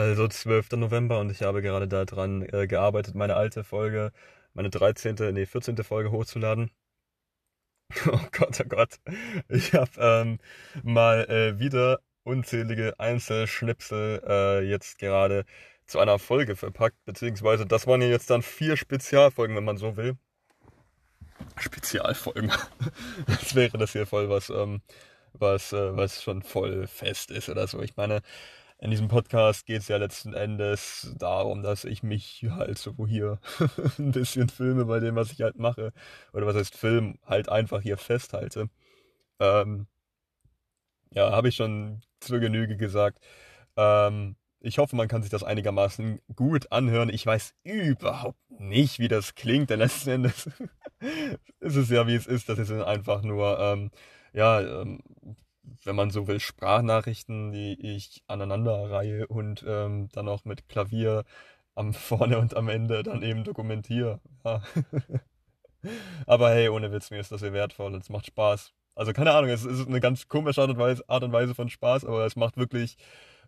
Also 12. November und ich habe gerade daran äh, gearbeitet, meine alte Folge, meine 13., nee, 14. Folge hochzuladen. Oh Gott, oh Gott. Ich habe ähm, mal äh, wieder unzählige Einzelschnipsel äh, jetzt gerade zu einer Folge verpackt, beziehungsweise das waren ja jetzt dann vier Spezialfolgen, wenn man so will. Spezialfolgen. Das wäre das hier voll was, ähm, was, äh, was schon voll fest ist oder so. Ich meine, in diesem Podcast geht es ja letzten Endes darum, dass ich mich halt so hier ein bisschen filme bei dem, was ich halt mache. Oder was heißt Film, halt einfach hier festhalte. Ähm, ja, habe ich schon zur Genüge gesagt. Ähm, ich hoffe, man kann sich das einigermaßen gut anhören. Ich weiß überhaupt nicht, wie das klingt, denn letzten Endes ist es ja, wie es ist. Das ist einfach nur, ähm, ja, ähm, wenn man so will, Sprachnachrichten, die ich aneinander reihe und ähm, dann auch mit Klavier am vorne und am Ende dann eben dokumentiere. Ja. Aber hey, ohne Witz, mir ist das sehr wertvoll und es macht Spaß. Also keine Ahnung, es ist eine ganz komische Art und Weise, Art und Weise von Spaß, aber es macht wirklich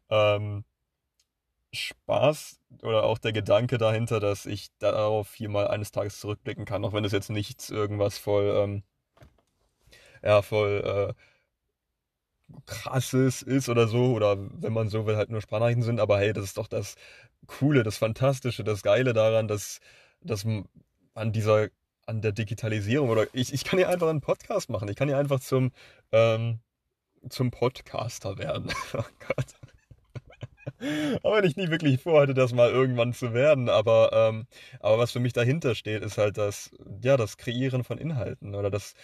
ähm, Spaß oder auch der Gedanke dahinter, dass ich darauf hier mal eines Tages zurückblicken kann, auch wenn es jetzt nichts irgendwas voll, ähm, ja, voll äh, krasses ist oder so, oder wenn man so will, halt nur Sprachnachrichten sind, aber hey, das ist doch das Coole, das Fantastische, das Geile daran, dass, dass an dieser, an der Digitalisierung oder ich, ich kann ja einfach einen Podcast machen, ich kann ja einfach zum, ähm, zum Podcaster werden. oh Gott. Auch wenn ich nie wirklich vorhatte, das mal irgendwann zu werden, aber, ähm, aber was für mich dahinter steht, ist halt das, ja, das Kreieren von Inhalten oder das,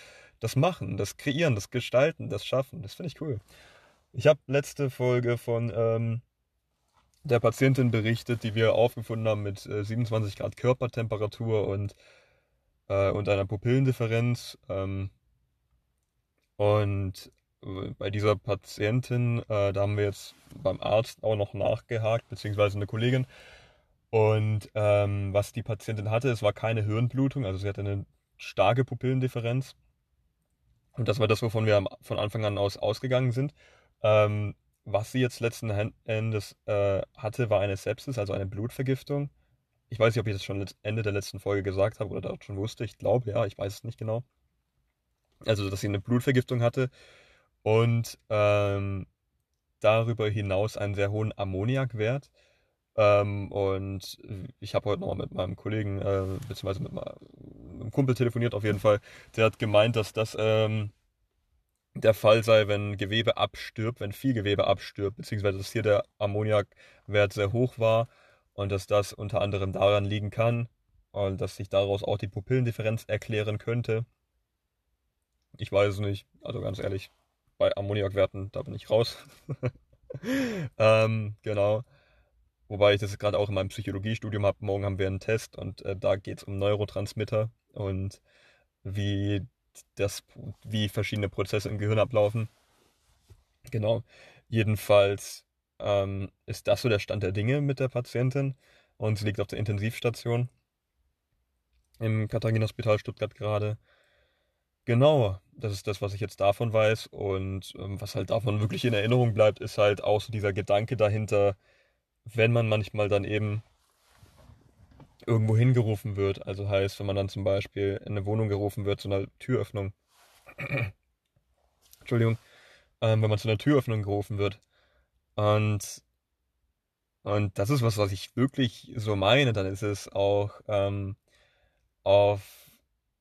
das Machen, das Kreieren, das Gestalten, das Schaffen. Das finde ich cool. Ich habe letzte Folge von ähm, der Patientin berichtet, die wir aufgefunden haben mit äh, 27 Grad Körpertemperatur und, äh, und einer Pupillendifferenz. Ähm, und äh, bei dieser Patientin, äh, da haben wir jetzt beim Arzt auch noch nachgehakt, beziehungsweise eine Kollegin. Und ähm, was die Patientin hatte, es war keine Hirnblutung, also sie hatte eine starke Pupillendifferenz. Und das war das, wovon wir von Anfang an aus ausgegangen sind. Ähm, was sie jetzt letzten Endes äh, hatte, war eine Sepsis, also eine Blutvergiftung. Ich weiß nicht, ob ich das schon Ende der letzten Folge gesagt habe oder dort schon wusste. Ich glaube, ja, ich weiß es nicht genau. Also, dass sie eine Blutvergiftung hatte und ähm, darüber hinaus einen sehr hohen Ammoniakwert. Ähm, und ich habe heute nochmal mit meinem Kollegen, äh, beziehungsweise mit meinem Kumpel telefoniert auf jeden Fall. Der hat gemeint, dass das ähm, der Fall sei, wenn Gewebe abstirbt, wenn viel Gewebe abstirbt, beziehungsweise dass hier der Ammoniakwert sehr hoch war und dass das unter anderem daran liegen kann und dass sich daraus auch die Pupillendifferenz erklären könnte. Ich weiß es nicht, also ganz ehrlich, bei Ammoniakwerten, da bin ich raus. ähm, genau. Wobei ich das gerade auch in meinem Psychologiestudium habe. Morgen haben wir einen Test und äh, da geht es um Neurotransmitter und wie das, wie verschiedene Prozesse im Gehirn ablaufen. Genau. Jedenfalls ähm, ist das so der Stand der Dinge mit der Patientin und sie liegt auf der Intensivstation im Katharina-Hospital Stuttgart gerade. Genau, das ist das, was ich jetzt davon weiß und ähm, was halt davon wirklich in Erinnerung bleibt, ist halt auch so dieser Gedanke dahinter, wenn man manchmal dann eben irgendwo hingerufen wird, also heißt, wenn man dann zum Beispiel in eine Wohnung gerufen wird zu einer Türöffnung, Entschuldigung, ähm, wenn man zu einer Türöffnung gerufen wird. Und und das ist was, was ich wirklich so meine, dann ist es auch ähm, auf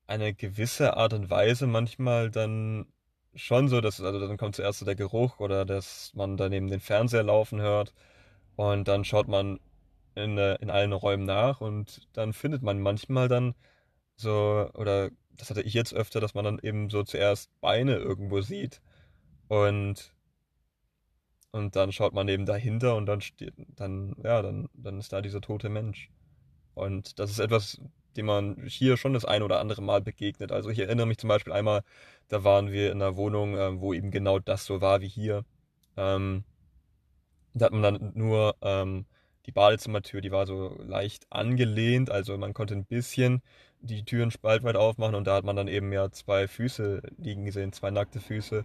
eine gewisse Art und Weise manchmal dann schon so, dass also dann kommt zuerst so der Geruch oder dass man daneben den Fernseher laufen hört und dann schaut man in, äh, in allen Räumen nach und dann findet man manchmal dann so, oder das hatte ich jetzt öfter, dass man dann eben so zuerst Beine irgendwo sieht und und dann schaut man eben dahinter und dann steht, dann, ja, dann, dann ist da dieser tote Mensch. Und das ist etwas, dem man hier schon das ein oder andere Mal begegnet. Also ich erinnere mich zum Beispiel einmal, da waren wir in einer Wohnung, äh, wo eben genau das so war wie hier. Ähm, da hat man dann nur ähm, die Badezimmertür, die war so leicht angelehnt, also man konnte ein bisschen die Türen spaltweit aufmachen und da hat man dann eben ja zwei Füße liegen gesehen, zwei nackte Füße.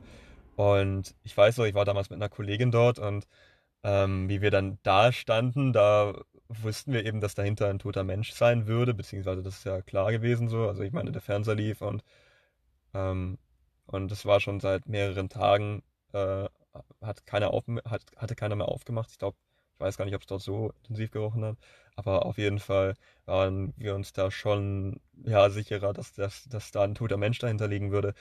Und ich weiß noch, ich war damals mit einer Kollegin dort und ähm, wie wir dann da standen, da wussten wir eben, dass dahinter ein toter Mensch sein würde, beziehungsweise das ist ja klar gewesen so. Also ich meine, der Fernseher lief und ähm, und es war schon seit mehreren Tagen, äh, hat keiner auf, hat, hatte keiner mehr aufgemacht. Ich glaube, ich weiß gar nicht, ob es dort so intensiv gerochen hat, aber auf jeden Fall waren wir uns da schon ja sicherer, dass, dass, dass da ein toter Mensch dahinter liegen würde.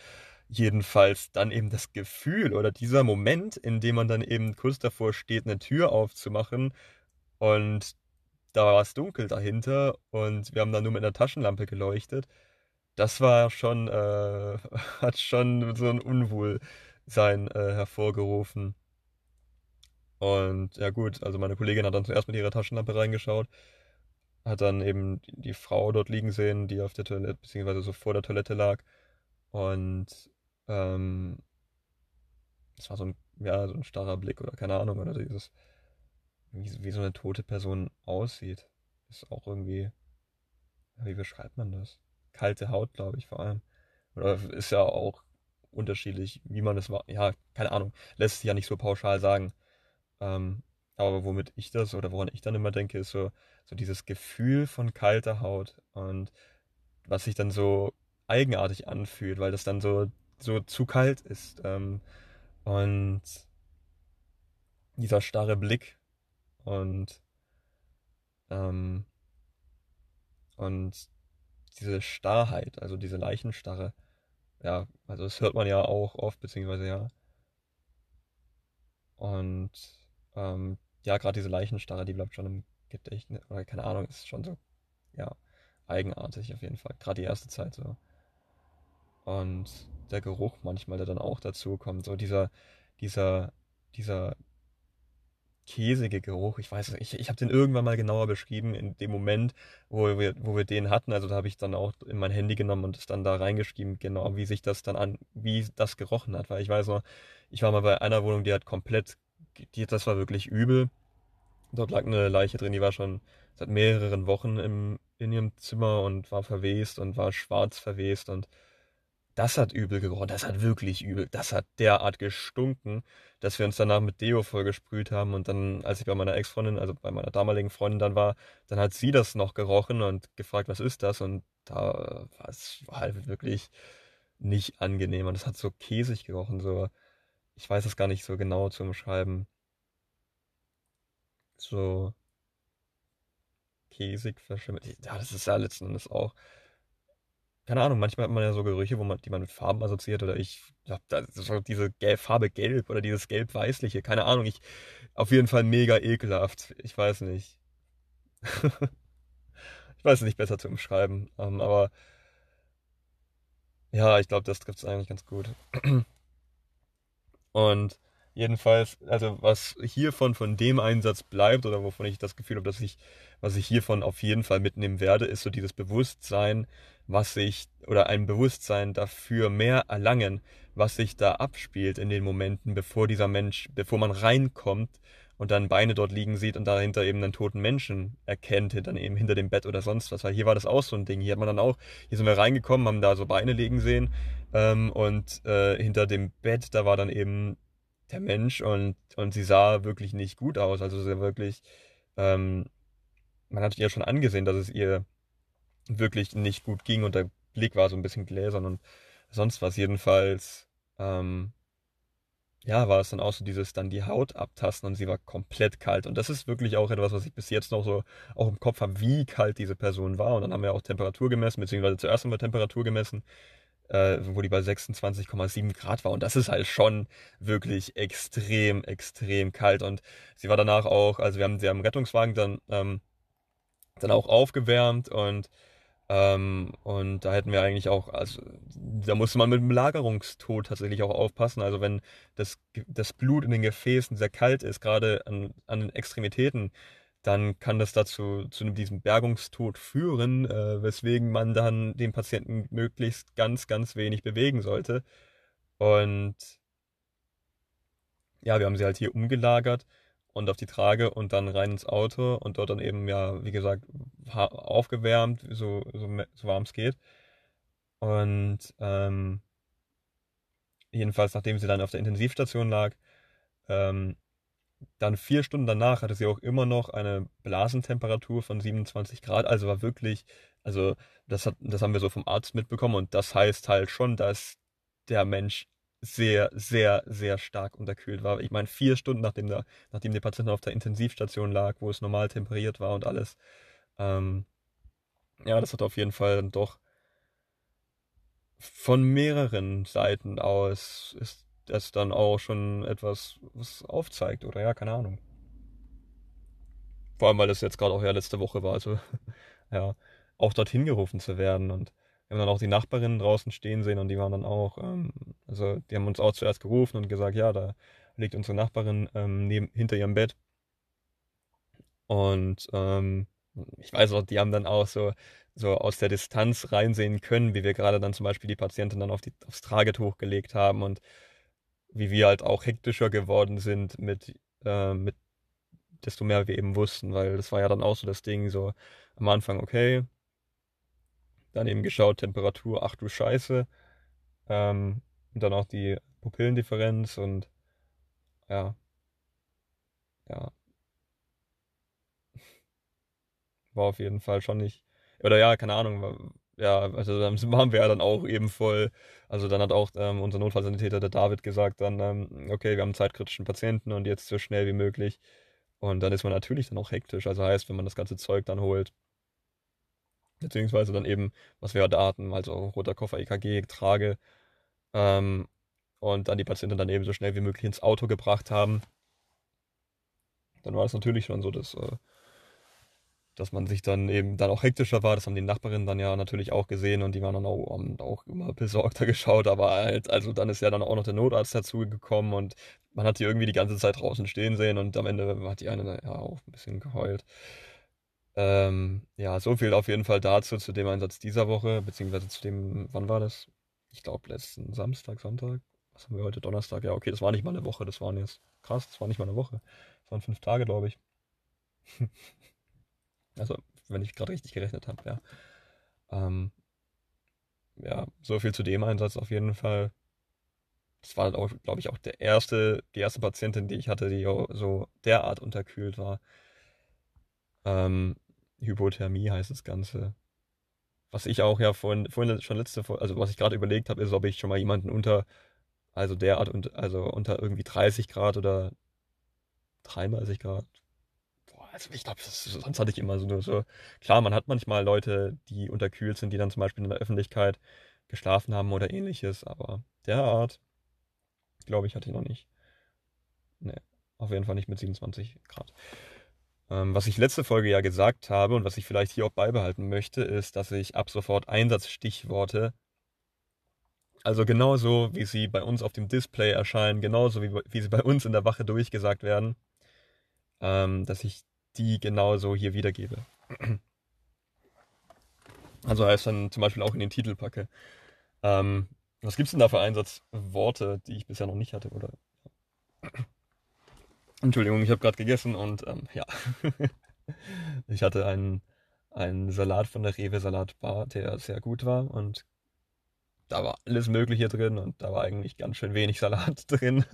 Jedenfalls dann eben das Gefühl oder dieser Moment, in dem man dann eben kurz davor steht, eine Tür aufzumachen und da war es dunkel dahinter und wir haben dann nur mit einer Taschenlampe geleuchtet. Das war schon, äh, hat schon so ein Unwohlsein äh, hervorgerufen. Und ja gut, also meine Kollegin hat dann zuerst mit ihrer Taschenlampe reingeschaut, hat dann eben die Frau dort liegen sehen, die auf der Toilette, beziehungsweise so vor der Toilette lag. Und ähm, das war so ein, ja, so ein starrer Blick oder keine Ahnung, oder dieses, wie, wie so eine tote Person aussieht. Ist auch irgendwie, wie beschreibt man das? Kalte Haut, glaube ich, vor allem. Oder ist ja auch unterschiedlich, wie man das war. Ja, keine Ahnung. Lässt sich ja nicht so pauschal sagen. Ähm, aber womit ich das oder woran ich dann immer denke, ist so, so dieses Gefühl von kalter Haut und was sich dann so eigenartig anfühlt, weil das dann so, so zu kalt ist. Ähm, und dieser starre Blick und, ähm, und diese Starrheit, also diese Leichenstarre, ja, also das hört man ja auch oft, beziehungsweise ja. Und ähm, ja, gerade diese Leichenstarre, die bleibt schon im Gedächtnis, oder keine Ahnung, ist schon so, ja, eigenartig auf jeden Fall. Gerade die erste Zeit so. Und der Geruch manchmal, der dann auch dazu kommt, so dieser, dieser, dieser käsige Geruch. Ich weiß ich, ich habe den irgendwann mal genauer beschrieben in dem Moment, wo wir, wo wir den hatten. Also da habe ich dann auch in mein Handy genommen und es dann da reingeschrieben, genau wie sich das dann an, wie das gerochen hat. Weil ich weiß noch, ich war mal bei einer Wohnung, die hat komplett die, das war wirklich übel. Dort lag eine Leiche drin, die war schon seit mehreren Wochen im, in ihrem Zimmer und war verwest und war schwarz verwest und das hat übel gerochen, das hat wirklich übel, das hat derart gestunken, dass wir uns danach mit Deo vollgesprüht haben und dann, als ich bei meiner Ex-Freundin, also bei meiner damaligen Freundin dann war, dann hat sie das noch gerochen und gefragt, was ist das und da war es halt wirklich nicht angenehm und es hat so käsig gerochen, so ich weiß es gar nicht so genau zu umschreiben. So käsig verschimmelt. Ja, das ist ja letzten Endes auch. Keine Ahnung, manchmal hat man ja so Gerüche, wo man, die man mit Farben assoziiert oder ich hab da so diese Gel Farbe Gelb oder dieses Gelb-Weißliche, keine Ahnung, ich auf jeden Fall mega ekelhaft. Ich weiß nicht. ich weiß es nicht besser zu umschreiben, ähm, aber ja, ich glaube, das trifft es eigentlich ganz gut. Und jedenfalls, also was hiervon von dem Einsatz bleibt oder wovon ich das Gefühl habe, dass ich, was ich hiervon auf jeden Fall mitnehmen werde, ist so dieses Bewusstsein, was sich, oder ein Bewusstsein dafür mehr erlangen, was sich da abspielt in den Momenten, bevor dieser Mensch, bevor man reinkommt und dann Beine dort liegen sieht und dahinter eben einen toten Menschen erkennt, dann eben hinter dem Bett oder sonst was. Weil hier war das auch so ein Ding. Hier hat man dann auch, hier sind wir reingekommen, haben da so Beine liegen sehen ähm, und äh, hinter dem Bett, da war dann eben der Mensch und, und sie sah wirklich nicht gut aus. Also sie wirklich, ähm, man hat ihr schon angesehen, dass es ihr wirklich nicht gut ging und der Blick war so ein bisschen gläsern und sonst was. Jedenfalls ähm, ja, war es dann auch so dieses dann die Haut abtasten und sie war komplett kalt. Und das ist wirklich auch etwas, was ich bis jetzt noch so auch im Kopf habe, wie kalt diese Person war. Und dann haben wir auch Temperatur gemessen, beziehungsweise zuerst haben wir Temperatur gemessen, äh, wo die bei 26,7 Grad war. Und das ist halt schon wirklich extrem, extrem kalt. Und sie war danach auch, also wir haben sie am Rettungswagen dann, ähm, dann auch aufgewärmt und ähm, und da hätten wir eigentlich auch, also da musste man mit dem Lagerungstod tatsächlich auch aufpassen. Also wenn das, das Blut in den Gefäßen sehr kalt ist, gerade an, an den Extremitäten, dann kann das dazu zu diesem Bergungstod führen, äh, weswegen man dann den Patienten möglichst ganz, ganz wenig bewegen sollte. Und ja, wir haben sie halt hier umgelagert und auf die Trage und dann rein ins Auto und dort dann eben, ja, wie gesagt, aufgewärmt, so, so, so warm es geht. Und ähm, jedenfalls, nachdem sie dann auf der Intensivstation lag, ähm, dann vier Stunden danach hatte sie auch immer noch eine Blasentemperatur von 27 Grad. Also war wirklich, also das, hat, das haben wir so vom Arzt mitbekommen. Und das heißt halt schon, dass der Mensch sehr, sehr, sehr stark unterkühlt war. Ich meine, vier Stunden nachdem der, nachdem der Patient auf der Intensivstation lag, wo es normal temperiert war und alles. Ähm, ja, das hat auf jeden Fall doch von mehreren Seiten aus ist das dann auch schon etwas was aufzeigt oder ja, keine Ahnung. Vor allem, weil das jetzt gerade auch ja letzte Woche war, also ja, auch dorthin gerufen zu werden und haben dann auch die Nachbarinnen draußen stehen sehen und die waren dann auch, ähm, also die haben uns auch zuerst gerufen und gesagt, ja, da liegt unsere Nachbarin ähm, neben, hinter ihrem Bett. Und ähm, ich weiß auch, die haben dann auch so, so aus der Distanz reinsehen können, wie wir gerade dann zum Beispiel die Patientin dann auf die, aufs Tragetuch gelegt haben und wie wir halt auch hektischer geworden sind mit, äh, mit desto mehr wir eben wussten, weil das war ja dann auch so das Ding, so am Anfang, okay, dann eben geschaut, Temperatur, ach du Scheiße, ähm, und dann auch die Pupillendifferenz und ja, ja, war auf jeden Fall schon nicht, oder ja, keine Ahnung, ja, also dann waren wir ja dann auch eben voll, also dann hat auch ähm, unser Notfallsanitäter, der David, gesagt dann, ähm, okay, wir haben einen zeitkritischen Patienten und jetzt so schnell wie möglich. Und dann ist man natürlich dann auch hektisch, also heißt, wenn man das ganze Zeug dann holt, beziehungsweise dann eben, was wir da hatten, also roter Koffer, EKG, Trage, ähm, und dann die Patienten dann eben so schnell wie möglich ins Auto gebracht haben, dann war es natürlich schon so, dass äh, dass man sich dann eben dann auch hektischer war. Das haben die Nachbarinnen dann ja natürlich auch gesehen und die waren dann auch, haben auch immer besorgter geschaut. Aber halt, also dann ist ja dann auch noch der Notarzt dazu gekommen und man hat die irgendwie die ganze Zeit draußen stehen sehen und am Ende hat die eine ja auch ein bisschen geheult. Ähm, ja, so viel auf jeden Fall dazu, zu dem Einsatz dieser Woche, beziehungsweise zu dem, wann war das? Ich glaube, letzten Samstag, Sonntag. Was haben wir heute? Donnerstag. Ja, okay, das war nicht mal eine Woche, das waren jetzt krass, das war nicht mal eine Woche. Das waren fünf Tage, glaube ich. Also, wenn ich gerade richtig gerechnet habe, ja. Ähm, ja, so viel zu dem Einsatz auf jeden Fall. Das war, glaube ich, auch der erste, die erste Patientin, die ich hatte, die so derart unterkühlt war. Ähm, Hypothermie heißt das Ganze. Was ich auch ja vorhin, vorhin schon letzte, also was ich gerade überlegt habe, ist, ob ich schon mal jemanden unter, also derart, also unter irgendwie 30 Grad oder 33 Grad, also ich glaube, sonst hatte ich immer so, so, klar, man hat manchmal Leute, die unterkühlt sind, die dann zum Beispiel in der Öffentlichkeit geschlafen haben oder ähnliches, aber derart, glaube ich, hatte ich noch nicht. Nee, auf jeden Fall nicht mit 27 Grad. Ähm, was ich letzte Folge ja gesagt habe und was ich vielleicht hier auch beibehalten möchte, ist, dass ich ab sofort Einsatzstichworte also genauso, wie sie bei uns auf dem Display erscheinen, genauso wie, wie sie bei uns in der Wache durchgesagt werden, ähm, dass ich die genauso hier wiedergebe. Also heißt dann zum Beispiel auch in den Titel packe. Ähm, was gibt es denn da für Einsatzworte, die ich bisher noch nicht hatte? Oder Entschuldigung, ich habe gerade gegessen und ähm, ja, ich hatte einen, einen Salat von der Rewe Salatbar, der sehr gut war und da war alles Mögliche drin und da war eigentlich ganz schön wenig Salat drin,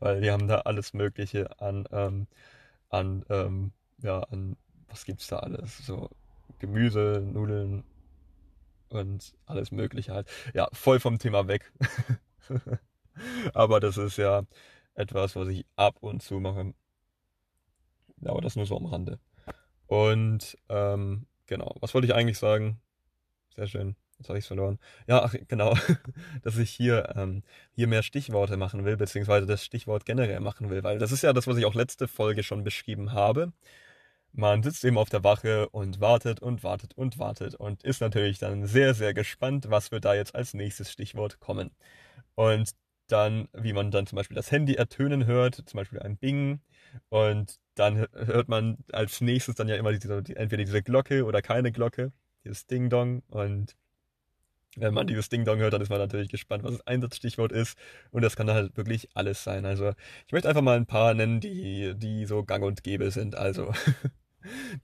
weil die haben da alles Mögliche an ähm, an, ähm, ja, an, was gibt's da alles? So Gemüse, Nudeln und alles Mögliche halt. Ja, voll vom Thema weg. Aber das ist ja etwas, was ich ab und zu mache. Aber das nur so am Rande. Und ähm, genau, was wollte ich eigentlich sagen? Sehr schön. Jetzt habe ich es verloren. Ja, ach, genau, dass ich hier, ähm, hier mehr Stichworte machen will, beziehungsweise das Stichwort generell machen will, weil das ist ja das, was ich auch letzte Folge schon beschrieben habe. Man sitzt eben auf der Wache und wartet und wartet und wartet und ist natürlich dann sehr, sehr gespannt, was wird da jetzt als nächstes Stichwort kommen. Und dann, wie man dann zum Beispiel das Handy ertönen hört, zum Beispiel ein Bing, und dann hört man als nächstes dann ja immer diese, entweder diese Glocke oder keine Glocke, dieses Ding-Dong und wenn man dieses Ding-Dong hört, dann ist man natürlich gespannt, was das Einsatzstichwort ist. Und das kann halt wirklich alles sein. Also, ich möchte einfach mal ein paar nennen, die, die so gang und gäbe sind. Also,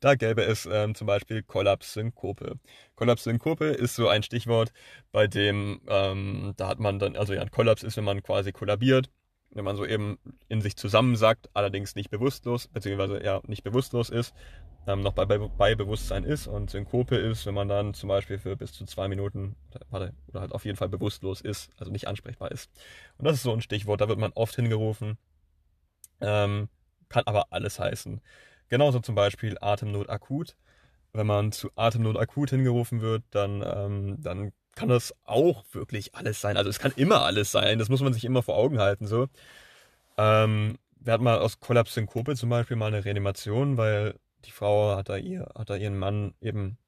da gäbe es ähm, zum Beispiel Kollaps-Synkope. Kollaps-Synkope ist so ein Stichwort, bei dem, ähm, da hat man dann, also ja, ein Kollaps ist, wenn man quasi kollabiert. wenn man so eben in sich zusammensackt, allerdings nicht bewusstlos, beziehungsweise ja nicht bewusstlos ist, ähm, noch bei, bei, Bewusstsein ist und Synkope ist, wenn man dann zum Beispiel für bis zu zwei Minuten, warte, oder halt auf jeden Fall bewusstlos ist, also nicht ansprechbar ist. Und das ist so ein Stichwort, da wird man oft hingerufen, ähm, kann aber alles heißen. Genauso zum Beispiel Atemnot akut. Wenn man zu Atemnot akut hingerufen wird, dann, ähm, dann kann das auch wirklich alles sein. Also es kann immer alles sein. Das muss man sich immer vor Augen halten. So. Ähm, wir hatten mal aus Kollaps Synkope zum Beispiel mal eine Reanimation, weil die Frau hat da, ihr, hat da ihren Mann eben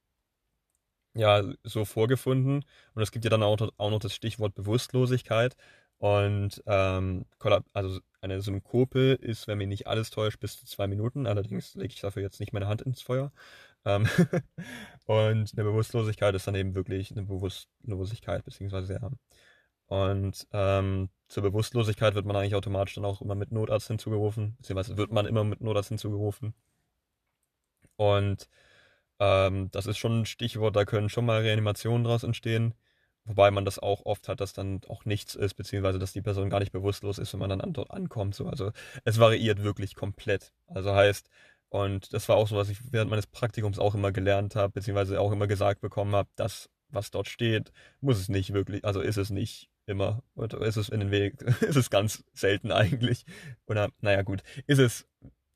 ja so vorgefunden. Und es gibt ja dann auch, auch noch das Stichwort Bewusstlosigkeit. Und ähm, also eine Synkope ist, wenn mich nicht alles täuscht, bis zu zwei Minuten. Allerdings lege ich dafür jetzt nicht meine Hand ins Feuer. Ähm und eine Bewusstlosigkeit ist dann eben wirklich eine Bewusstlosigkeit, beziehungsweise ja. Und ähm, zur Bewusstlosigkeit wird man eigentlich automatisch dann auch immer mit Notarzt hinzugerufen, beziehungsweise wird man immer mit Notarzt hinzugerufen. Und ähm, das ist schon ein Stichwort, da können schon mal Reanimationen draus entstehen. Wobei man das auch oft hat, dass dann auch nichts ist, beziehungsweise dass die Person gar nicht bewusstlos ist, wenn man dann an, dort ankommt. So. Also es variiert wirklich komplett. Also heißt, und das war auch so, was ich während meines Praktikums auch immer gelernt habe, beziehungsweise auch immer gesagt bekommen habe, das, was dort steht, muss es nicht wirklich, also ist es nicht immer, oder ist es in den Weg, ist es ganz selten eigentlich. Oder, naja, gut, ist es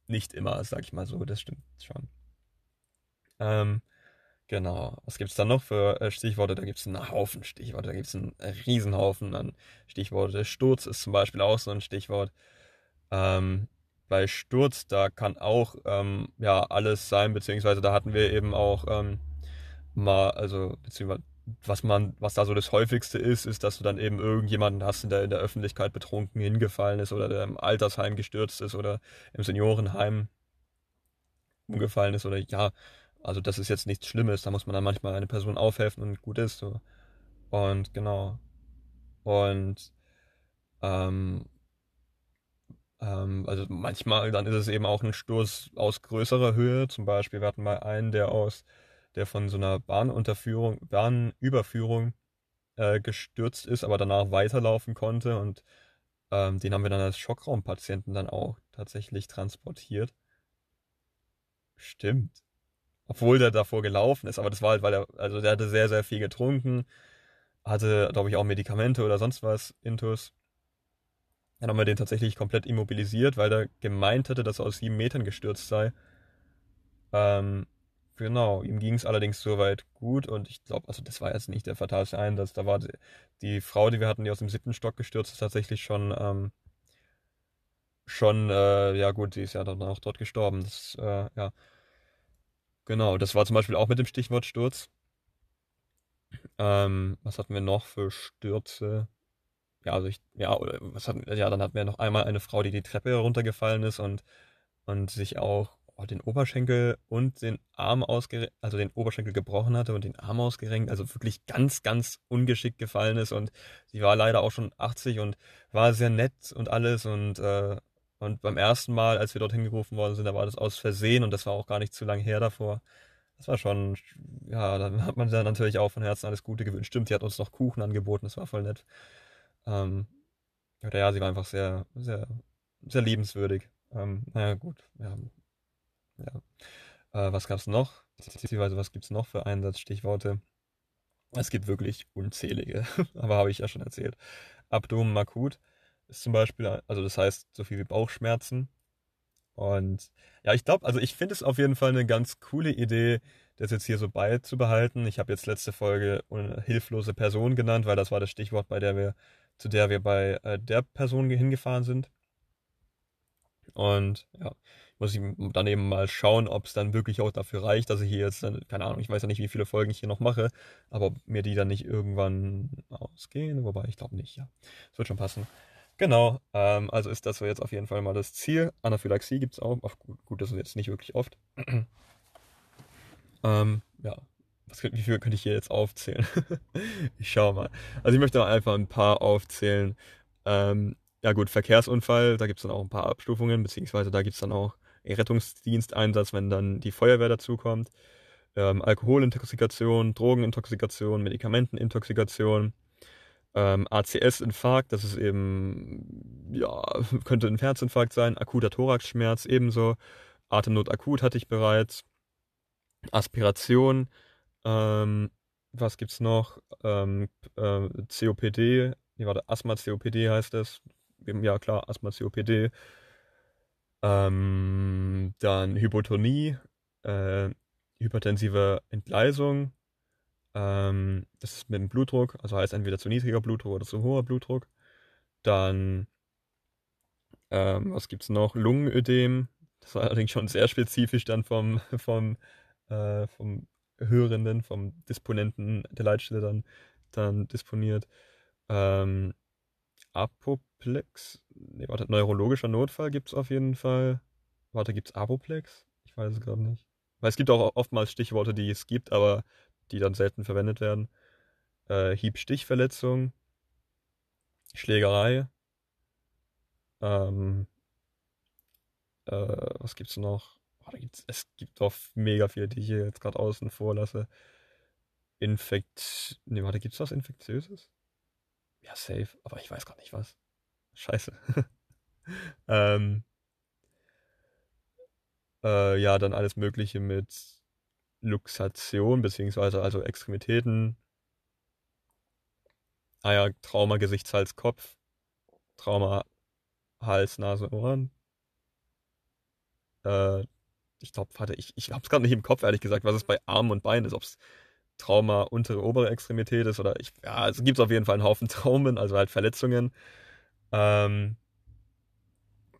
nicht immer, sag ich mal so, das stimmt schon. Ähm, genau. Was gibt es dann noch für äh, Stichworte? Da gibt es einen Haufen Stichworte, da gibt es einen Riesenhaufen an Stichworte. Sturz ist zum Beispiel auch so ein Stichwort. Ähm, bei Sturz, da kann auch ähm, ja alles sein, beziehungsweise da hatten wir eben auch ähm, mal, also beziehungsweise was man, was da so das häufigste ist, ist, dass du dann eben irgendjemanden hast, der in der Öffentlichkeit betrunken hingefallen ist oder der im Altersheim gestürzt ist oder im Seniorenheim umgefallen ist oder ja, also das ist jetzt nichts Schlimmes, da muss man dann manchmal eine Person aufhelfen und gut ist. So. Und genau. Und ähm, ähm, also manchmal dann ist es eben auch ein Sturz aus größerer Höhe. Zum Beispiel, wir hatten mal einen, der aus, der von so einer Bahnunterführung, Bahnüberführung äh, gestürzt ist, aber danach weiterlaufen konnte und ähm, den haben wir dann als Schockraumpatienten dann auch tatsächlich transportiert. Stimmt obwohl der davor gelaufen ist. Aber das war halt, weil er, also der hatte sehr, sehr viel getrunken, hatte, glaube ich, auch Medikamente oder sonst was, Intus. Dann haben wir den tatsächlich komplett immobilisiert, weil er gemeint hatte, dass er aus sieben Metern gestürzt sei. Ähm, genau, ihm ging es allerdings soweit gut und ich glaube, also das war jetzt nicht der fatalste Einsatz. Da war die, die, Frau, die wir hatten, die aus dem siebten Stock gestürzt ist, tatsächlich schon, ähm, schon, äh, ja gut, sie ist ja dann auch dort gestorben. Das, äh, ja. Genau, das war zum Beispiel auch mit dem Stichwort Sturz. Ähm, was hatten wir noch für Stürze? Ja, also ich, ja, oder was hatten, ja, dann hatten wir noch einmal eine Frau, die die Treppe heruntergefallen ist und, und sich auch oh, den Oberschenkel und den Arm ausgerenkt, also den Oberschenkel gebrochen hatte und den Arm ausgerenkt, also wirklich ganz, ganz ungeschickt gefallen ist und sie war leider auch schon 80 und war sehr nett und alles und äh, und beim ersten Mal, als wir dorthin gerufen worden sind, da war das aus Versehen und das war auch gar nicht zu lang her davor. Das war schon, ja, dann hat man dann natürlich auch von Herzen alles Gute gewünscht. Stimmt, die hat uns noch Kuchen angeboten, das war voll nett. Ähm, oder ja, sie war einfach sehr, sehr, sehr liebenswürdig. Ähm, naja, gut, ja. ja. Äh, was gab's noch? Beziehungsweise, was gibt's noch für Einsatzstichworte? Es gibt wirklich unzählige, aber habe ich ja schon erzählt. Abdomen akut ist zum Beispiel, also das heißt so viel wie Bauchschmerzen. Und ja, ich glaube, also ich finde es auf jeden Fall eine ganz coole Idee, das jetzt hier so beizubehalten. Ich habe jetzt letzte Folge hilflose Person genannt, weil das war das Stichwort, bei der wir, zu der wir bei äh, der Person hingefahren sind. Und ja, muss ich dann eben mal schauen, ob es dann wirklich auch dafür reicht, dass ich hier jetzt, dann, keine Ahnung, ich weiß ja nicht, wie viele Folgen ich hier noch mache, aber ob mir die dann nicht irgendwann ausgehen, wobei ich glaube nicht, ja. Es wird schon passen. Genau, ähm, also ist das jetzt auf jeden Fall mal das Ziel. Anaphylaxie gibt es auch. Gut, gut, das ist jetzt nicht wirklich oft. ähm, ja, Was, wie viel könnte ich hier jetzt aufzählen? ich schau mal. Also ich möchte einfach ein paar aufzählen. Ähm, ja gut, Verkehrsunfall, da gibt es dann auch ein paar Abstufungen, beziehungsweise da gibt es dann auch Rettungsdiensteinsatz, wenn dann die Feuerwehr dazukommt. Ähm, Alkoholintoxikation, Drogenintoxikation, Medikamentenintoxikation, Ähm, ACS-Infarkt, das ist eben, ja, könnte ein Herzinfarkt sein. Akuter Thoraxschmerz ebenso. Atemnot akut hatte ich bereits. Aspiration. Ähm, was gibt's noch? Ähm, äh, COPD. Nee, warte, Asthma-COPD heißt es. Ja, klar, Asthma-COPD. Ähm, dann Hypotonie, äh, hypertensive Entgleisung. Ähm, das ist mit dem Blutdruck, also heißt entweder zu niedriger Blutdruck oder zu hoher Blutdruck. Dann, ähm, was gibt's noch? Lungenödem. Das war allerdings schon sehr spezifisch dann vom, vom, äh, vom Hörenden, vom Disponenten der Leitstelle dann, dann disponiert. Ähm, Apoplex. Nee, warte, neurologischer Notfall gibt es auf jeden Fall. Warte, gibt es Apoplex? Ich weiß es gerade nicht. Weil es gibt auch oftmals Stichworte, die es gibt, aber die dann selten verwendet werden. Äh, Hieb-Stichverletzung. Schlägerei. Ähm, äh, was gibt's noch? Oh, gibt's, es gibt doch mega viele, die ich hier jetzt gerade außen vor lasse. Infekt. Nee, warte, gibt's was Infektiöses? Ja, safe, aber ich weiß gar nicht was. Scheiße. ähm, äh, ja, dann alles Mögliche mit Luxation, beziehungsweise also Extremitäten. Ah ja, Trauma, Gesicht, Hals, Kopf. Trauma, Hals, Nase, Ohren. Äh, ich glaube, warte, ich, ich hab's gerade nicht im Kopf, ehrlich gesagt, was es bei Armen und Beinen ist. Ob es Trauma untere, obere Extremität ist oder ich, ja, es gibt auf jeden Fall einen Haufen Traumen, also halt Verletzungen. Ähm,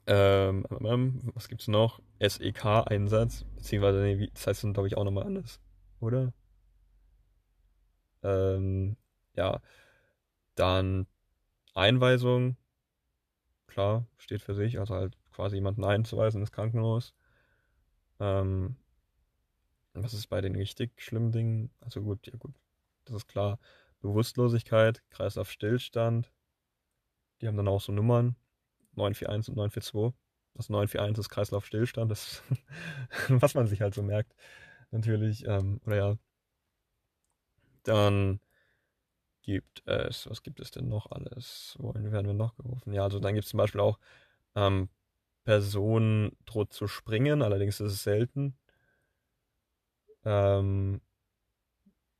ähm, ähm was gibt's noch? SEK-Einsatz, beziehungsweise, nee, das heißt dann, glaube ich, auch nochmal anders, oder? Ähm, ja, dann Einweisung, klar, steht für sich, also halt quasi jemanden einzuweisen ins Krankenhaus. Ähm, was ist bei den richtig schlimmen Dingen? Also gut, ja gut, das ist klar. Bewusstlosigkeit, Kreislaufstillstand. Die haben dann auch so Nummern. 941 und 942. Das 941 ist Kreislaufstillstand, das was man sich halt so merkt. Natürlich, ähm, oder ja. Dann gibt es, was gibt es denn noch alles? Wohin werden wir noch gerufen? Ja, also dann gibt es zum Beispiel auch ähm, Personen droht zu springen, allerdings ist es selten ähm,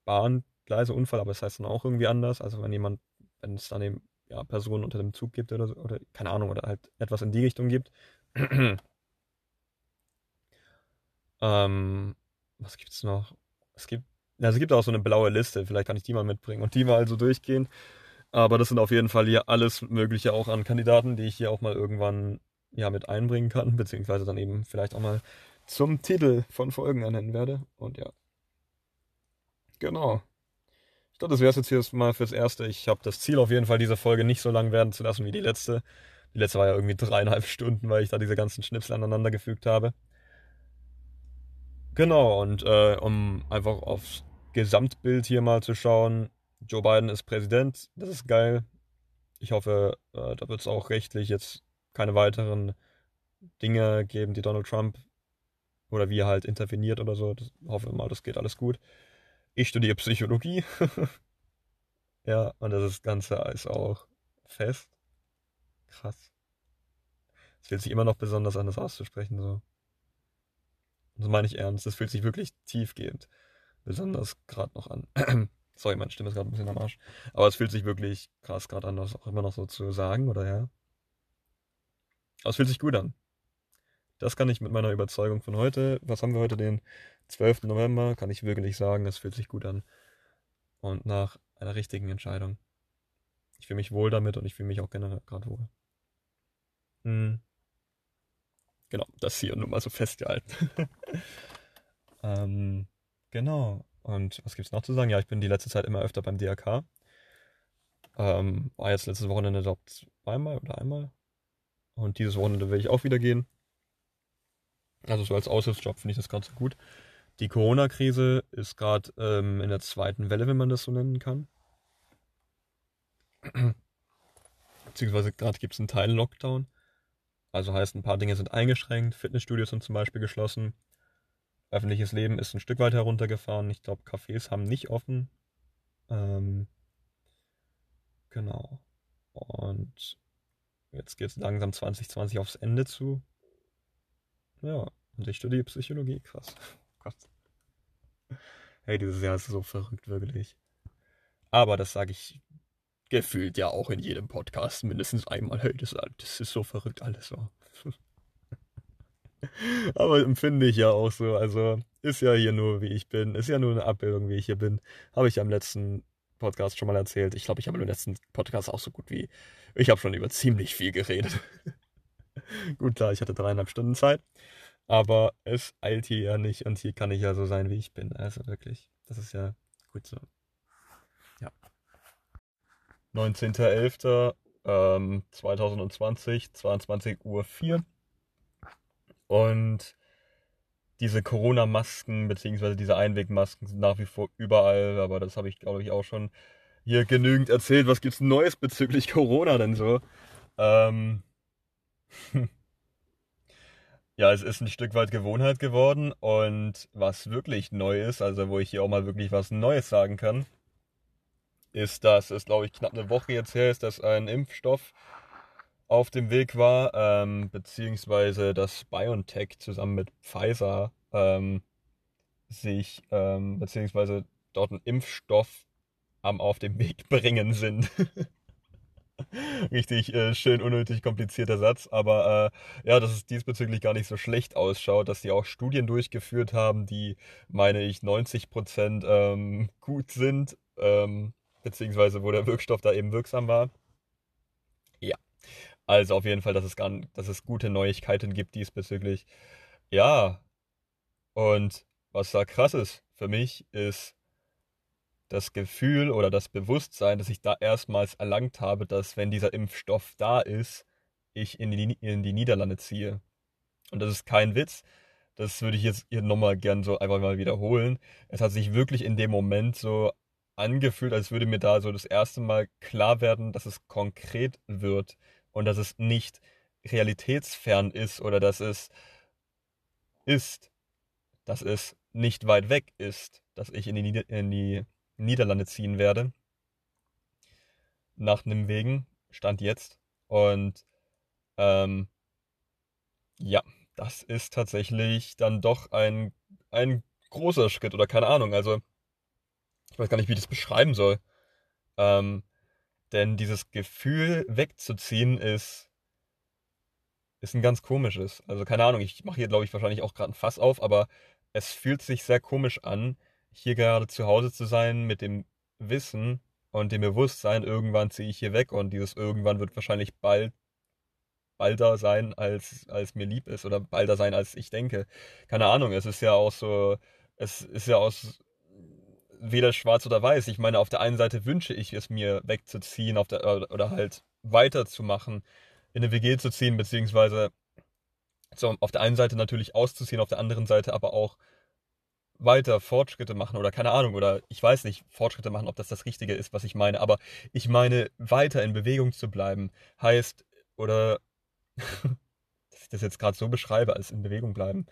Bahngleise-Unfall, aber das heißt dann auch irgendwie anders. Also wenn jemand, wenn es dann eben ja, Personen unter dem Zug gibt oder so, oder keine Ahnung, oder halt etwas in die Richtung gibt. ähm, was gibt's noch? Es gibt, ja, es gibt auch so eine blaue Liste, vielleicht kann ich die mal mitbringen und die mal also durchgehen. Aber das sind auf jeden Fall hier alles Mögliche auch an Kandidaten, die ich hier auch mal irgendwann ja mit einbringen kann, beziehungsweise dann eben vielleicht auch mal zum Titel von Folgen ernennen werde. Und ja. Genau. Ich glaube, das wäre es jetzt hier mal fürs Erste. Ich habe das Ziel auf jeden Fall, diese Folge nicht so lang werden zu lassen wie die letzte. Die letzte war ja irgendwie dreieinhalb Stunden, weil ich da diese ganzen Schnipsel aneinander gefügt habe. Genau, und äh, um einfach aufs Gesamtbild hier mal zu schauen. Joe Biden ist Präsident, das ist geil. Ich hoffe, äh, da wird es auch rechtlich jetzt keine weiteren Dinge geben, die Donald Trump oder wie er halt interveniert oder so. Das, hoffe mal, das geht alles gut. Ich studiere Psychologie. ja, und das Ganze ist auch fest. Krass. Es fühlt sich immer noch besonders an, das auszusprechen, so. Das meine ich ernst. Das fühlt sich wirklich tiefgehend besonders gerade noch an. Sorry, meine Stimme ist gerade ein bisschen am Arsch. Aber es fühlt sich wirklich krass gerade an, das auch immer noch so zu sagen, oder ja? Aber es fühlt sich gut an. Das kann ich mit meiner Überzeugung von heute, was haben wir heute, den 12. November, kann ich wirklich sagen, das fühlt sich gut an. Und nach einer richtigen Entscheidung. Ich fühle mich wohl damit und ich fühle mich auch generell gerade wohl. Hm. Genau, das hier nur mal so festgehalten. ähm, genau. Und was gibt es noch zu sagen? Ja, ich bin die letzte Zeit immer öfter beim DRK. Ähm, war jetzt letztes Wochenende, glaube ich, zweimal oder einmal. Und dieses Wochenende will ich auch wieder gehen. Also so als Aushilfsjob finde ich das gerade so gut. Die Corona-Krise ist gerade ähm, in der zweiten Welle, wenn man das so nennen kann. Beziehungsweise gerade gibt es einen Teil Lockdown. Also heißt, ein paar Dinge sind eingeschränkt. Fitnessstudios sind zum Beispiel geschlossen. Öffentliches Leben ist ein Stück weit heruntergefahren. Ich glaube, Cafés haben nicht offen. Ähm, Genau. Und jetzt geht es langsam 2020 aufs Ende zu. Ja, und ich studiere Psychologie. Krass. Gott. Hey, dieses Jahr ist so verrückt, wirklich. Aber das sage ich gefühlt ja auch in jedem Podcast mindestens einmal. Hey, das, das ist so verrückt alles so. Aber empfinde ich ja auch so. Also ist ja hier nur, wie ich bin. Ist ja nur eine Abbildung, wie ich hier bin. Habe ich ja im letzten Podcast schon mal erzählt. Ich glaube, ich habe im letzten Podcast auch so gut wie. Ich habe schon über ziemlich viel geredet. gut, klar, ich hatte dreieinhalb Stunden Zeit. Aber es eilt hier ja nicht und hier kann ich ja so sein, wie ich bin. Also wirklich, das ist ja gut so. Ja. 19.11. Ähm, 2020, 22 Uhr 4. Und diese Corona-Masken beziehungsweise diese Einwegmasken sind nach wie vor überall, aber das habe ich glaube ich auch schon hier genügend erzählt. Was gibt's Neues bezüglich Corona denn so? Ähm ja, es ist ein Stück weit Gewohnheit geworden und was wirklich neu ist, also wo ich hier auch mal wirklich was Neues sagen kann, ist, dass es glaube ich knapp eine Woche jetzt her ist, dass ein Impfstoff auf dem Weg war, ähm, beziehungsweise dass BioNTech zusammen mit Pfizer ähm, sich, ähm, beziehungsweise dort einen Impfstoff am auf dem Weg bringen sind. Richtig äh, schön unnötig komplizierter Satz, aber äh, ja, dass es diesbezüglich gar nicht so schlecht ausschaut, dass die auch Studien durchgeführt haben, die, meine ich, 90% ähm, gut sind, ähm, beziehungsweise wo der Wirkstoff da eben wirksam war. Ja, also auf jeden Fall, dass es, gar, dass es gute Neuigkeiten gibt diesbezüglich. Ja, und was da krass ist für mich, ist das Gefühl oder das Bewusstsein, dass ich da erstmals erlangt habe, dass wenn dieser Impfstoff da ist, ich in die, in die Niederlande ziehe. Und das ist kein Witz. Das würde ich jetzt hier nochmal gern so einfach mal wiederholen. Es hat sich wirklich in dem Moment so angefühlt, als würde mir da so das erste Mal klar werden, dass es konkret wird und dass es nicht realitätsfern ist oder dass es ist, dass es nicht weit weg ist, dass ich in die, in die Niederlande ziehen werde. Nach einem Wegen, Stand jetzt. Und ähm, ja, das ist tatsächlich dann doch ein, ein großer Schritt oder keine Ahnung. Also, ich weiß gar nicht, wie ich das beschreiben soll. Ähm, denn dieses Gefühl wegzuziehen ist, ist ein ganz komisches. Also keine Ahnung, ich mache hier, glaube ich, wahrscheinlich auch gerade ein Fass auf, aber es fühlt sich sehr komisch an, hier gerade zu Hause zu sein mit dem Wissen und dem Bewusstsein, irgendwann ziehe ich hier weg und dieses irgendwann wird wahrscheinlich bald balder sein, als, als mir lieb ist oder balder sein, als ich denke. Keine Ahnung, es ist ja auch so, es ist ja aus weder schwarz oder weiß. Ich meine, auf der einen Seite wünsche ich es mir wegzuziehen auf der, oder halt weiterzumachen, in eine WG zu ziehen, beziehungsweise so, auf der einen Seite natürlich auszuziehen, auf der anderen Seite aber auch weiter Fortschritte machen oder keine Ahnung oder ich weiß nicht, Fortschritte machen, ob das das Richtige ist, was ich meine, aber ich meine, weiter in Bewegung zu bleiben heißt oder dass ich das jetzt gerade so beschreibe, als in Bewegung bleiben,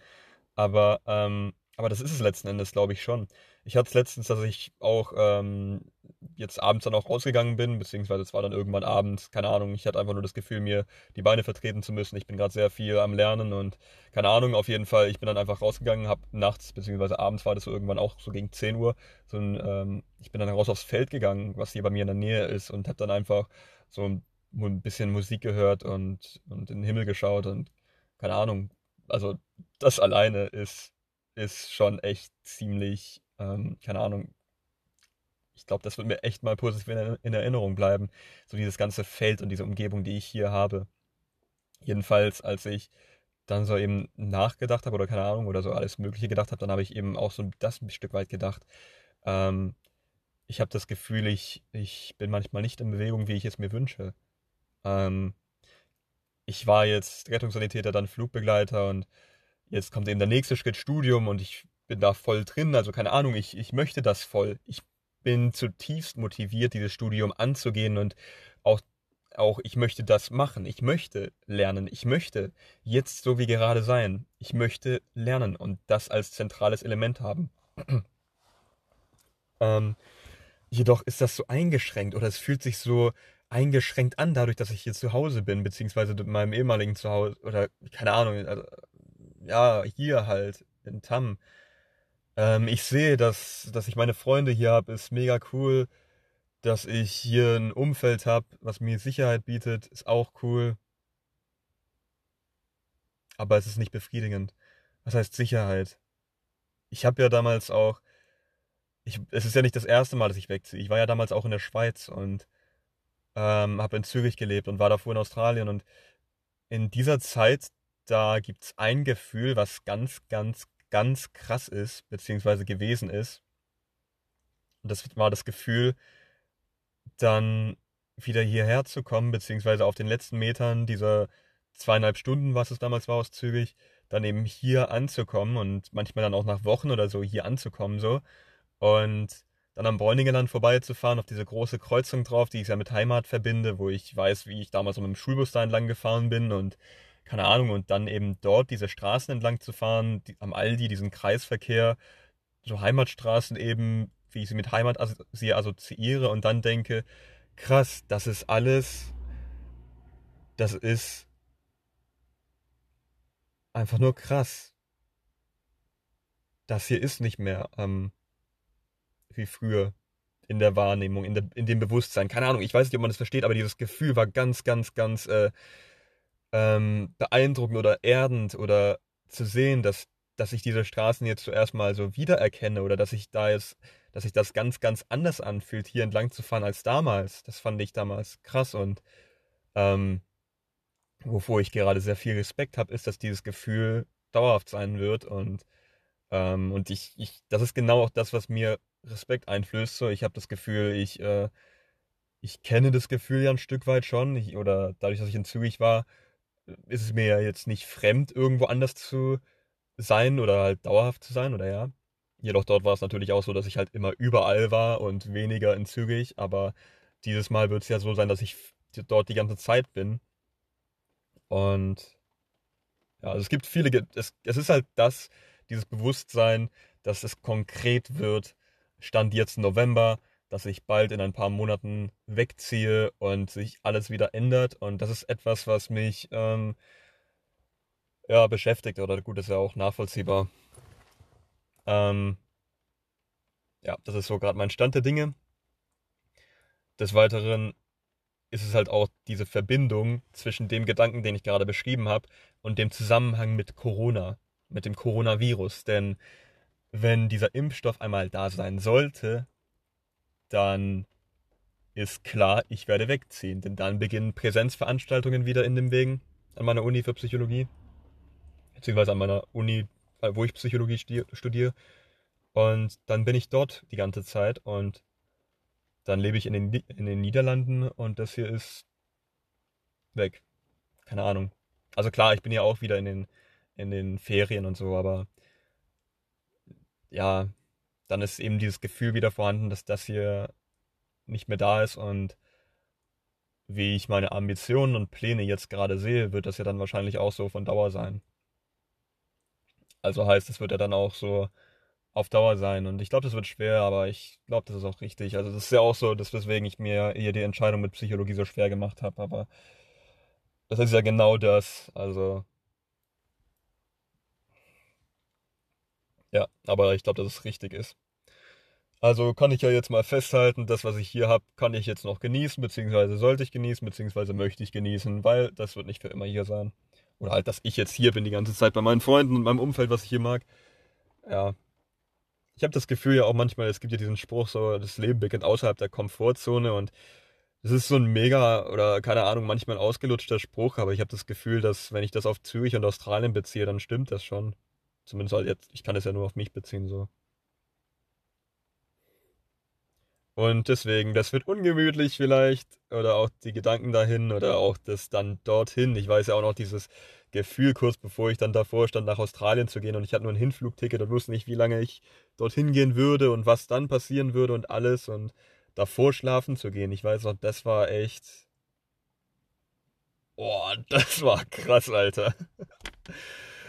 aber ähm, aber das ist es letzten Endes, glaube ich schon. Ich hatte es letztens, dass ich auch ähm, jetzt abends dann auch rausgegangen bin, beziehungsweise es war dann irgendwann abends, keine Ahnung, ich hatte einfach nur das Gefühl, mir die Beine vertreten zu müssen. Ich bin gerade sehr viel am Lernen und keine Ahnung, auf jeden Fall, ich bin dann einfach rausgegangen, habe nachts, beziehungsweise abends war das so irgendwann auch so gegen 10 Uhr, so ein, ähm, ich bin dann raus aufs Feld gegangen, was hier bei mir in der Nähe ist und habe dann einfach so ein, bisschen Musik gehört und, und in den Himmel geschaut und keine Ahnung, also das alleine ist ist schon echt ziemlich, ähm, keine Ahnung, ich glaube, das wird mir echt mal positiv in, in, Erinnerung bleiben. So dieses ganze Feld und diese Umgebung, die ich hier habe. Jedenfalls, als ich dann so eben nachgedacht habe oder keine Ahnung oder so alles Mögliche gedacht habe, dann habe ich eben auch so das ein Stück weit gedacht. Ähm, ich habe das Gefühl, ich, ich bin manchmal nicht in Bewegung, wie ich es mir wünsche. Ähm, ich war jetzt Rettungssanitäter, dann Flugbegleiter und jetzt kommt eben der nächste Schritt Studium und ich bin da voll drin. Also keine Ahnung, ich, ich möchte das voll. Ich bin zutiefst motiviert, dieses Studium anzugehen und auch, auch ich möchte das machen. Ich möchte lernen. Ich möchte jetzt so wie gerade sein. Ich möchte lernen und das als zentrales Element haben. ähm, jedoch ist das so eingeschränkt oder es fühlt sich so eingeschränkt an, dadurch, dass ich hier zu Hause bin, beziehungsweise in meinem ehemaligen Zuhause, oder keine Ahnung, also, ja, hier halt, in Tam. Ähm, ich sehe, dass, dass ich meine Freunde hier habe, ist mega cool. Dass ich hier ein Umfeld habe, was mir Sicherheit bietet, ist auch cool. Aber es ist nicht befriedigend. Was heißt Sicherheit? Ich habe ja damals auch, ich, es ist ja nicht das erste Mal, dass ich wegziehe. Ich war ja damals auch in der Schweiz und ähm, habe in Zürich gelebt und war davor in Australien. Und in dieser Zeit, da gibt es ein Gefühl, was ganz, ganz, ganz krass ist, beziehungsweise gewesen ist. Und das war das Gefühl, dann wieder hierher zu kommen, beziehungsweise auf den letzten Metern dieser zweieinhalb Stunden, was es damals war aus Zürich, dann eben hier anzukommen und manchmal dann auch nach Wochen oder so hier anzukommen so und dann am Bräuningerland vorbeizufahren, auf diese große Kreuzung drauf, die ich ja mit Heimat verbinde, wo ich weiß, wie ich damals mit dem Schulbus da entlang gefahren bin und keine Ahnung, und dann eben dort diese Straßen entlang zu fahren, die, am Aldi, diesen Kreisverkehr, so Heimatstraßen eben, wie ich sie mit Heimat as sie assoziiere und dann denke, krass, das ist alles, das ist einfach nur krass. Das hier ist nicht mehr ähm, wie früher in der Wahrnehmung, in, der, in dem Bewusstsein. Keine Ahnung, ich weiß nicht, ob man das versteht, aber dieses Gefühl war ganz, ganz, ganz äh, ähm, beeindruckend oder erdend oder zu sehen, dass, dass ich diese Straßen jetzt zuerst mal so wiedererkenne oder dass ich da jetzt, dass sich das ganz, ganz anders anfühlt, hier entlang zu fahren als damals. Das fand ich damals krass und ähm, wovor ich gerade sehr viel Respekt habe, ist, dass dieses Gefühl dauerhaft sein wird und ähm, und ich, ich, das ist genau auch das, was mir Respekt einflößt. So, ich habe das Gefühl, ich, äh, ich kenne das Gefühl ja ein Stück weit schon. Ich, oder dadurch, dass ich in Zürich war, ist es mir ja jetzt nicht fremd, irgendwo anders zu sein oder halt dauerhaft zu sein, oder ja. Jedoch dort war es natürlich auch so, dass ich halt immer überall war und weniger in Zürich. Aber dieses Mal wird es ja so sein, dass ich dort die ganze Zeit bin. Und ja, also es gibt viele, es, es ist halt das, dieses Bewusstsein, dass es konkret wird, Stand jetzt November, dass ich bald in ein paar Monaten wegziehe und sich alles wieder ändert. Und das ist etwas, was mich ähm, ja, beschäftigt. Oder gut, ist ja auch nachvollziehbar. Ähm, ja, das ist so gerade mein Stand der Dinge. Des Weiteren ist es halt auch diese Verbindung zwischen dem Gedanken, den ich gerade beschrieben habe, und dem Zusammenhang mit Corona, mit dem Coronavirus. Denn wenn dieser Impfstoff einmal da sein sollte, dann ist klar, ich werde wegziehen. Denn dann beginnen Präsenzveranstaltungen wieder in dem Wegen an meiner Uni für Psychologie. Beziehungsweise an meiner Uni, äh, wo ich Psychologie studiere. Und dann bin ich dort die ganze Zeit und dann lebe ich in den, in den Niederlanden und das hier ist weg. Keine Ahnung. Also klar, ich bin ja auch wieder in den, in den Ferien und so, aber ja, dann ist eben dieses Gefühl wieder vorhanden, dass das hier nicht mehr da ist und wie ich meine Ambitionen und Pläne jetzt gerade sehe, wird das ja dann wahrscheinlich auch so von Dauer sein. Also heißt, es wird ja dann auch so auf Dauer sein und ich glaube, das wird schwer, aber ich glaube, das ist auch richtig. Also das ist ja auch so, dass weswegen ich mir hier die Entscheidung mit Psychologie so schwer gemacht habe, aber das ist ja genau das. Also Ja, aber ich glaube, dass es richtig ist. Also kann ich ja jetzt mal festhalten, das, was ich hier habe, kann ich jetzt noch genießen, beziehungsweise sollte ich genießen, beziehungsweise möchte ich genießen, weil das wird nicht für immer hier sein. Oder halt, dass ich jetzt hier bin die ganze Zeit bei meinen Freunden und meinem Umfeld, was ich hier mag. Ja. Ich habe das Gefühl ja auch manchmal, es gibt ja diesen Spruch, so, das Leben beginnt außerhalb der Komfortzone und es ist so ein mega oder keine Ahnung, manchmal ausgelutschter Spruch, aber ich habe das Gefühl, dass wenn ich das auf Zürich und Australien beziehe, dann stimmt das schon. Zumindest halt jetzt, ich kann es ja nur auf mich beziehen, so. Und deswegen, das wird ungemütlich vielleicht, oder auch die Gedanken dahin, oder auch das dann dorthin. Ich weiß ja auch noch dieses Gefühl, kurz bevor ich dann davor stand, nach Australien zu gehen und ich hatte nur ein Hinflugticket und wusste nicht, wie lange ich dorthin gehen würde und was dann passieren würde und alles und davor schlafen zu gehen. Ich weiß noch, das war echt. Boah, das war krass, Alter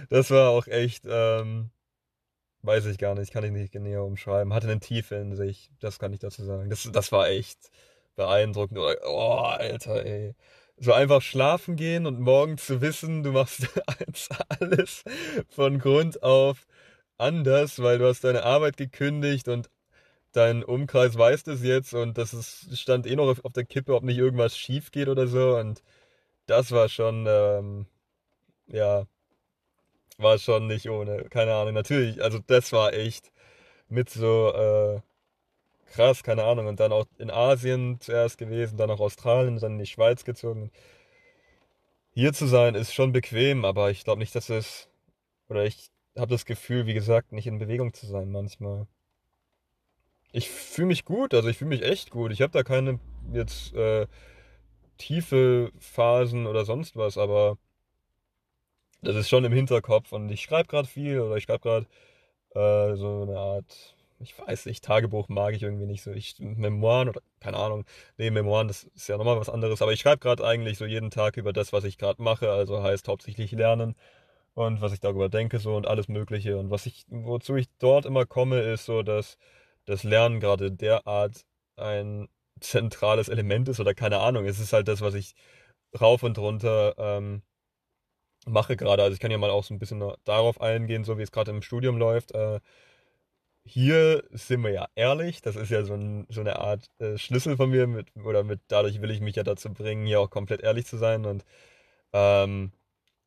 das war auch echt, ähm, weiß ich gar nicht, kann ich nicht näher umschreiben. Hatte eine Tiefe in sich, das kann ich dazu sagen. Das, das war echt, beeindruckend. Oh, Alter, ey. So einfach schlafen gehen und morgen zu wissen, du machst alles von Grund auf anders, weil du hast deine Arbeit gekündigt und dein Umkreis weiß das jetzt und das ist, stand eh noch auf der Kippe, ob nicht irgendwas schief geht oder so. Und das war schon, ähm, ja, war schon nicht ohne. Keine Ahnung, natürlich, also das war echt mit so äh, krass, keine Ahnung. Und dann auch in Asien zuerst gewesen, dann auch Australien, dann in die Schweiz gezogen. Hier zu sein ist schon bequem, aber ich glaube nicht, dass es, oder ich habe das Gefühl, wie gesagt, nicht in Bewegung zu sein manchmal. Ich fühle mich gut, also ich fühle mich echt gut. Ich habe da keine jetzt äh, tiefe Phasen oder sonst was, aber das ist schon im Hinterkopf und ich schreibe gerade viel oder ich schreibe gerade äh, so eine Art, ich weiß nicht, Tagebuch mag ich irgendwie nicht so. Ich, Memoiren oder keine Ahnung, nee, Memoiren, das ist ja nochmal was anderes, aber ich schreibe gerade eigentlich so jeden Tag über das, was ich gerade mache, also heißt hauptsächlich lernen und was ich darüber denke so und alles Mögliche und was ich, wozu ich dort immer komme, ist so, dass das Lernen gerade derart ein zentrales Element ist oder keine Ahnung. Es ist halt das, was ich rauf und runter ähm, mache gerade. Also ich kann ja mal auch so ein bisschen darauf eingehen, so wie es gerade im Studium läuft. Äh, hier sind wir ja ehrlich, das ist ja so, ein, so eine Art äh, Schlüssel von mir, mit, oder mit dadurch will ich mich ja dazu bringen, hier auch komplett ehrlich zu sein. Und, ähm,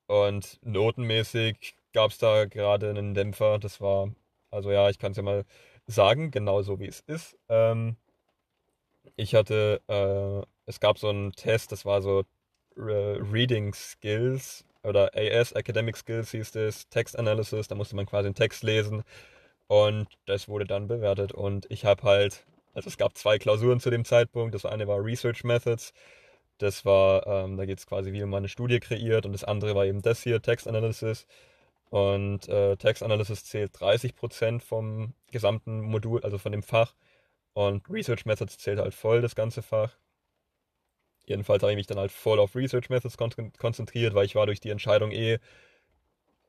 und notenmäßig gab es da gerade einen Dämpfer. Das war, also ja, ich kann es ja mal sagen, genauso wie es ist. Ähm, ich hatte, äh, es gab so einen Test, das war so äh, Reading Skills oder AS, Academic Skills hieß es, Text Analysis, da musste man quasi einen Text lesen und das wurde dann bewertet und ich habe halt, also es gab zwei Klausuren zu dem Zeitpunkt, das eine war Research Methods, das war, ähm, da geht es quasi, wie man eine Studie kreiert und das andere war eben das hier, Text Analysis und äh, Text Analysis zählt 30% vom gesamten Modul, also von dem Fach und Research Methods zählt halt voll das ganze Fach Jedenfalls habe ich mich dann halt voll auf Research Methods konzentriert, weil ich war durch die Entscheidung eh,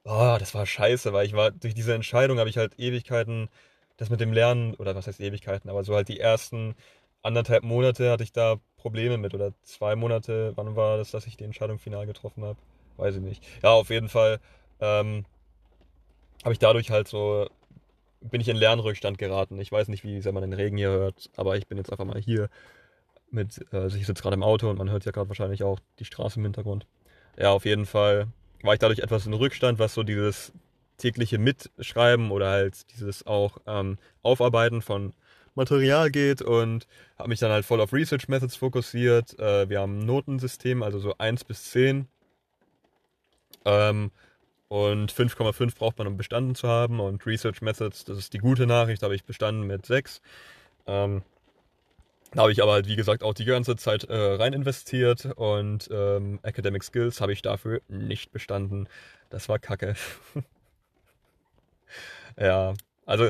oh, das war scheiße, weil ich war, durch diese Entscheidung habe ich halt Ewigkeiten, das mit dem Lernen, oder was heißt Ewigkeiten, aber so halt die ersten anderthalb Monate hatte ich da Probleme mit, oder zwei Monate, wann war das, dass ich die Entscheidung final getroffen habe? Weiß ich nicht. Ja, auf jeden Fall ähm, habe ich dadurch halt so, bin ich in Lernrückstand geraten. Ich weiß nicht, wie sehr man den Regen hier hört, aber ich bin jetzt einfach mal hier mit, also ich sitze gerade im Auto und man hört ja gerade wahrscheinlich auch die Straße im Hintergrund. Ja, auf jeden Fall war ich dadurch etwas in Rückstand, was so dieses tägliche Mitschreiben oder halt dieses auch ähm, Aufarbeiten von Material geht und habe mich dann halt voll auf Research Methods fokussiert. Äh, wir haben ein Notensystem, also so 1 bis 10. Ähm, und 5,5 braucht man, um bestanden zu haben. Und Research Methods, das ist die gute Nachricht, habe ich bestanden mit 6. Ähm, da habe ich aber halt, wie gesagt, auch die ganze Zeit äh, rein investiert und ähm, Academic Skills habe ich dafür nicht bestanden. Das war kacke. ja, also,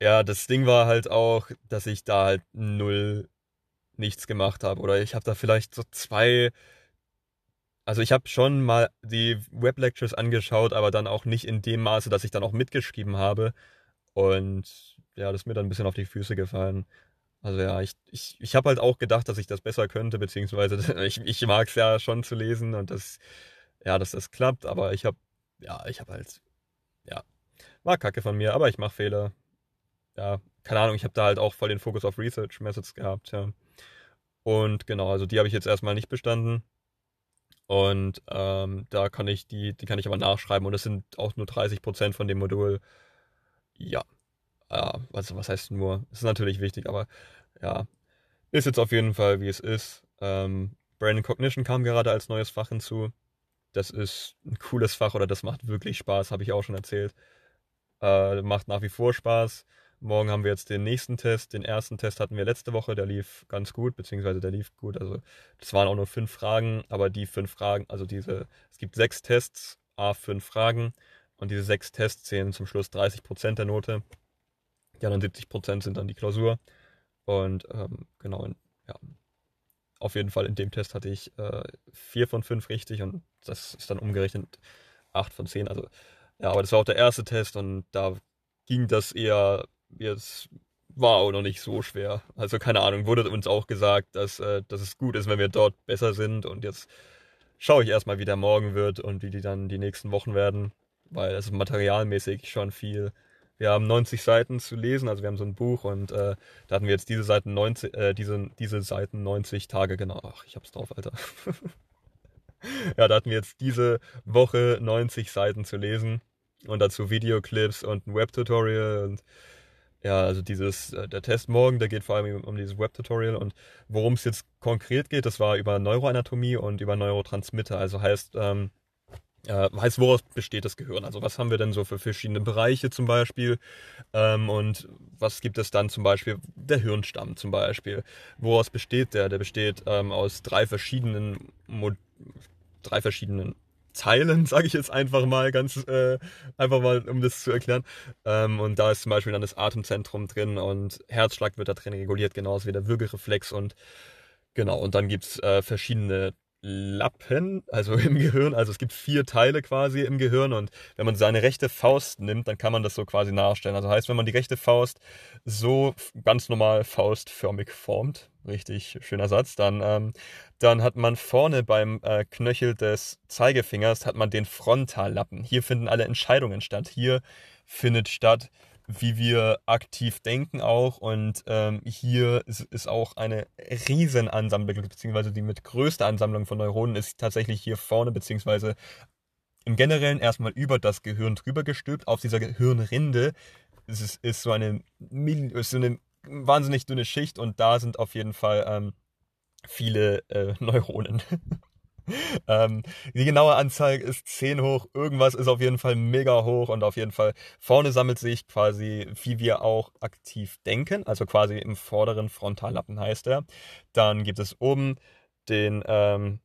ja, das Ding war halt auch, dass ich da halt null nichts gemacht habe. Oder ich habe da vielleicht so zwei. Also ich habe schon mal die Web-Lectures angeschaut, aber dann auch nicht in dem Maße, dass ich dann auch mitgeschrieben habe. Und ja, das ist mir dann ein bisschen auf die Füße gefallen. Also ja, ich, ich, ich habe halt auch gedacht, dass ich das besser könnte, beziehungsweise ich, ich mag es ja schon zu lesen und das, ja, dass das klappt, aber ich habe, ja, ich habe halt, ja, war kacke von mir, aber ich mache Fehler. Ja, keine Ahnung, ich habe da halt auch voll den Fokus auf Research Methods gehabt, ja. Und genau, also die habe ich jetzt erstmal nicht bestanden. Und ähm, da kann ich die, die kann ich aber nachschreiben und es sind auch nur 30% von dem Modul. Ja, ja, also was heißt nur? Ist natürlich wichtig, aber ja, ist jetzt auf jeden Fall, wie es ist. Ähm, Brain Cognition kam gerade als neues Fach hinzu. Das ist ein cooles Fach oder das macht wirklich Spaß, habe ich auch schon erzählt. Äh, macht nach wie vor Spaß. Morgen haben wir jetzt den nächsten Test. Den ersten Test hatten wir letzte Woche, der lief ganz gut, beziehungsweise der lief gut. Also das waren auch nur fünf Fragen, aber die fünf Fragen, also diese, es gibt sechs Tests, a fünf Fragen und diese sechs Tests zählen zum Schluss 30% der Note. Die anderen 70 Prozent sind dann die Klausur. Und ähm, genau, ja, auf jeden Fall in dem Test hatte ich äh, vier von fünf richtig und das ist dann umgerechnet acht von zehn. Also ja, aber das war auch der erste Test und da ging das eher jetzt war auch noch nicht so schwer. Also keine Ahnung, wurde uns auch gesagt, dass, äh, dass es gut ist, wenn wir dort besser sind. Und jetzt schaue ich erstmal, wie der Morgen wird und wie die dann die nächsten Wochen werden, weil es ist materialmäßig schon viel. Wir haben 90 Seiten zu lesen, also wir haben so ein Buch und äh, da hatten wir jetzt diese Seiten 90, äh, diese, diese Seiten 90 Tage genau. Ach, ich hab's drauf, Alter. ja, da hatten wir jetzt diese Woche 90 Seiten zu lesen und dazu Videoclips und ein Webtutorial und ja, also dieses, äh, der Test morgen, der geht vor allem um dieses Web-Tutorial und worum es jetzt konkret geht, das war über Neuroanatomie und über Neurotransmitter. Also heißt, ähm, äh, heißt, woraus besteht das Gehirn? Also was haben wir denn so für verschiedene Bereiche zum Beispiel? Ähm, und was gibt es dann zum Beispiel? Der Hirnstamm zum Beispiel. Woraus besteht der? Der besteht ähm, aus drei verschiedenen, Mo drei verschiedenen Zeilen, sage ich jetzt einfach mal, ganz äh, einfach mal, um das zu erklären. Ähm, und da ist zum Beispiel dann das Atemzentrum drin und Herzschlag wird da drin reguliert, genauso wie der Würgereflex und genau, und dann gibt's äh, verschiedene Lappen, also im Gehirn. Also es gibt vier Teile quasi im Gehirn und wenn man seine rechte Faust nimmt, dann kann man das so quasi nachstellen. Also heißt, wenn man die rechte Faust so ganz normal faustförmig formt, richtig schöner Satz, dann, ähm, dann hat man vorne beim äh, Knöchel des Zeigefingers hat man den Frontallappen. Hier finden alle Entscheidungen statt. Hier findet statt, wie wir aktiv denken auch. Und ähm, hier ist, ist auch eine riesen Ansammlung, beziehungsweise die mit größte Ansammlung von Neuronen ist tatsächlich hier vorne, beziehungsweise im Generellen erstmal über das Gehirn drüber gestülpt. Auf dieser Gehirnrinde ist, ist, ist so eine, ist eine wahnsinnig dünne Schicht und da sind auf jeden Fall ähm, viele äh, Neuronen. ähm, die genaue Anzahl ist 10 hoch, irgendwas ist auf jeden Fall mega hoch und auf jeden Fall vorne sammelt sich quasi, wie wir auch aktiv denken, also quasi im vorderen Frontallappen heißt er. Dann gibt es oben den, ähm,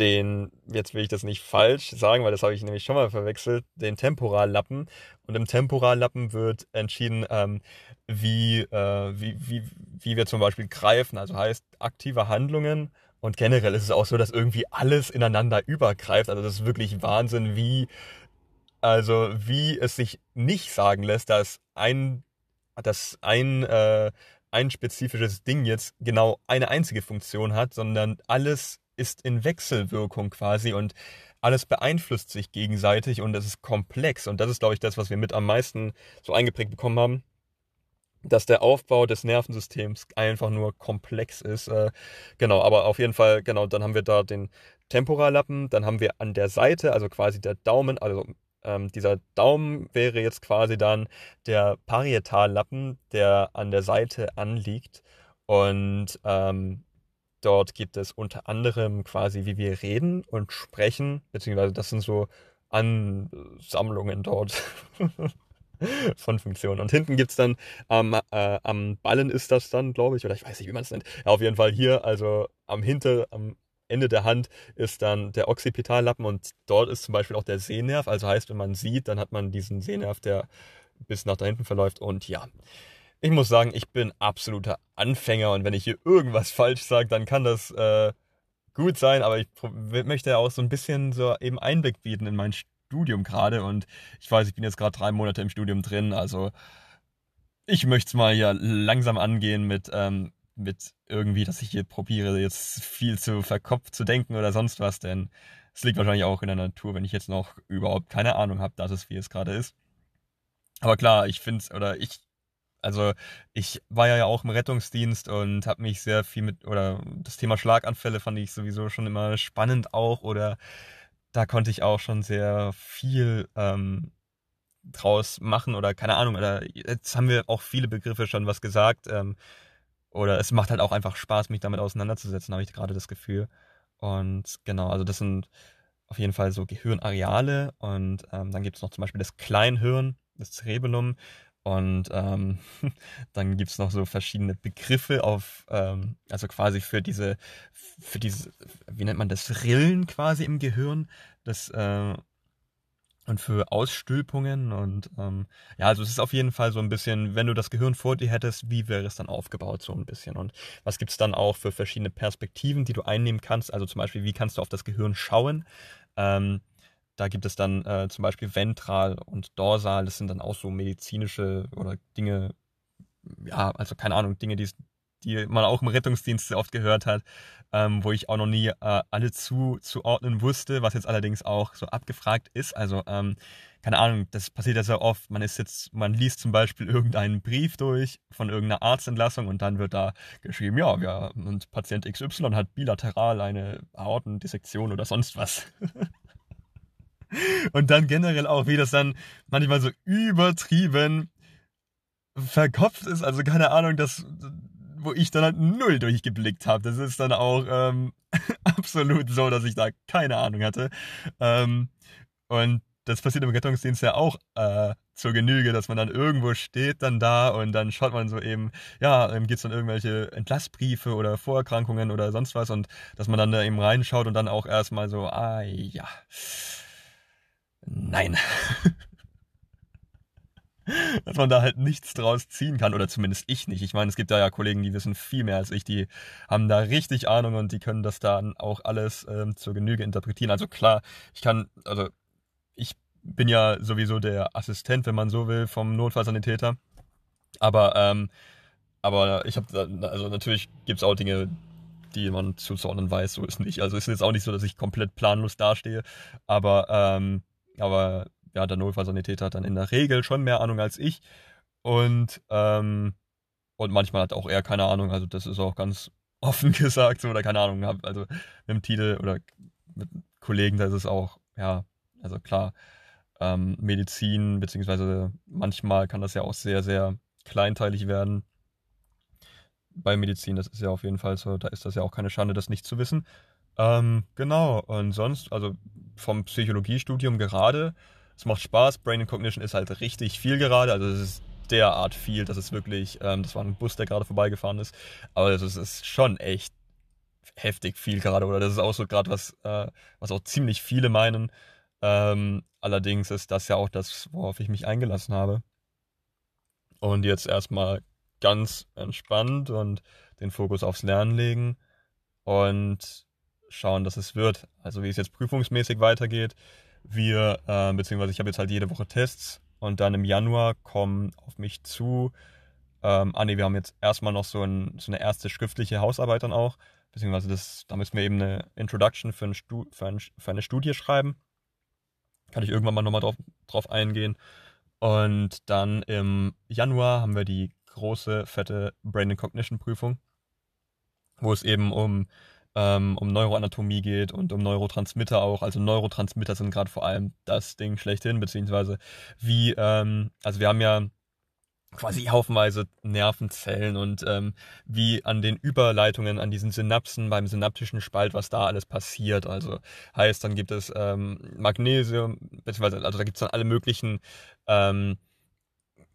den, jetzt will ich das nicht falsch sagen, weil das habe ich nämlich schon mal verwechselt, den Temporallappen. Und im Temporallappen wird entschieden, ähm, wie, äh, wie, wie, wie wir zum Beispiel greifen. Also heißt aktive Handlungen und generell ist es auch so, dass irgendwie alles ineinander übergreift. Also das ist wirklich Wahnsinn, wie, also wie es sich nicht sagen lässt, dass ein, dass ein, äh, ein spezifisches Ding jetzt genau eine einzige Funktion hat, sondern alles ist in Wechselwirkung quasi und alles beeinflusst sich gegenseitig und es ist komplex. Und das ist, glaube ich, das, was wir mit am meisten so eingeprägt bekommen haben dass der Aufbau des Nervensystems einfach nur komplex ist. Äh, genau, aber auf jeden Fall, genau, dann haben wir da den Temporallappen, dann haben wir an der Seite, also quasi der Daumen, also ähm, dieser Daumen wäre jetzt quasi dann der Parietallappen, der an der Seite anliegt. Und ähm, dort gibt es unter anderem quasi, wie wir reden und sprechen, beziehungsweise das sind so Ansammlungen dort. von Funktionen. Und hinten gibt es dann ähm, äh, am Ballen ist das dann, glaube ich, oder ich weiß nicht, wie man es nennt. Ja, auf jeden Fall hier, also am Hinter, am Ende der Hand ist dann der Occipitallappen und dort ist zum Beispiel auch der Sehnerv. Also heißt, wenn man sieht, dann hat man diesen Sehnerv, der bis nach da hinten verläuft. Und ja, ich muss sagen, ich bin absoluter Anfänger und wenn ich hier irgendwas falsch sage, dann kann das äh, gut sein, aber ich möchte ja auch so ein bisschen so eben Einblick bieten in mein Studium gerade und ich weiß, ich bin jetzt gerade drei Monate im Studium drin, also ich möchte es mal hier langsam angehen mit, ähm, mit irgendwie, dass ich hier probiere, jetzt viel zu verkopft zu denken oder sonst was, denn es liegt wahrscheinlich auch in der Natur, wenn ich jetzt noch überhaupt keine Ahnung habe, dass es wie es gerade ist. Aber klar, ich finde es, oder ich, also ich war ja auch im Rettungsdienst und habe mich sehr viel mit, oder das Thema Schlaganfälle fand ich sowieso schon immer spannend auch, oder da konnte ich auch schon sehr viel ähm, draus machen oder keine Ahnung. Oder jetzt haben wir auch viele Begriffe schon was gesagt. Ähm, oder es macht halt auch einfach Spaß, mich damit auseinanderzusetzen, habe ich gerade das Gefühl. Und genau, also das sind auf jeden Fall so Gehirnareale. Und ähm, dann gibt es noch zum Beispiel das Kleinhirn, das Cerebellum. Und ähm, dann gibt es noch so verschiedene Begriffe auf, ähm, also quasi für diese, für diese, wie nennt man das, Rillen quasi im Gehirn. Das, äh, und für Ausstülpungen und ähm, ja, also es ist auf jeden Fall so ein bisschen, wenn du das Gehirn vor dir hättest, wie wäre es dann aufgebaut so ein bisschen und was gibt es dann auch für verschiedene Perspektiven, die du einnehmen kannst, also zum Beispiel, wie kannst du auf das Gehirn schauen, ähm, da gibt es dann äh, zum Beispiel ventral und dorsal. Das sind dann auch so medizinische oder Dinge, ja, also keine Ahnung, Dinge, die, die man auch im Rettungsdienst sehr oft gehört hat, ähm, wo ich auch noch nie äh, alle zuzuordnen wusste, was jetzt allerdings auch so abgefragt ist. Also, ähm, keine Ahnung, das passiert ja sehr oft. Man ist jetzt, man liest zum Beispiel irgendeinen Brief durch von irgendeiner Arztentlassung und dann wird da geschrieben, ja, ja, und Patient XY hat bilateral eine Aortendissektion oder sonst was. und dann generell auch, wie das dann manchmal so übertrieben verkopft ist. Also keine Ahnung, das, wo ich dann halt null durchgeblickt habe. Das ist dann auch ähm, absolut so, dass ich da keine Ahnung hatte. Ähm, und das passiert im Rettungsdienst ja auch äh, zur Genüge, dass man dann irgendwo steht dann da und dann schaut man so eben, ja, ähm, gibt es dann irgendwelche Entlassbriefe oder Vorerkrankungen oder sonst was und dass man dann da eben reinschaut und dann auch erstmal so, ah ja, nein. dass man da halt nichts draus ziehen kann oder zumindest ich nicht. Ich meine, es gibt da ja Kollegen, die wissen viel mehr als ich, die haben da richtig Ahnung und die können das dann auch alles ähm, zur Genüge interpretieren. Also klar, ich kann, also ich bin ja sowieso der Assistent, wenn man so will, vom Notfallsanitäter. Aber, ähm, aber ich habe, also natürlich gibt es auch Dinge, die man zuzuordnen weiß, so ist nicht. Also es ist jetzt auch nicht so, dass ich komplett planlos dastehe, aber, ähm, aber ja, der Notfallsanitäter hat dann in der Regel schon mehr Ahnung als ich und, ähm, und manchmal hat auch er keine Ahnung, also das ist auch ganz offen gesagt, so, oder keine Ahnung, also mit dem Titel oder mit Kollegen, da ist es auch, ja, also klar, ähm, Medizin, beziehungsweise manchmal kann das ja auch sehr, sehr kleinteilig werden. Bei Medizin, das ist ja auf jeden Fall so, da ist das ja auch keine Schande, das nicht zu wissen. Ähm, genau, und sonst, also vom Psychologiestudium gerade, es macht Spaß, Brain and Cognition ist halt richtig viel gerade, also es ist derart viel, das ist wirklich, ähm, das war ein Bus, der gerade vorbeigefahren ist, aber es ist schon echt heftig viel gerade, oder das ist auch so gerade was, äh, was auch ziemlich viele meinen, ähm, allerdings ist das ja auch das, worauf ich mich eingelassen habe. Und jetzt erstmal ganz entspannt und den Fokus aufs Lernen legen und schauen, dass es wird. Also wie es jetzt prüfungsmäßig weitergeht. Wir, äh, beziehungsweise ich habe jetzt halt jede Woche Tests und dann im Januar kommen auf mich zu. Ähm, ah nee, wir haben jetzt erstmal noch so, ein, so eine erste schriftliche Hausarbeit dann auch. Beziehungsweise das, da müssen wir eben eine Introduction für, ein für, ein, für eine Studie schreiben. Kann ich irgendwann mal nochmal drauf, drauf eingehen. Und dann im Januar haben wir die große, fette Brain and Cognition Prüfung, wo es eben um, ähm, um Neuroanatomie geht und um Neurotransmitter auch. Also Neurotransmitter sind gerade vor allem das Ding schlechthin, beziehungsweise wie, ähm, also wir haben ja quasi haufenweise Nervenzellen und ähm, wie an den Überleitungen, an diesen Synapsen beim synaptischen Spalt, was da alles passiert. Also heißt, dann gibt es ähm, Magnesium, beziehungsweise also da gibt es dann alle möglichen ähm,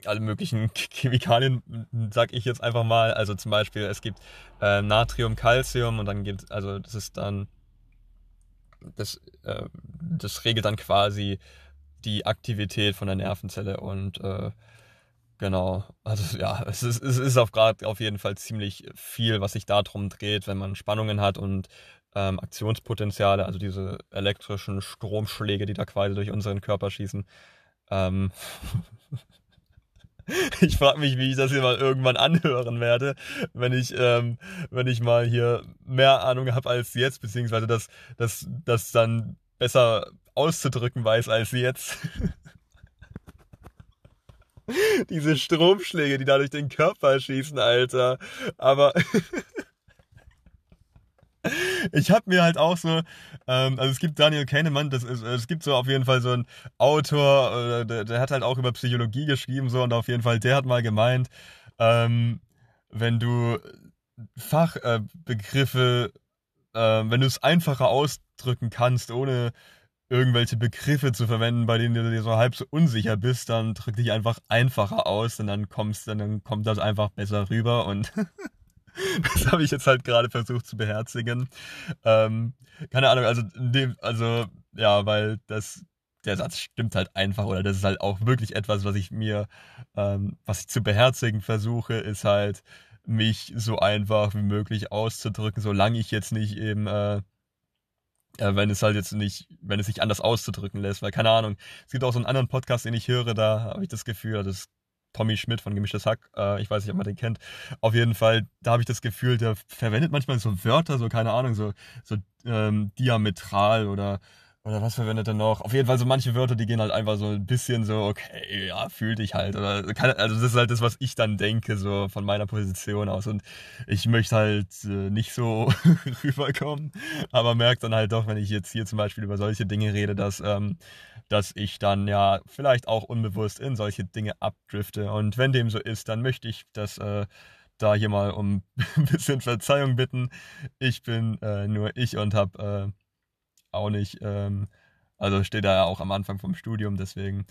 alle möglichen Chemikalien, sag ich jetzt einfach mal. Also zum Beispiel, es gibt äh, Natrium, Calcium und dann gibt also das ist dann, das, äh, das regelt dann quasi die Aktivität von der Nervenzelle und äh, Genau, also ja, es ist, es ist auf gerade auf jeden Fall ziemlich viel, was sich darum dreht, wenn man Spannungen hat und ähm, Aktionspotenziale, also diese elektrischen Stromschläge, die da quasi durch unseren Körper schießen. Ähm ich frage mich, wie ich das hier mal irgendwann anhören werde, wenn ich, ähm, wenn ich mal hier mehr Ahnung habe als jetzt, beziehungsweise das, das, das dann besser auszudrücken weiß als jetzt. Diese Stromschläge, die da durch den Körper schießen, Alter. Aber ich habe mir halt auch so, ähm, also es gibt Daniel Kahnemann, das ist, es gibt so auf jeden Fall so einen Autor, äh, der, der, hat halt auch über Psychologie geschrieben, so und auf jeden Fall, der hat mal gemeint, ähm, wenn du Fachbegriffe, äh, äh, wenn du es einfacher ausdrücken kannst, ohne irgendwelche Begriffe zu verwenden, bei denen du dir so halb so unsicher bist, dann drück dich einfach einfacher aus und dann kommst, dann kommt das einfach besser rüber und das habe ich jetzt halt gerade versucht zu beherzigen. Ähm, keine Ahnung, also, also ja, weil das der Satz stimmt halt einfach oder das ist halt auch wirklich etwas, was ich mir, ähm, was ich zu beherzigen versuche, ist halt mich so einfach wie möglich auszudrücken, solange ich jetzt nicht eben äh, äh, wenn es halt jetzt nicht, wenn es sich anders auszudrücken lässt, weil keine Ahnung, es gibt auch so einen anderen Podcast, den ich höre, da habe ich das Gefühl, das, Tommy Schmidt von Gemischtes Hack. Äh, ich weiß nicht, ob man den kennt. Auf jeden Fall, da habe ich das Gefühl, der verwendet manchmal so Wörter, so keine Ahnung, so, so ähm, diametral oder oder was verwendet er noch? Auf jeden Fall so manche Wörter, die gehen halt einfach so ein bisschen so, okay, ja, fühl dich halt. Oder also das ist halt das, was ich dann denke, so von meiner Position aus. Und ich möchte halt äh, nicht so rüberkommen, aber merke dann halt doch, wenn ich jetzt hier zum Beispiel über solche Dinge rede, dass, ähm, dass ich dann ja vielleicht auch unbewusst in solche Dinge abdrifte. Und wenn dem so ist, dann möchte ich das äh, da hier mal um ein bisschen Verzeihung bitten. Ich bin äh, nur ich und habe äh, auch nicht. Ähm, also steht da ja auch am Anfang vom Studium, deswegen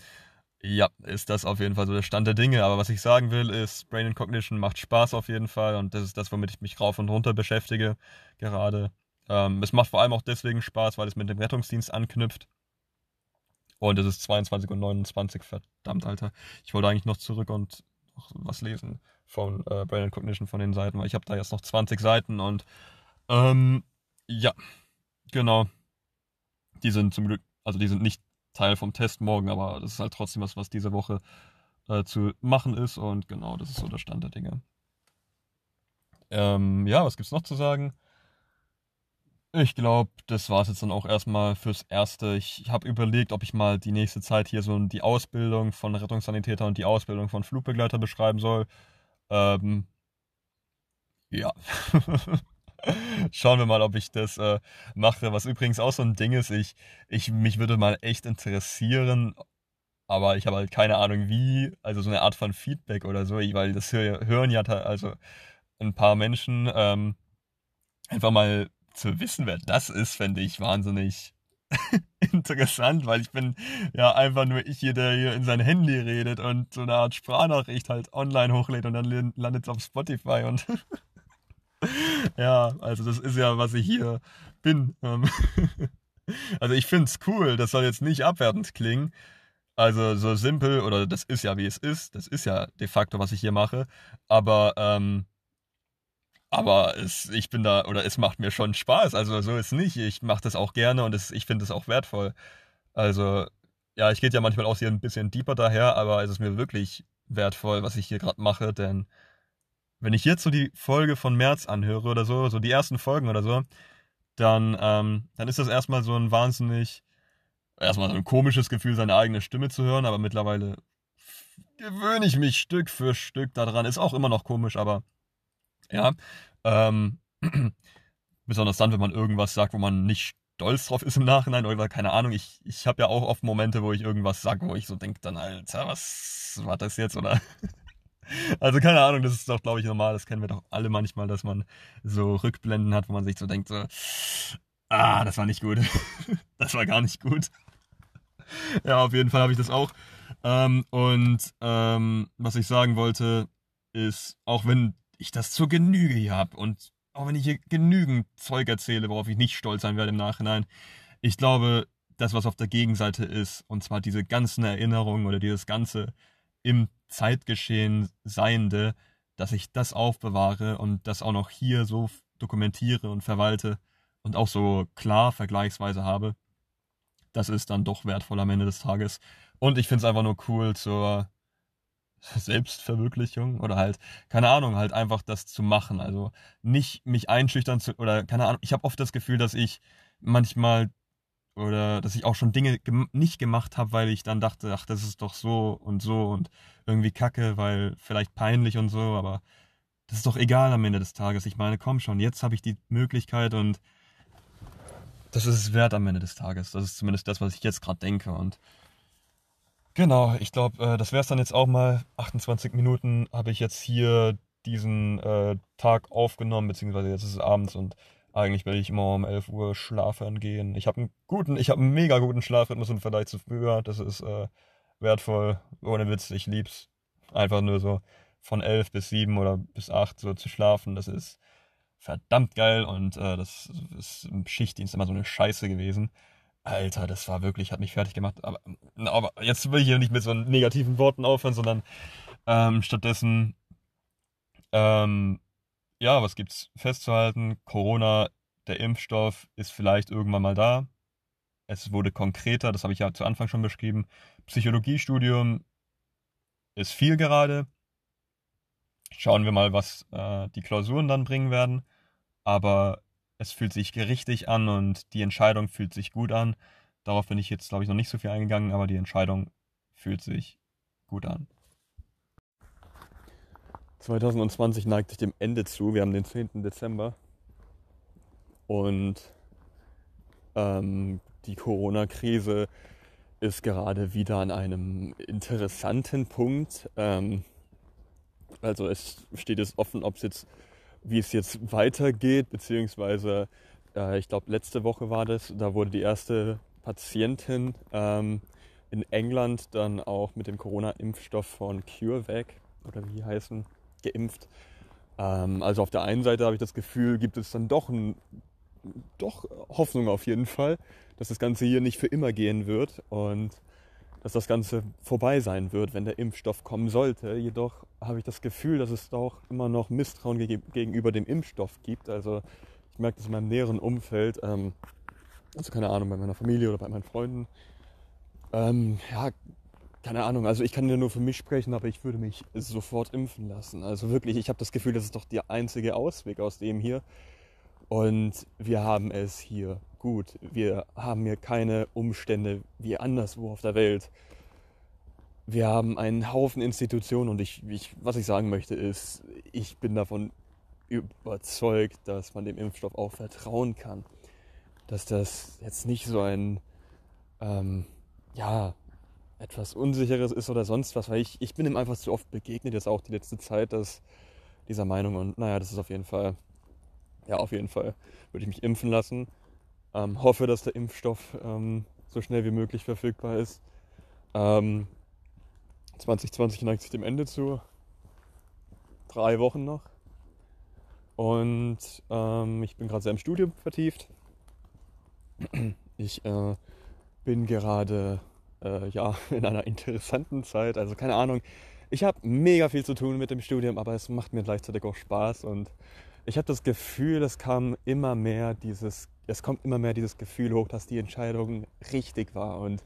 ja, ist das auf jeden Fall so der Stand der Dinge. Aber was ich sagen will, ist, Brain and Cognition macht Spaß auf jeden Fall und das ist das, womit ich mich rauf und runter beschäftige gerade. Ähm, es macht vor allem auch deswegen Spaß, weil es mit dem Rettungsdienst anknüpft. Und es ist 22.29 Uhr, verdammt, Alter. Ich wollte eigentlich noch zurück und noch was lesen von äh, Brain and Cognition von den Seiten, weil ich habe da jetzt noch 20 Seiten und ähm, ja, genau die sind zum Glück, also die sind nicht Teil vom Test morgen, aber das ist halt trotzdem was, was diese Woche äh, zu machen ist und genau, das ist so der Stand der Dinge. Ähm, ja, was gibt's noch zu sagen? Ich glaube, das war es jetzt dann auch erstmal fürs Erste. Ich habe überlegt, ob ich mal die nächste Zeit hier so die Ausbildung von Rettungssanitäter und die Ausbildung von Flugbegleiter beschreiben soll. Ähm, ja. Schauen wir mal, ob ich das äh, mache. Was übrigens auch so ein Ding ist, ich, ich, mich würde mal echt interessieren, aber ich habe halt keine Ahnung wie, also so eine Art von Feedback oder so, weil das hören ja also ein paar Menschen. Ähm, einfach mal zu wissen, wer das ist, fände ich wahnsinnig interessant, weil ich bin ja einfach nur ich der hier in sein Handy redet und so eine Art Sprachnachricht halt online hochlädt und dann landet es auf Spotify und ja, also das ist ja, was ich hier bin. Ähm, also ich finde es cool, das soll jetzt nicht abwertend klingen. Also so simpel, oder das ist ja wie es ist, das ist ja de facto, was ich hier mache. Aber, ähm, aber es, ich bin da, oder es macht mir schon Spaß. Also so ist nicht. Ich mache das auch gerne und es, ich finde es auch wertvoll. Also, ja, ich gehe ja manchmal auch hier ein bisschen deeper daher, aber es ist mir wirklich wertvoll, was ich hier gerade mache, denn wenn ich jetzt so die Folge von März anhöre oder so, so die ersten Folgen oder so, dann, ähm, dann ist das erstmal so ein wahnsinnig, erstmal so ein komisches Gefühl, seine eigene Stimme zu hören, aber mittlerweile gewöhne ich mich Stück für Stück daran. Ist auch immer noch komisch, aber ja. Ähm, besonders dann, wenn man irgendwas sagt, wo man nicht stolz drauf ist im Nachhinein oder keine Ahnung. Ich, ich habe ja auch oft Momente, wo ich irgendwas sage, wo ich so denke, dann, Alter, was war das jetzt? Oder also keine Ahnung, das ist doch, glaube ich, normal. Das kennen wir doch alle manchmal, dass man so Rückblenden hat, wo man sich so denkt, so, ah, das war nicht gut. das war gar nicht gut. ja, auf jeden Fall habe ich das auch. Ähm, und ähm, was ich sagen wollte, ist, auch wenn ich das zur Genüge hier habe und auch wenn ich hier genügend Zeug erzähle, worauf ich nicht stolz sein werde im Nachhinein, ich glaube, das, was auf der Gegenseite ist, und zwar diese ganzen Erinnerungen oder dieses ganze im Zeitgeschehen Seiende, dass ich das aufbewahre und das auch noch hier so dokumentiere und verwalte und auch so klar vergleichsweise habe, das ist dann doch wertvoll am Ende des Tages. Und ich finde es einfach nur cool zur Selbstverwirklichung oder halt, keine Ahnung, halt einfach das zu machen. Also nicht mich einschüchtern zu, oder keine Ahnung, ich habe oft das Gefühl, dass ich manchmal oder dass ich auch schon Dinge gem nicht gemacht habe, weil ich dann dachte, ach, das ist doch so und so und irgendwie kacke, weil vielleicht peinlich und so, aber das ist doch egal am Ende des Tages. Ich meine, komm schon, jetzt habe ich die Möglichkeit und das ist es wert am Ende des Tages. Das ist zumindest das, was ich jetzt gerade denke und genau, ich glaube, äh, das wäre es dann jetzt auch mal. 28 Minuten habe ich jetzt hier diesen äh, Tag aufgenommen, beziehungsweise jetzt ist es abends und eigentlich will ich immer um 11 Uhr schlafen gehen. Ich habe einen guten, ich habe einen mega guten Schlafrhythmus im Vergleich zu früher. Das ist äh, wertvoll. Ohne Witz, ich lieb's. Einfach nur so von 11 bis 7 oder bis 8 so zu schlafen. Das ist verdammt geil und äh, das ist im Schichtdienst immer so eine Scheiße gewesen. Alter, das war wirklich, hat mich fertig gemacht. Aber, aber jetzt will ich hier nicht mit so negativen Worten aufhören, sondern ähm, stattdessen ähm, ja, was gibt's festzuhalten? Corona, der Impfstoff ist vielleicht irgendwann mal da. Es wurde konkreter, das habe ich ja zu Anfang schon beschrieben. Psychologiestudium ist viel gerade. Schauen wir mal, was äh, die Klausuren dann bringen werden. Aber es fühlt sich richtig an und die Entscheidung fühlt sich gut an. Darauf bin ich jetzt, glaube ich, noch nicht so viel eingegangen, aber die Entscheidung fühlt sich gut an. 2020 neigt sich dem Ende zu. Wir haben den 10. Dezember. Und ähm, die Corona-Krise ist gerade wieder an einem interessanten Punkt. Ähm, also es steht es offen, ob es jetzt, wie es jetzt weitergeht, beziehungsweise äh, ich glaube letzte Woche war das, da wurde die erste Patientin ähm, in England dann auch mit dem Corona-Impfstoff von CureVac oder wie heißen, geimpft. Ähm, also auf der einen Seite habe ich das Gefühl, gibt es dann doch, ein, doch Hoffnung auf jeden Fall, dass das Ganze hier nicht für immer gehen wird und dass das Ganze vorbei sein wird, wenn der Impfstoff kommen sollte. Jedoch habe ich das Gefühl, dass es doch immer noch Misstrauen gegenüber dem Impfstoff gibt. Also ich merke das in meinem näheren Umfeld, ähm, also keine Ahnung, bei meiner Familie oder bei meinen Freunden. Ähm, ja, keine Ahnung, also ich kann ja nur für mich sprechen, aber ich würde mich sofort impfen lassen. Also wirklich, ich habe das Gefühl, das ist doch der einzige Ausweg aus dem hier. Und wir haben es hier gut. Wir haben hier keine Umstände wie anderswo auf der Welt. Wir haben einen Haufen Institutionen und ich, ich, was ich sagen möchte ist, ich bin davon überzeugt, dass man dem Impfstoff auch vertrauen kann. Dass das jetzt nicht so ein, ähm, ja, etwas Unsicheres ist oder sonst was, weil ich, ich bin ihm einfach zu oft begegnet, jetzt auch die letzte Zeit, dass dieser Meinung und naja, das ist auf jeden Fall, ja, auf jeden Fall würde ich mich impfen lassen. Ähm, hoffe, dass der Impfstoff ähm, so schnell wie möglich verfügbar ist. Ähm, 2020 neigt sich dem Ende zu. Drei Wochen noch. Und ähm, ich bin gerade sehr im Studium vertieft. Ich äh, bin gerade äh, ja, in einer interessanten Zeit. Also keine Ahnung. Ich habe mega viel zu tun mit dem Studium, aber es macht mir gleichzeitig auch Spaß und ich habe das Gefühl, es kam immer mehr dieses, es kommt immer mehr dieses Gefühl hoch, dass die Entscheidung richtig war und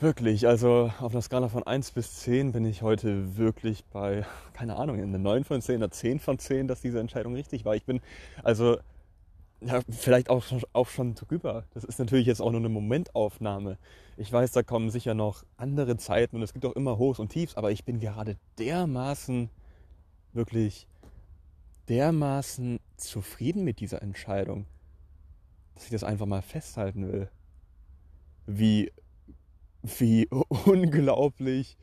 wirklich, also auf einer Skala von 1 bis 10 bin ich heute wirklich bei, keine Ahnung, eine 9 von 10 oder 10 von 10, dass diese Entscheidung richtig war. Ich bin, also ja, vielleicht auch, auch schon drüber. Das ist natürlich jetzt auch nur eine Momentaufnahme. Ich weiß, da kommen sicher noch andere Zeiten und es gibt auch immer Hochs und Tiefs, aber ich bin gerade dermaßen, wirklich dermaßen zufrieden mit dieser Entscheidung, dass ich das einfach mal festhalten will. Wie, wie unglaublich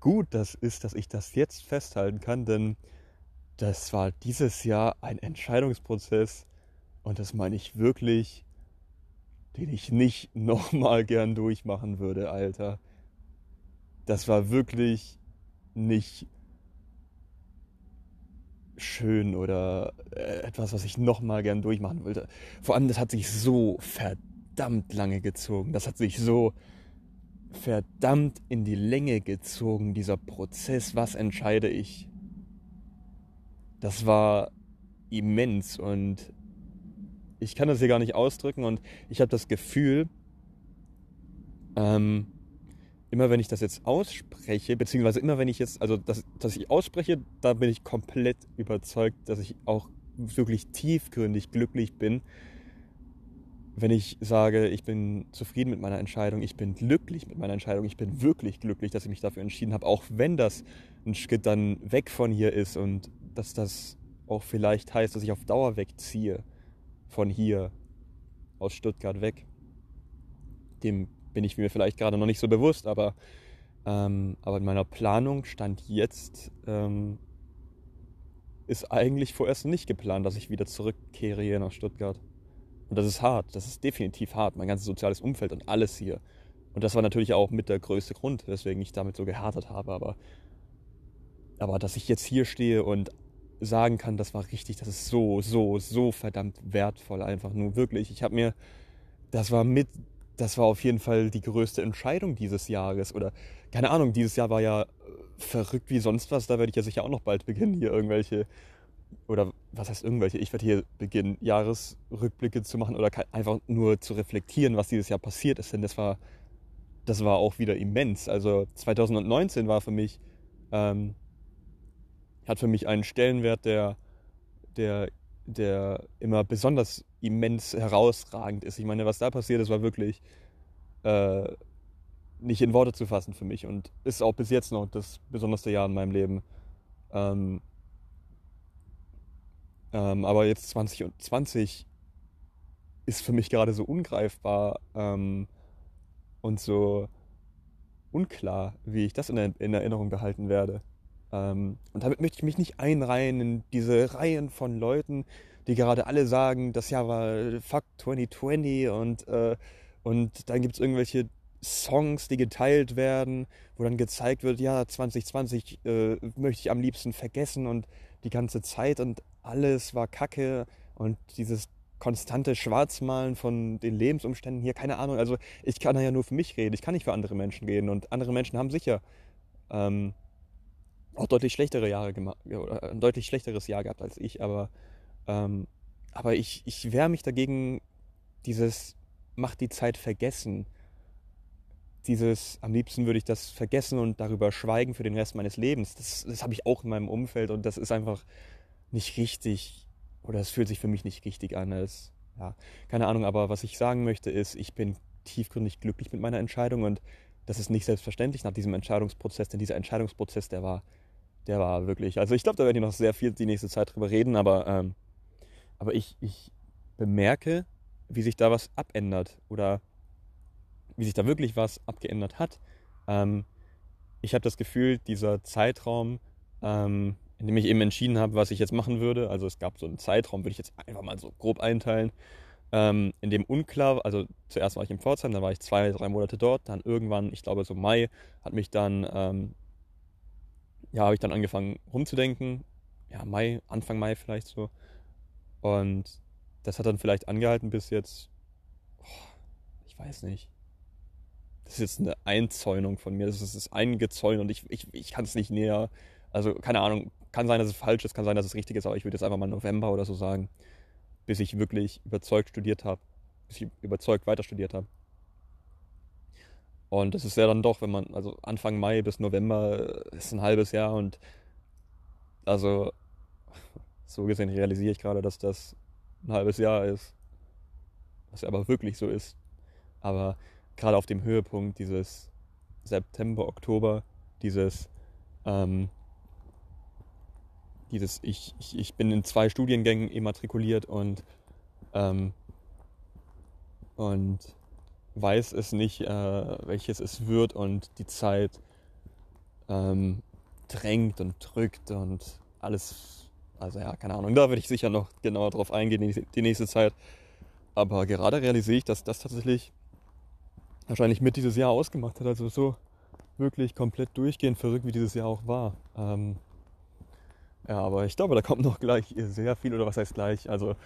gut das ist, dass ich das jetzt festhalten kann, denn das war dieses Jahr ein Entscheidungsprozess, und das meine ich wirklich, den ich nicht nochmal gern durchmachen würde, Alter. Das war wirklich nicht schön oder äh, etwas, was ich nochmal gern durchmachen wollte. Vor allem, das hat sich so verdammt lange gezogen. Das hat sich so verdammt in die Länge gezogen, dieser Prozess. Was entscheide ich? Das war immens und ich kann das hier gar nicht ausdrücken und ich habe das Gefühl, ähm, immer wenn ich das jetzt ausspreche, beziehungsweise immer wenn ich jetzt, also dass, dass ich ausspreche, da bin ich komplett überzeugt, dass ich auch wirklich tiefgründig glücklich bin, wenn ich sage, ich bin zufrieden mit meiner Entscheidung, ich bin glücklich mit meiner Entscheidung, ich bin wirklich glücklich, dass ich mich dafür entschieden habe, auch wenn das ein Schritt dann weg von hier ist und dass das auch vielleicht heißt, dass ich auf Dauer wegziehe von hier aus Stuttgart weg. Dem bin ich mir vielleicht gerade noch nicht so bewusst, aber, ähm, aber in meiner Planung stand jetzt, ähm, ist eigentlich vorerst nicht geplant, dass ich wieder zurückkehre hier nach Stuttgart. Und das ist hart, das ist definitiv hart, mein ganzes soziales Umfeld und alles hier. Und das war natürlich auch mit der größte Grund, weswegen ich damit so gehärtet habe. Aber, aber dass ich jetzt hier stehe und sagen kann, das war richtig, das ist so, so, so verdammt wertvoll einfach nur wirklich. Ich habe mir, das war mit, das war auf jeden Fall die größte Entscheidung dieses Jahres. Oder keine Ahnung, dieses Jahr war ja äh, verrückt wie sonst was, da werde ich ja sicher auch noch bald beginnen, hier irgendwelche oder was heißt irgendwelche, ich werde hier beginnen, Jahresrückblicke zu machen oder einfach nur zu reflektieren, was dieses Jahr passiert ist, denn das war das war auch wieder immens. Also 2019 war für mich, ähm, hat für mich einen Stellenwert, der, der, der immer besonders immens herausragend ist. Ich meine, was da passiert ist, war wirklich äh, nicht in Worte zu fassen für mich und ist auch bis jetzt noch das besonderste Jahr in meinem Leben. Ähm, ähm, aber jetzt 2020 ist für mich gerade so ungreifbar ähm, und so unklar, wie ich das in, in Erinnerung behalten werde. Ähm, und damit möchte ich mich nicht einreihen in diese Reihen von Leuten, die gerade alle sagen, das Jahr war Fuck 2020 und, äh, und dann gibt es irgendwelche Songs, die geteilt werden, wo dann gezeigt wird, ja, 2020 äh, möchte ich am liebsten vergessen und die ganze Zeit und alles war Kacke und dieses konstante Schwarzmalen von den Lebensumständen hier, keine Ahnung. Also ich kann ja nur für mich reden, ich kann nicht für andere Menschen reden und andere Menschen haben sicher ähm, auch deutlich schlechtere Jahre gemacht, oder ein deutlich schlechteres Jahr gehabt als ich, aber, ähm, aber ich, ich wehre mich dagegen, dieses macht die Zeit vergessen. Dieses, am liebsten würde ich das vergessen und darüber schweigen für den Rest meines Lebens. Das, das habe ich auch in meinem Umfeld und das ist einfach nicht richtig oder es fühlt sich für mich nicht richtig an. Es, ja, keine Ahnung, aber was ich sagen möchte ist, ich bin tiefgründig glücklich mit meiner Entscheidung und das ist nicht selbstverständlich nach diesem Entscheidungsprozess, denn dieser Entscheidungsprozess, der war, der war wirklich, also ich glaube, da werden wir noch sehr viel die nächste Zeit drüber reden, aber, ähm, aber ich, ich bemerke, wie sich da was abändert oder wie sich da wirklich was abgeändert hat. Ähm, ich habe das Gefühl, dieser Zeitraum, ähm, in dem ich eben entschieden habe, was ich jetzt machen würde. Also es gab so einen Zeitraum, würde ich jetzt einfach mal so grob einteilen, ähm, in dem unklar, also zuerst war ich in Pforzheim, dann war ich zwei, drei Monate dort, dann irgendwann, ich glaube so Mai, hat mich dann, ähm, ja, habe ich dann angefangen rumzudenken, ja, Mai, Anfang Mai vielleicht so. Und das hat dann vielleicht angehalten bis jetzt, oh, ich weiß nicht. Das ist jetzt eine Einzäunung von mir, das ist, das eingezäunt und ich, ich, ich kann es nicht näher, also keine Ahnung, kann sein, dass es falsch ist, kann sein, dass es richtig ist, aber ich würde jetzt einfach mal November oder so sagen, bis ich wirklich überzeugt studiert habe, bis ich überzeugt weiter studiert habe. Und das ist ja dann doch, wenn man, also Anfang Mai bis November ist ein halbes Jahr und also so gesehen realisiere ich gerade, dass das ein halbes Jahr ist. Was ja aber wirklich so ist. Aber gerade auf dem Höhepunkt dieses September, Oktober, dieses ähm, dieses, ich, ich, ich bin in zwei Studiengängen immatrikuliert und, ähm, und weiß es nicht, äh, welches es wird und die Zeit ähm, drängt und drückt und alles, also ja, keine Ahnung, da werde ich sicher noch genauer drauf eingehen die, nächste Zeit. Aber gerade realisiere ich, dass das tatsächlich wahrscheinlich mit dieses Jahr ausgemacht hat. Also so wirklich komplett durchgehend verrückt, wie dieses Jahr auch war. Ähm, ja, aber ich glaube, da kommt noch gleich sehr viel, oder was heißt gleich? Also,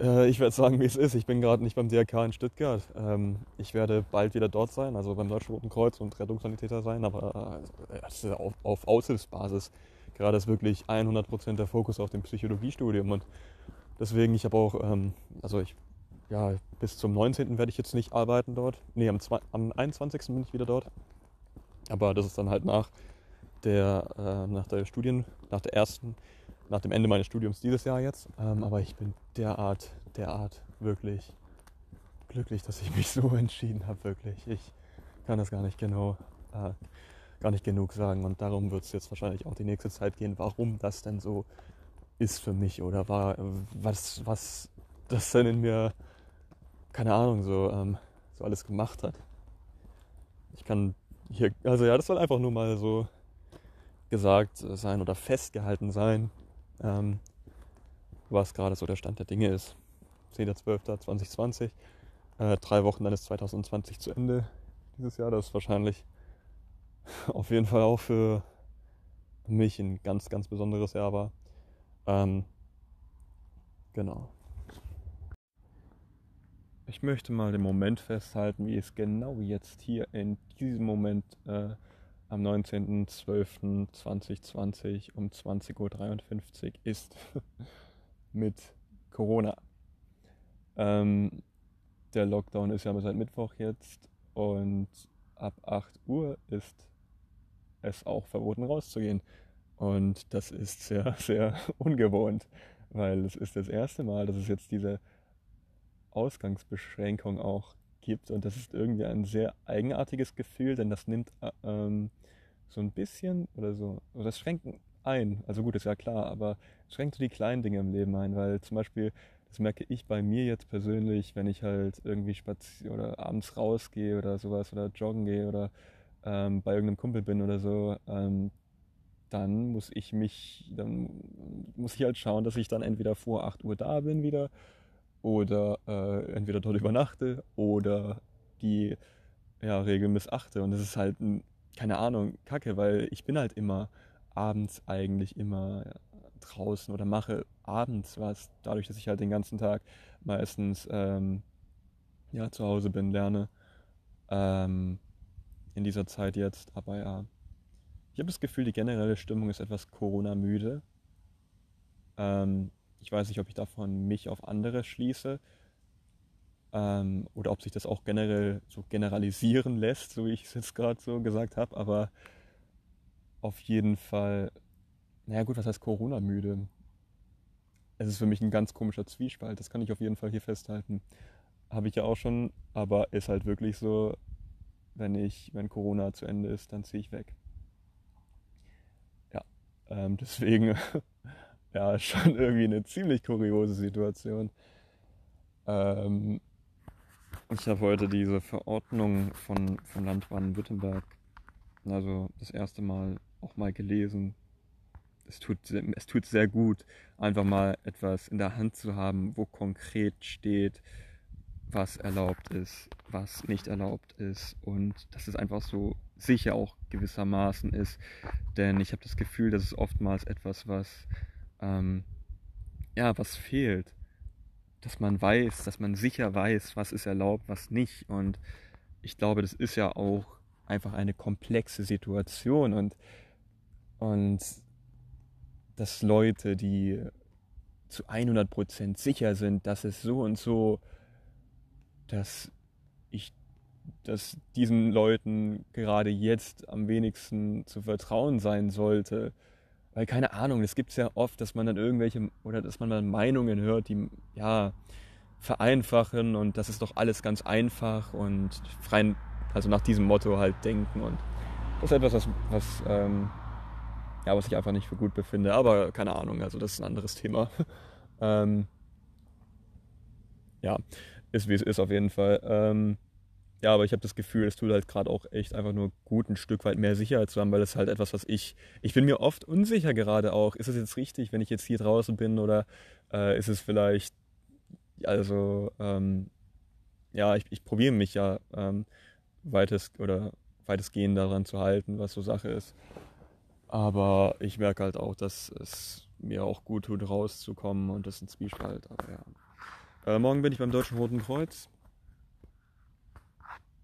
ich werde sagen, wie es ist. Ich bin gerade nicht beim DRK in Stuttgart. Ähm, ich werde bald wieder dort sein, also beim Deutschen Roten Kreuz und Rettungssanitäter sein, aber äh, auf, Aushilfsbasis. Gerade ist wirklich 100% der Fokus auf dem Psychologiestudium und deswegen, ich habe auch, ähm, also ich, ja, bis zum 19. werde ich jetzt nicht arbeiten dort. Nee, am, am 21. bin ich wieder dort. Aber das ist dann halt nach der, äh, nach der Studien, nach der ersten, nach dem Ende meines Studiums dieses Jahr jetzt. Ähm, aber ich bin derart, derart wirklich glücklich, dass ich mich so entschieden habe, wirklich. Ich kann das gar nicht genau, äh, gar nicht genug sagen. Und darum wird es jetzt wahrscheinlich auch die nächste Zeit gehen, warum das denn so ist für mich oder war, was, was das denn in mir, keine Ahnung, so, ähm, so alles gemacht hat. Ich kann hier, also ja, das soll einfach nur mal so gesagt sein oder festgehalten sein, ähm, was gerade so der Stand der Dinge ist. 10.12.2020, äh, drei Wochen dann ist 2020 zu Ende dieses Jahr. Das ist wahrscheinlich auf jeden Fall auch für mich ein ganz, ganz besonderes Jahr war. Ähm, genau. Ich möchte mal den Moment festhalten, wie es genau jetzt hier in diesem Moment äh, am 19.12.2020 um 20.53 Uhr ist mit Corona. Ähm, der Lockdown ist ja seit Mittwoch jetzt und ab 8 Uhr ist es auch verboten rauszugehen. Und das ist sehr, sehr ungewohnt, weil es ist das erste Mal, dass es jetzt diese Ausgangsbeschränkung auch gibt. Und das ist irgendwie ein sehr eigenartiges Gefühl, denn das nimmt äh, ähm, so ein bisschen oder so, oder das schränkt ein. Also gut, ist ja klar, aber schränkt so die kleinen Dinge im Leben ein, weil zum Beispiel, das merke ich bei mir jetzt persönlich, wenn ich halt irgendwie spazieren oder abends rausgehe oder sowas oder joggen gehe oder ähm, bei irgendeinem Kumpel bin oder so, ähm, dann muss ich mich, dann muss ich halt schauen, dass ich dann entweder vor 8 Uhr da bin wieder oder äh, entweder dort übernachte oder die ja, Regel missachte. Und das ist halt, keine Ahnung, kacke, weil ich bin halt immer abends eigentlich immer draußen oder mache abends was, dadurch, dass ich halt den ganzen Tag meistens ähm, ja, zu Hause bin, lerne. Ähm, in dieser Zeit jetzt. Aber ja, ich habe das Gefühl, die generelle Stimmung ist etwas Corona-müde. Ähm, ich weiß nicht, ob ich davon mich auf andere schließe ähm, oder ob sich das auch generell so generalisieren lässt, so wie ich es jetzt gerade so gesagt habe. Aber auf jeden Fall, naja gut, was heißt Corona-müde? Es ist für mich ein ganz komischer Zwiespalt, das kann ich auf jeden Fall hier festhalten. Habe ich ja auch schon, aber ist halt wirklich so, wenn ich, wenn Corona zu Ende ist, dann ziehe ich weg. Ja, ähm, deswegen, ja, schon irgendwie eine ziemlich kuriose Situation. Ähm, ich habe heute diese Verordnung von, von Land Baden-Württemberg, also das erste Mal auch mal gelesen. Es tut, es tut sehr gut, einfach mal etwas in der Hand zu haben, wo konkret steht, was erlaubt ist, was nicht erlaubt ist und dass es einfach so sicher auch gewissermaßen ist. Denn ich habe das Gefühl, dass es oftmals etwas, was ähm, ja, was fehlt. Dass man weiß, dass man sicher weiß, was ist erlaubt, was nicht. Und ich glaube, das ist ja auch einfach eine komplexe Situation und, und dass Leute, die zu 100% sicher sind, dass es so und so dass ich, dass diesen Leuten gerade jetzt am wenigsten zu vertrauen sein sollte. Weil keine Ahnung, es gibt ja oft, dass man dann irgendwelche oder dass man dann Meinungen hört, die ja vereinfachen und das ist doch alles ganz einfach und frei, also nach diesem Motto halt denken und das ist etwas, was, was ähm, ja, was ich einfach nicht für gut befinde, aber keine Ahnung, also das ist ein anderes Thema. ähm, ja, ist wie es ist auf jeden Fall. Ähm, ja, aber ich habe das Gefühl, es tut halt gerade auch echt einfach nur gut, ein Stück weit mehr Sicherheit zu haben, weil es halt etwas, was ich, ich bin mir oft unsicher gerade auch. Ist es jetzt richtig, wenn ich jetzt hier draußen bin oder äh, ist es vielleicht, also, ähm, ja, ich, ich probiere mich ja ähm, weitest oder weitestgehend daran zu halten, was so Sache ist. Aber ich merke halt auch, dass es mir auch gut tut, rauszukommen und das ist ein Zwiespalt. Aber ja. Äh, morgen bin ich beim Deutschen Roten Kreuz.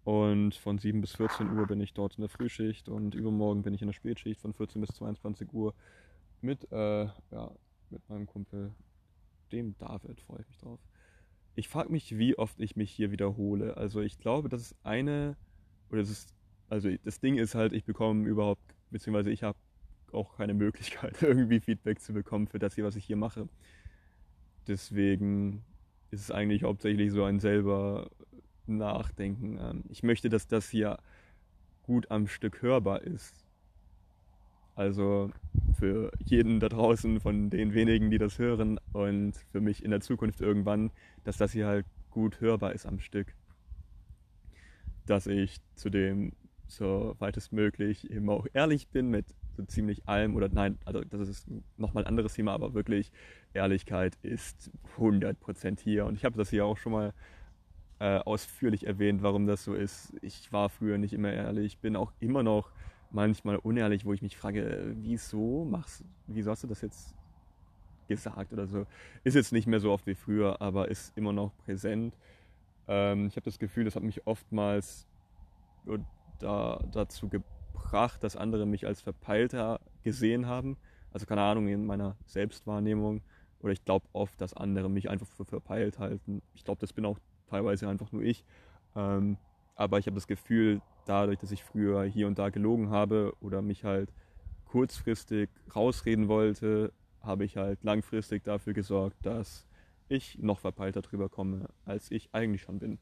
Und von 7 bis 14 Uhr bin ich dort in der Frühschicht und übermorgen bin ich in der Spätschicht von 14 bis 22 Uhr mit, äh, ja, mit meinem Kumpel, dem David, freue ich mich drauf. Ich frage mich, wie oft ich mich hier wiederhole. Also ich glaube, das ist eine, oder das ist, also das Ding ist halt, ich bekomme überhaupt, beziehungsweise ich habe auch keine Möglichkeit, irgendwie Feedback zu bekommen für das hier, was ich hier mache. Deswegen ist es eigentlich hauptsächlich so ein selber Nachdenken. Ähm, ich möchte, dass das hier gut am Stück hörbar ist. Also für jeden da draußen von den wenigen, die das hören und für mich in der Zukunft irgendwann, dass das hier halt gut hörbar ist am Stück. Dass ich zudem so weit es möglich eben auch ehrlich bin mit so ziemlich allem oder nein, also das ist nochmal ein anderes Thema, aber wirklich Ehrlichkeit ist 100% hier und ich habe das hier auch schon mal äh, ausführlich erwähnt, warum das so ist. Ich war früher nicht immer ehrlich, bin auch immer noch manchmal unehrlich, wo ich mich frage, wieso machst, wieso hast du das jetzt gesagt oder so. Ist jetzt nicht mehr so oft wie früher, aber ist immer noch präsent. Ähm, ich habe das Gefühl, das hat mich oftmals da, dazu gebracht, dass andere mich als verpeilter gesehen haben. Also keine Ahnung, in meiner Selbstwahrnehmung. Oder ich glaube oft, dass andere mich einfach für verpeilt halten. Ich glaube, das bin auch teilweise einfach nur ich. Ähm, aber ich habe das Gefühl, dadurch, dass ich früher hier und da gelogen habe oder mich halt kurzfristig rausreden wollte, habe ich halt langfristig dafür gesorgt, dass ich noch verpeilter drüber komme, als ich eigentlich schon bin.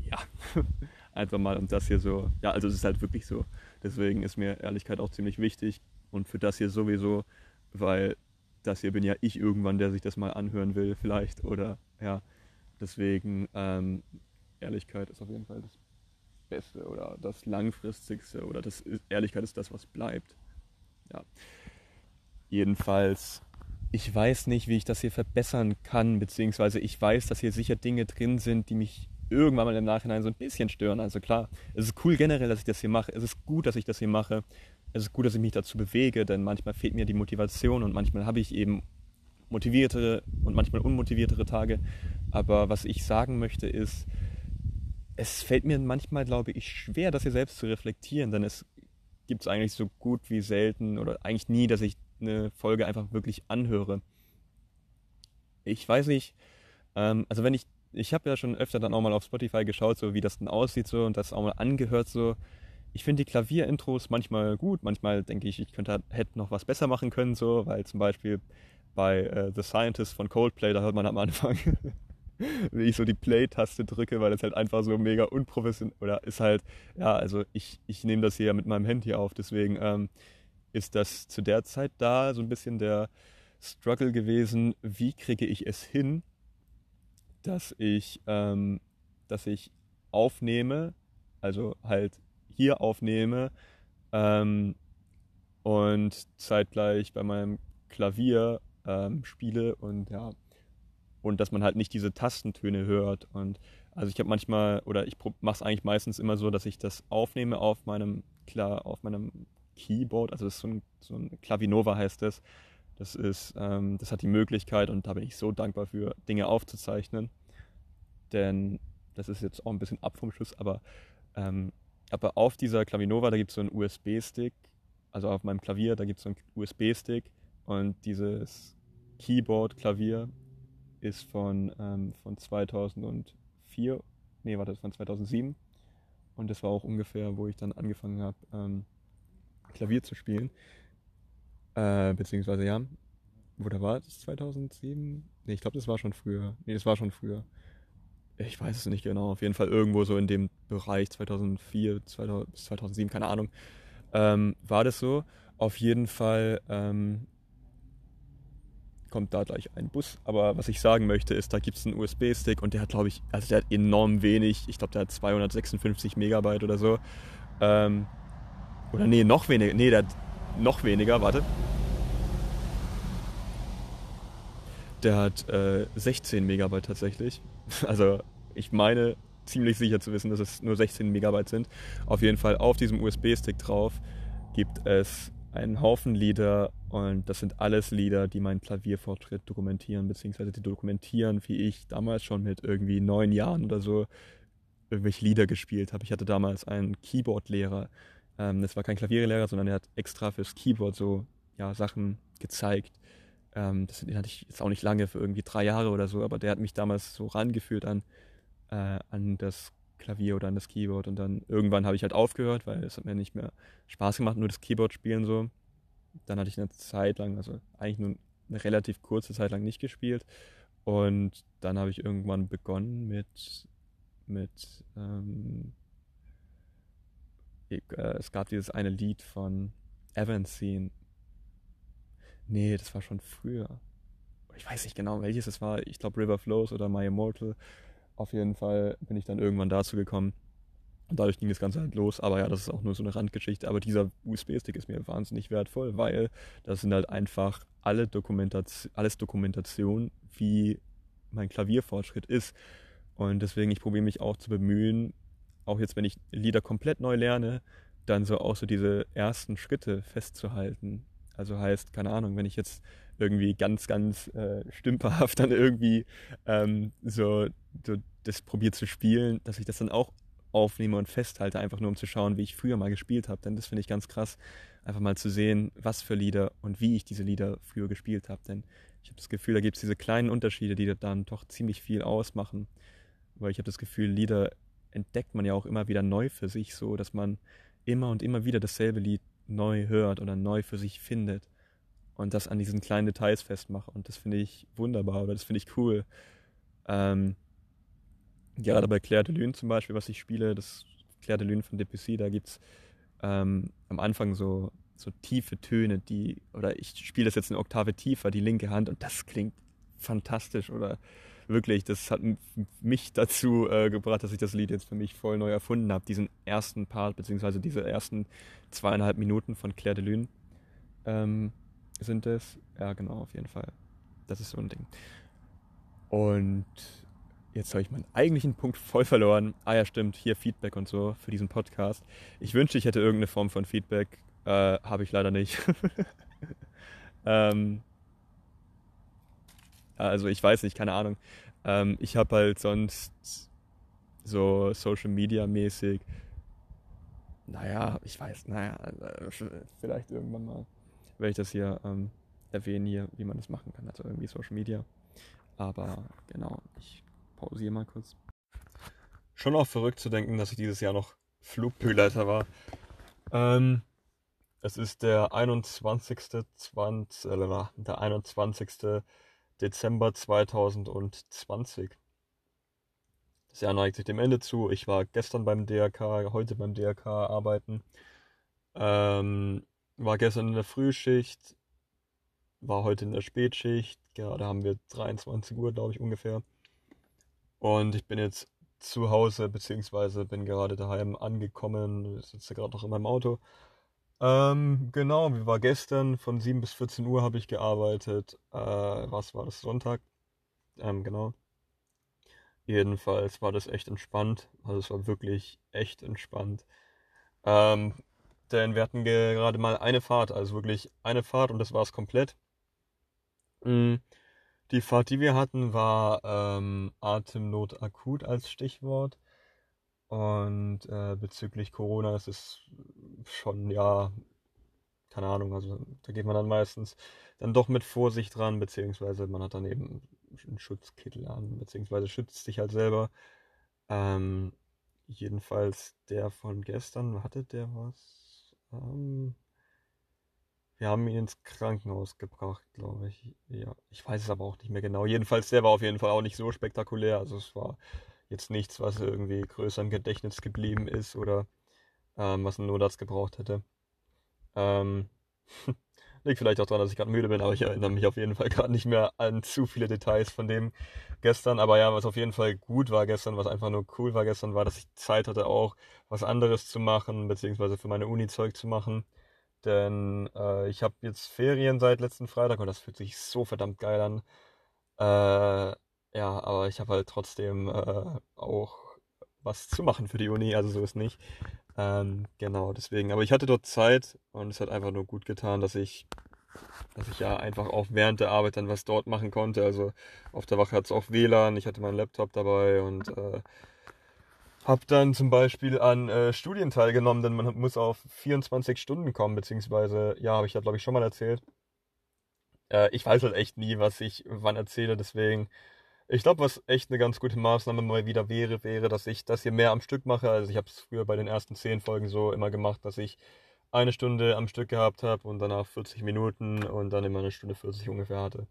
Ja, einfach mal um das hier so. Ja, also es ist halt wirklich so. Deswegen ist mir Ehrlichkeit auch ziemlich wichtig und für das hier sowieso, weil das hier bin ja ich irgendwann, der sich das mal anhören will, vielleicht. Oder ja, deswegen ähm, Ehrlichkeit ist auf jeden Fall das Beste oder das Langfristigste oder das ist, Ehrlichkeit ist das, was bleibt. Ja. Jedenfalls, ich weiß nicht, wie ich das hier verbessern kann, beziehungsweise ich weiß, dass hier sicher Dinge drin sind, die mich irgendwann mal im Nachhinein so ein bisschen stören. Also klar, es ist cool generell, dass ich das hier mache. Es ist gut, dass ich das hier mache. Es ist gut, dass ich mich dazu bewege, denn manchmal fehlt mir die Motivation und manchmal habe ich eben motiviertere und manchmal unmotiviertere Tage. Aber was ich sagen möchte ist, es fällt mir manchmal, glaube ich, schwer, das hier selbst zu reflektieren, denn es gibt es eigentlich so gut wie selten oder eigentlich nie, dass ich eine Folge einfach wirklich anhöre. Ich weiß nicht, ähm, also wenn ich, ich habe ja schon öfter dann auch mal auf Spotify geschaut, so wie das denn aussieht so und das auch mal angehört so. Ich finde die Klavierintros manchmal gut, manchmal denke ich, ich könnte hätte noch was besser machen können so, weil zum Beispiel bei äh, The Scientist von Coldplay, da hört man am Anfang wie ich so die Play-Taste drücke, weil das halt einfach so mega unprofessionell oder ist halt, ja, also ich, ich nehme das hier mit meinem Handy auf, deswegen ähm, ist das zu der Zeit da so ein bisschen der Struggle gewesen, wie kriege ich es hin, dass ich, ähm, dass ich aufnehme, also halt hier aufnehme ähm, und zeitgleich bei meinem Klavier ähm, spiele und ja, und dass man halt nicht diese Tastentöne hört. Und also ich habe manchmal, oder ich mache es eigentlich meistens immer so, dass ich das aufnehme auf meinem, klar, auf meinem Keyboard, also das ist so ein, so ein Clavinova heißt das. Das ist, ähm, das hat die Möglichkeit und da bin ich so dankbar für, Dinge aufzuzeichnen. Denn das ist jetzt auch ein bisschen ab vom Schuss, aber, ähm, aber auf dieser Clavinova, da gibt es so einen USB-Stick, also auf meinem Klavier, da gibt es so einen USB-Stick und dieses Keyboard, Klavier, ist von, ähm, von 2004, nee, warte, von 2007. Und das war auch ungefähr, wo ich dann angefangen habe, ähm, Klavier zu spielen. Äh, beziehungsweise, ja, wo da war das 2007? Nee, ich glaube, das war schon früher. Nee, das war schon früher. Ich weiß es nicht genau. Auf jeden Fall irgendwo so in dem Bereich 2004 2000, bis 2007, keine Ahnung, ähm, war das so. Auf jeden Fall ähm, kommt da gleich ein Bus. Aber was ich sagen möchte, ist, da gibt es einen USB-Stick und der hat, glaube ich, also der hat enorm wenig. Ich glaube, der hat 256 Megabyte oder so. Ähm, oder nee, noch weniger. Nee, der hat noch weniger, warte. Der hat äh, 16 Megabyte tatsächlich. Also ich meine ziemlich sicher zu wissen, dass es nur 16 Megabyte sind. Auf jeden Fall auf diesem USB-Stick drauf gibt es einen Haufen Lieder und das sind alles Lieder, die meinen Klavierfortschritt dokumentieren, beziehungsweise die dokumentieren, wie ich damals schon mit irgendwie neun Jahren oder so irgendwelche Lieder gespielt habe. Ich hatte damals einen Keyboard-Lehrer. Ähm, das war kein Klavierlehrer, sondern er hat extra fürs Keyboard so ja, Sachen gezeigt. Ähm, das, den hatte ich jetzt auch nicht lange, für irgendwie drei Jahre oder so, aber der hat mich damals so rangeführt an, äh, an das Klavier oder an das Keyboard. Und dann irgendwann habe ich halt aufgehört, weil es hat mir nicht mehr Spaß gemacht, nur das Keyboard spielen so. Dann hatte ich eine Zeit lang, also eigentlich nur eine relativ kurze Zeit lang nicht gespielt. Und dann habe ich irgendwann begonnen mit, mit ähm, ich, äh, es gab dieses eine Lied von Evanscene. Nee, das war schon früher. Ich weiß nicht genau, welches es war. Ich glaube River Flows oder My Immortal. Auf jeden Fall bin ich dann irgendwann dazu gekommen. Und dadurch ging das Ganze halt los. Aber ja, das ist auch nur so eine Randgeschichte. Aber dieser USB-Stick ist mir wahnsinnig wertvoll, weil das sind halt einfach alle Dokumentation, alles Dokumentation, wie mein Klavierfortschritt ist. Und deswegen, ich probiere mich auch zu bemühen, auch jetzt, wenn ich Lieder komplett neu lerne, dann so auch so diese ersten Schritte festzuhalten. Also heißt, keine Ahnung, wenn ich jetzt irgendwie ganz, ganz äh, stümperhaft dann irgendwie ähm, so, so das probiere zu spielen, dass ich das dann auch aufnehme und festhalte, einfach nur um zu schauen, wie ich früher mal gespielt habe. Denn das finde ich ganz krass, einfach mal zu sehen, was für Lieder und wie ich diese Lieder früher gespielt habe. Denn ich habe das Gefühl, da gibt es diese kleinen Unterschiede, die dann doch ziemlich viel ausmachen. Weil ich habe das Gefühl, Lieder entdeckt man ja auch immer wieder neu für sich, so dass man immer und immer wieder dasselbe Lied neu hört oder neu für sich findet und das an diesen kleinen Details festmache. Und das finde ich wunderbar oder das finde ich cool. Ähm, gerade bei Claire de Lune zum Beispiel, was ich spiele, das Claire de Lune von Debussy, da gibt es ähm, am Anfang so, so tiefe Töne, die, oder ich spiele das jetzt eine Oktave tiefer, die linke Hand, und das klingt fantastisch oder wirklich, das hat mich dazu äh, gebracht, dass ich das Lied jetzt für mich voll neu erfunden habe. Diesen ersten Part, beziehungsweise diese ersten zweieinhalb Minuten von Claire de Lune ähm, sind es. Ja, genau, auf jeden Fall. Das ist so ein Ding. Und jetzt habe ich meinen eigentlichen Punkt voll verloren. Ah ja, stimmt, hier Feedback und so für diesen Podcast. Ich wünschte, ich hätte irgendeine Form von Feedback. Äh, habe ich leider nicht. ähm, also ich weiß nicht, keine Ahnung. Ähm, ich habe halt sonst so Social Media mäßig, naja, ich weiß, naja, äh, vielleicht irgendwann mal werde ich das hier ähm, erwähnen, hier, wie man das machen kann. Also irgendwie Social Media. Aber genau, ich pausiere mal kurz. Schon auch verrückt zu denken, dass ich dieses Jahr noch Flugbegleiter war. Ähm, es ist der 21. 20, äh, der 21. Dezember 2020. Das Jahr neigt sich dem Ende zu. Ich war gestern beim DRK, heute beim DRK arbeiten. Ähm, war gestern in der Frühschicht, war heute in der Spätschicht. Gerade haben wir 23 Uhr, glaube ich, ungefähr. Und ich bin jetzt zu Hause, beziehungsweise bin gerade daheim angekommen, sitze gerade noch in meinem Auto. Ähm, genau, wie war gestern? Von 7 bis 14 Uhr habe ich gearbeitet. Äh, was war das? Sonntag? Ähm, genau. Jedenfalls war das echt entspannt. Also es war wirklich echt entspannt. Ähm, denn wir hatten gerade mal eine Fahrt, also wirklich eine Fahrt und das war es komplett. Mhm. Die Fahrt, die wir hatten, war ähm, Atemnot akut als Stichwort. Und äh, bezüglich Corona ist es schon, ja, keine Ahnung, also da geht man dann meistens dann doch mit Vorsicht dran, beziehungsweise man hat dann eben einen Schutzkittel an, beziehungsweise schützt sich halt selber. Ähm, jedenfalls der von gestern, hatte der was? Ähm, wir haben ihn ins Krankenhaus gebracht, glaube ich. Ja, ich weiß es aber auch nicht mehr genau. Jedenfalls, der war auf jeden Fall auch nicht so spektakulär. Also es war jetzt nichts, was irgendwie größer im Gedächtnis geblieben ist oder ähm, was ein Notarzt gebraucht hätte. Ähm, liegt vielleicht auch daran, dass ich gerade müde bin, aber ich erinnere mich auf jeden Fall gerade nicht mehr an zu viele Details von dem gestern. Aber ja, was auf jeden Fall gut war gestern, was einfach nur cool war gestern, war, dass ich Zeit hatte, auch was anderes zu machen, beziehungsweise für meine Uni Zeug zu machen. Denn äh, ich habe jetzt Ferien seit letzten Freitag und das fühlt sich so verdammt geil an. Äh, ja, aber ich habe halt trotzdem äh, auch was zu machen für die Uni, also so ist nicht. Ähm, genau, deswegen. Aber ich hatte dort Zeit und es hat einfach nur gut getan, dass ich, dass ich ja einfach auch während der Arbeit dann was dort machen konnte. Also auf der Wache hat es auch WLAN, ich hatte meinen Laptop dabei und äh, habe dann zum Beispiel an äh, Studien teilgenommen, denn man muss auf 24 Stunden kommen, beziehungsweise, ja, habe ich ja glaube ich schon mal erzählt. Äh, ich weiß halt echt nie, was ich wann erzähle, deswegen ich glaube, was echt eine ganz gute Maßnahme mal wieder wäre, wäre, dass ich das hier mehr am Stück mache. Also ich habe es früher bei den ersten zehn Folgen so immer gemacht, dass ich eine Stunde am Stück gehabt habe und danach 40 Minuten und dann immer eine Stunde 40 ungefähr hatte.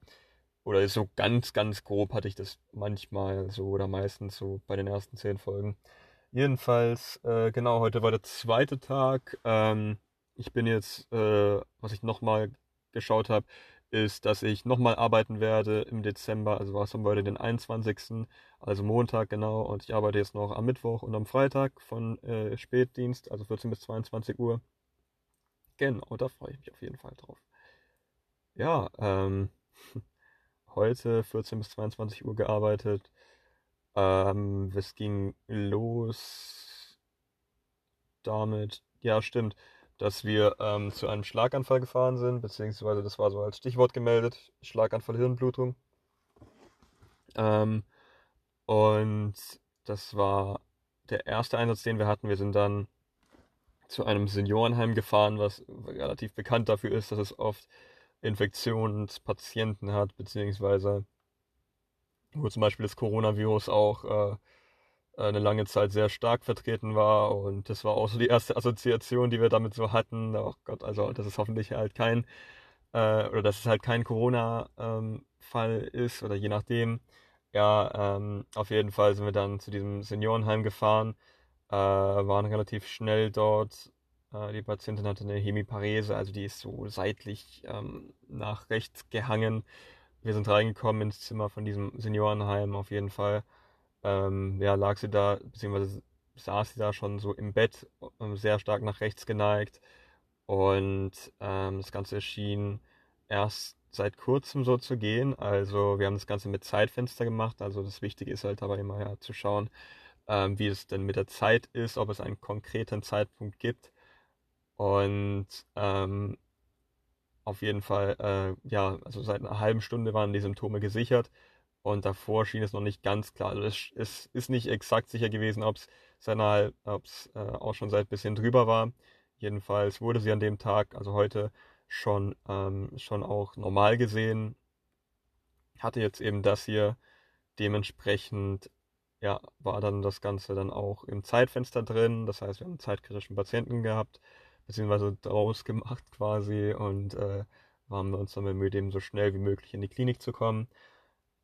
Oder so ganz, ganz grob hatte ich das manchmal so oder meistens so bei den ersten zehn Folgen. Jedenfalls, äh, genau, heute war der zweite Tag. Ähm, ich bin jetzt, äh, was ich nochmal geschaut habe, ist, dass ich nochmal arbeiten werde im Dezember. Also war es dann heute den 21. Also Montag genau. Und ich arbeite jetzt noch am Mittwoch und am Freitag von äh, Spätdienst, also 14 bis 22 Uhr. Genau, da freue ich mich auf jeden Fall drauf. Ja, ähm, heute 14 bis 22 Uhr gearbeitet. Ähm, es ging los damit, ja stimmt, dass wir ähm, zu einem Schlaganfall gefahren sind, beziehungsweise das war so als Stichwort gemeldet, Schlaganfall, Hirnblutung. Ähm, und das war der erste Einsatz, den wir hatten. Wir sind dann zu einem Seniorenheim gefahren, was relativ bekannt dafür ist, dass es oft Infektionspatienten hat, beziehungsweise wo zum Beispiel das Coronavirus auch äh, eine lange Zeit sehr stark vertreten war und das war auch so die erste Assoziation, die wir damit so hatten. Oh Gott, also das ist hoffentlich halt kein äh, oder dass es halt kein Corona-Fall ähm, ist oder je nachdem. Ja, ähm, auf jeden Fall sind wir dann zu diesem Seniorenheim gefahren, äh, waren relativ schnell dort. Äh, die Patientin hatte eine Hemiparese, also die ist so seitlich ähm, nach rechts gehangen. Wir sind reingekommen ins Zimmer von diesem Seniorenheim auf jeden Fall ähm, ja, lag sie da, beziehungsweise saß sie da schon so im Bett, ähm, sehr stark nach rechts geneigt. Und ähm, das Ganze schien erst seit kurzem so zu gehen. Also wir haben das Ganze mit Zeitfenster gemacht. Also das Wichtige ist halt aber immer ja, zu schauen, ähm, wie es denn mit der Zeit ist, ob es einen konkreten Zeitpunkt gibt. Und ähm, auf jeden Fall, äh, ja, also seit einer halben Stunde waren die Symptome gesichert. Und davor schien es noch nicht ganz klar. Also es, es ist nicht exakt sicher gewesen, ob es äh, auch schon seit bisschen drüber war. Jedenfalls wurde sie an dem Tag, also heute, schon, ähm, schon auch normal gesehen. Hatte jetzt eben das hier. Dementsprechend ja, war dann das Ganze dann auch im Zeitfenster drin. Das heißt, wir haben einen zeitkritischen Patienten gehabt, beziehungsweise draus gemacht quasi und äh, waren uns dann bemüht, eben so schnell wie möglich in die Klinik zu kommen.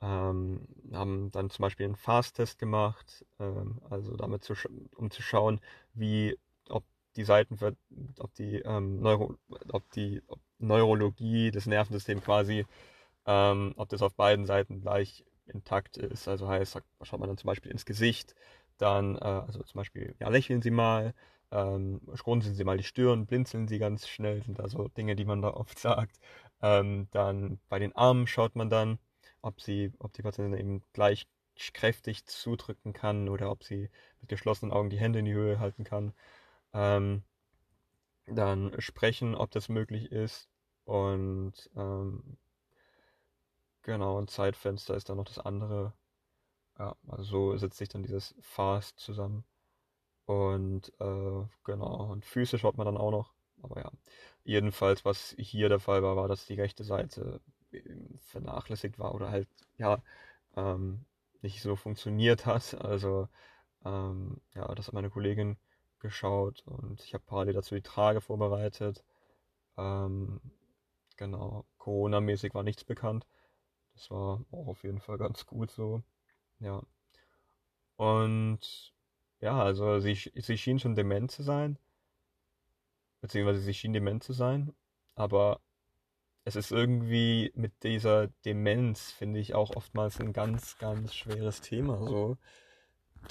Ähm, haben dann zum Beispiel einen Fast-Test gemacht, ähm, also damit zu, um zu schauen, wie, ob die Seiten, ob die, ähm, Neuro, ob die ob Neurologie des Nervensystems quasi, ähm, ob das auf beiden Seiten gleich intakt ist. Also heißt, schaut man dann zum Beispiel ins Gesicht, dann, äh, also zum Beispiel, ja, lächeln Sie mal, ähm, runzeln Sie mal die Stirn, blinzeln Sie ganz schnell, sind da so Dinge, die man da oft sagt. Ähm, dann bei den Armen schaut man dann, ob sie, ob die Patientin eben gleich kräftig zudrücken kann oder ob sie mit geschlossenen Augen die Hände in die Höhe halten kann. Ähm, dann sprechen, ob das möglich ist. Und ähm, genau, ein Zeitfenster ist dann noch das andere. Ja, also so setzt sich dann dieses Fast zusammen. Und äh, genau, und Füße schaut man dann auch noch. Aber ja, jedenfalls, was hier der Fall war, war, dass die rechte Seite vernachlässigt war oder halt ja ähm, nicht so funktioniert hat. Also ähm, ja, das hat meine Kollegin geschaut und ich habe parallel dazu die Trage vorbereitet. Ähm, genau, Corona-mäßig war nichts bekannt. Das war auch auf jeden Fall ganz gut so. Ja. Und ja, also sie, sie schien schon dement zu sein. Beziehungsweise sie schien dement zu sein. Aber es ist irgendwie mit dieser Demenz, finde ich, auch oftmals ein ganz, ganz schweres Thema so.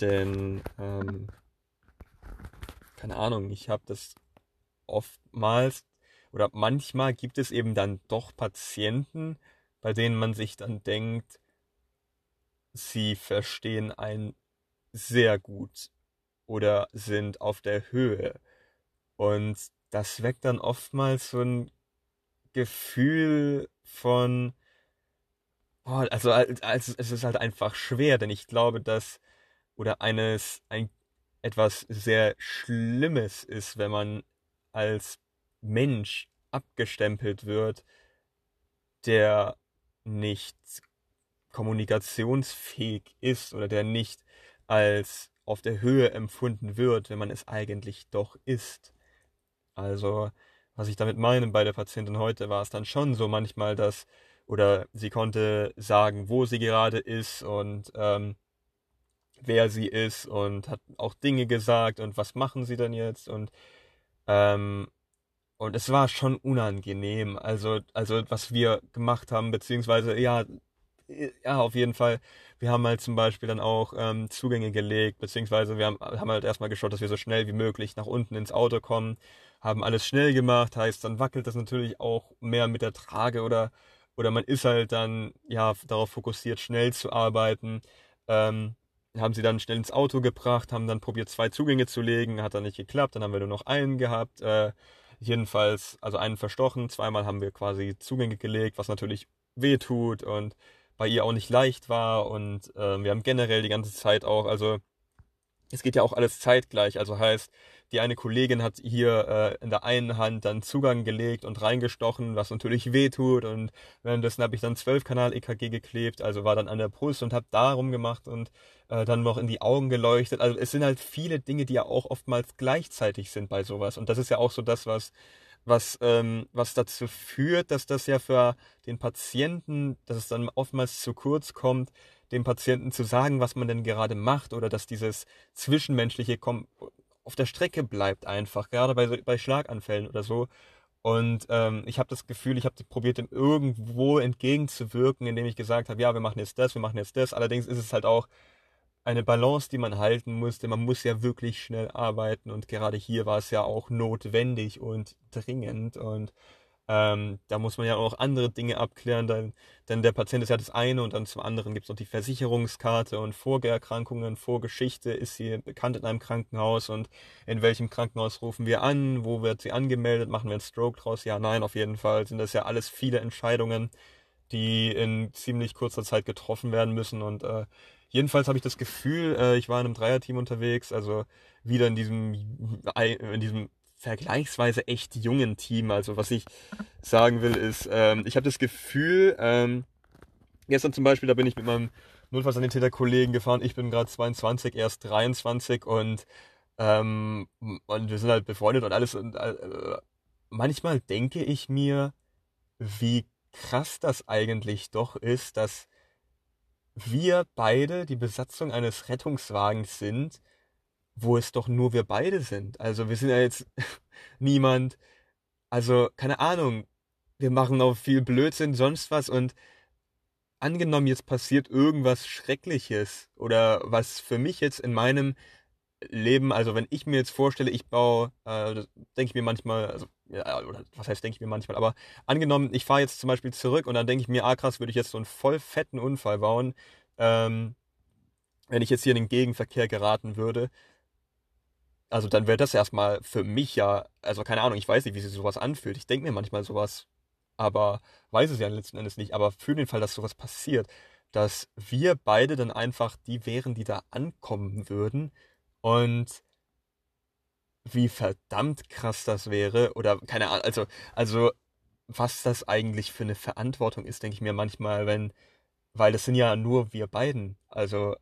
Denn, ähm, keine Ahnung, ich habe das oftmals oder manchmal gibt es eben dann doch Patienten, bei denen man sich dann denkt, sie verstehen einen sehr gut oder sind auf der Höhe. Und das weckt dann oftmals so ein Gefühl von, oh, also, also es ist halt einfach schwer, denn ich glaube, dass oder eines ein etwas sehr Schlimmes ist, wenn man als Mensch abgestempelt wird, der nicht kommunikationsfähig ist oder der nicht als auf der Höhe empfunden wird, wenn man es eigentlich doch ist. Also was ich damit meine bei der Patientin heute, war es dann schon so manchmal, dass, oder sie konnte sagen, wo sie gerade ist und ähm, wer sie ist und hat auch Dinge gesagt und was machen sie denn jetzt und ähm, und es war schon unangenehm, also also was wir gemacht haben beziehungsweise ja ja auf jeden Fall. Wir haben halt zum Beispiel dann auch ähm, Zugänge gelegt beziehungsweise wir haben, haben halt erstmal geschaut, dass wir so schnell wie möglich nach unten ins Auto kommen haben alles schnell gemacht, heißt, dann wackelt das natürlich auch mehr mit der Trage oder, oder man ist halt dann ja darauf fokussiert, schnell zu arbeiten. Ähm, haben sie dann schnell ins Auto gebracht, haben dann probiert, zwei Zugänge zu legen, hat dann nicht geklappt, dann haben wir nur noch einen gehabt. Äh, jedenfalls, also einen verstochen, zweimal haben wir quasi Zugänge gelegt, was natürlich weh tut und bei ihr auch nicht leicht war und äh, wir haben generell die ganze Zeit auch, also es geht ja auch alles zeitgleich. Also heißt, die eine Kollegin hat hier äh, in der einen Hand dann Zugang gelegt und reingestochen, was natürlich weh tut. Und währenddessen habe ich dann 12-Kanal-EKG geklebt, also war dann an der Brust und habe darum gemacht und äh, dann noch in die Augen geleuchtet. Also es sind halt viele Dinge, die ja auch oftmals gleichzeitig sind bei sowas. Und das ist ja auch so das, was was, ähm, was dazu führt, dass das ja für den Patienten, dass es dann oftmals zu kurz kommt, dem Patienten zu sagen, was man denn gerade macht oder dass dieses Zwischenmenschliche auf der Strecke bleibt einfach, gerade bei, bei Schlaganfällen oder so. Und ähm, ich habe das Gefühl, ich habe probiert, dem irgendwo entgegenzuwirken, indem ich gesagt habe, ja, wir machen jetzt das, wir machen jetzt das. Allerdings ist es halt auch eine Balance, die man halten muss, denn man muss ja wirklich schnell arbeiten und gerade hier war es ja auch notwendig und dringend und ähm, da muss man ja auch andere Dinge abklären, denn, denn der Patient ist ja das eine und dann zum anderen gibt es noch die Versicherungskarte und Vorerkrankungen, Vorgeschichte, ist sie bekannt in einem Krankenhaus und in welchem Krankenhaus rufen wir an, wo wird sie angemeldet, machen wir einen Stroke draus, ja, nein, auf jeden Fall sind das ja alles viele Entscheidungen, die in ziemlich kurzer Zeit getroffen werden müssen. Und äh, jedenfalls habe ich das Gefühl, äh, ich war in einem Dreierteam unterwegs, also wieder in diesem, in diesem vergleichsweise echt jungen Team. Also was ich sagen will ist, ähm, ich habe das Gefühl, ähm, gestern zum Beispiel, da bin ich mit meinem Notfallsanitäter-Kollegen gefahren. Ich bin gerade 22, erst 23 und, ähm, und wir sind halt befreundet und alles. Und äh, manchmal denke ich mir, wie krass das eigentlich doch ist, dass wir beide die Besatzung eines Rettungswagens sind, wo es doch nur wir beide sind. Also wir sind ja jetzt niemand, also keine Ahnung, wir machen auch viel Blödsinn, sonst was. Und angenommen jetzt passiert irgendwas Schreckliches oder was für mich jetzt in meinem Leben, also wenn ich mir jetzt vorstelle, ich baue, äh, denke ich mir manchmal, also, ja, oder was heißt denke ich mir manchmal, aber angenommen, ich fahre jetzt zum Beispiel zurück und dann denke ich mir, ah krass, würde ich jetzt so einen voll fetten Unfall bauen, ähm, wenn ich jetzt hier in den Gegenverkehr geraten würde, also dann wäre das erstmal für mich ja, also keine Ahnung, ich weiß nicht, wie sich sowas anfühlt. Ich denke mir manchmal sowas, aber weiß es ja letzten Endes nicht. Aber für den Fall, dass sowas passiert, dass wir beide dann einfach die wären, die da ankommen würden und wie verdammt krass das wäre oder keine Ahnung, also, also was das eigentlich für eine Verantwortung ist, denke ich mir manchmal, wenn, weil es sind ja nur wir beiden, also,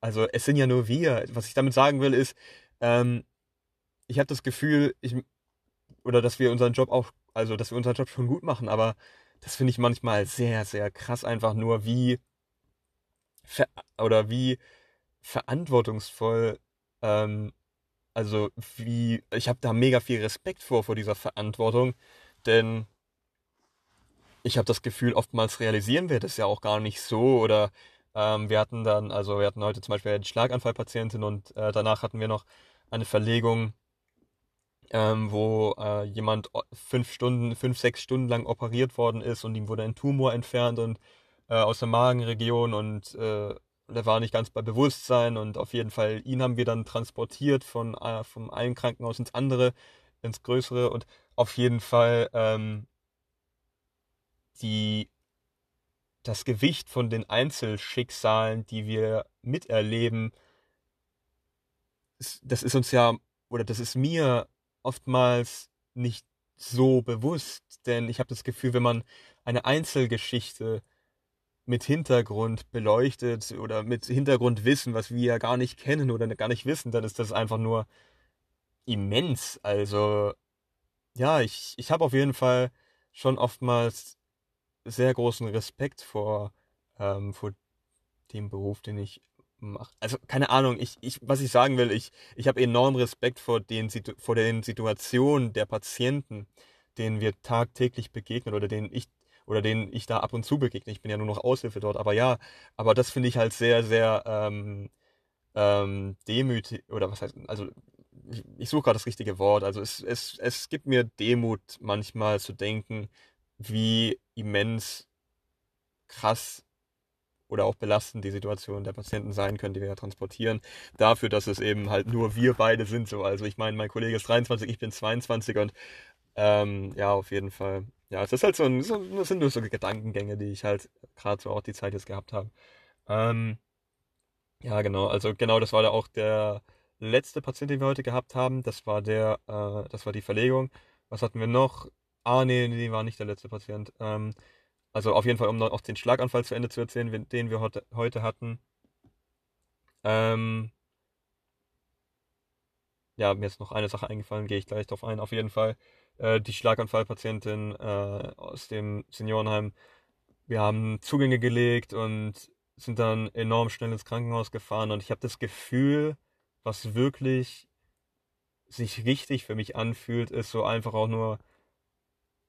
also es sind ja nur wir. Was ich damit sagen will, ist, ähm, ich habe das Gefühl, ich, oder dass wir unseren Job auch, also dass wir unseren Job schon gut machen, aber das finde ich manchmal sehr, sehr krass einfach nur, wie oder wie verantwortungsvoll, ähm, also wie, ich habe da mega viel Respekt vor, vor dieser Verantwortung, denn ich habe das Gefühl, oftmals realisieren wir das ja auch gar nicht so oder ähm, wir hatten dann, also wir hatten heute zum Beispiel eine Schlaganfallpatientin und äh, danach hatten wir noch eine Verlegung ähm, wo äh, jemand fünf Stunden, fünf, sechs Stunden lang operiert worden ist und ihm wurde ein Tumor entfernt und äh, aus der Magenregion und äh, der war nicht ganz bei Bewusstsein und auf jeden Fall ihn haben wir dann transportiert von äh, vom einen Krankenhaus ins andere, ins größere und auf jeden Fall ähm, die das Gewicht von den Einzelschicksalen, die wir miterleben, das ist uns ja oder das ist mir oftmals nicht so bewusst, denn ich habe das Gefühl, wenn man eine Einzelgeschichte mit Hintergrund beleuchtet oder mit Hintergrundwissen, was wir ja gar nicht kennen oder gar nicht wissen, dann ist das einfach nur immens. Also ja, ich, ich habe auf jeden Fall schon oftmals sehr großen Respekt vor, ähm, vor dem Beruf, den ich macht. Also keine Ahnung, ich, ich, was ich sagen will, ich, ich habe enorm Respekt vor den, vor den Situationen der Patienten, denen wir tagtäglich begegnen oder denen ich oder denen ich da ab und zu begegne. Ich bin ja nur noch Aushilfe dort, aber ja, aber das finde ich halt sehr, sehr ähm, ähm, demütig oder was heißt, also ich, ich suche gerade das richtige Wort. Also es, es, es gibt mir Demut manchmal zu denken, wie immens krass oder auch belastend die Situation der Patienten sein können, die wir ja transportieren, dafür, dass es eben halt nur wir beide sind. So. Also ich meine, mein Kollege ist 23, ich bin 22 und ähm, ja, auf jeden Fall. Ja, es ist halt so, ein, so das sind nur so Gedankengänge, die ich halt gerade so auch die Zeit jetzt gehabt habe. Ähm, ja, genau, also genau das war da auch der letzte Patient, den wir heute gehabt haben. Das war der, äh, das war die Verlegung. Was hatten wir noch? Ah, nee, nee, war nicht der letzte Patient. Ähm, also auf jeden Fall, um noch den Schlaganfall zu Ende zu erzählen, den wir heute, hatten. Ähm, ja, mir ist noch eine Sache eingefallen, gehe ich gleich drauf ein. Auf jeden Fall äh, die Schlaganfallpatientin äh, aus dem Seniorenheim. Wir haben Zugänge gelegt und sind dann enorm schnell ins Krankenhaus gefahren und ich habe das Gefühl, was wirklich sich richtig für mich anfühlt, ist so einfach auch nur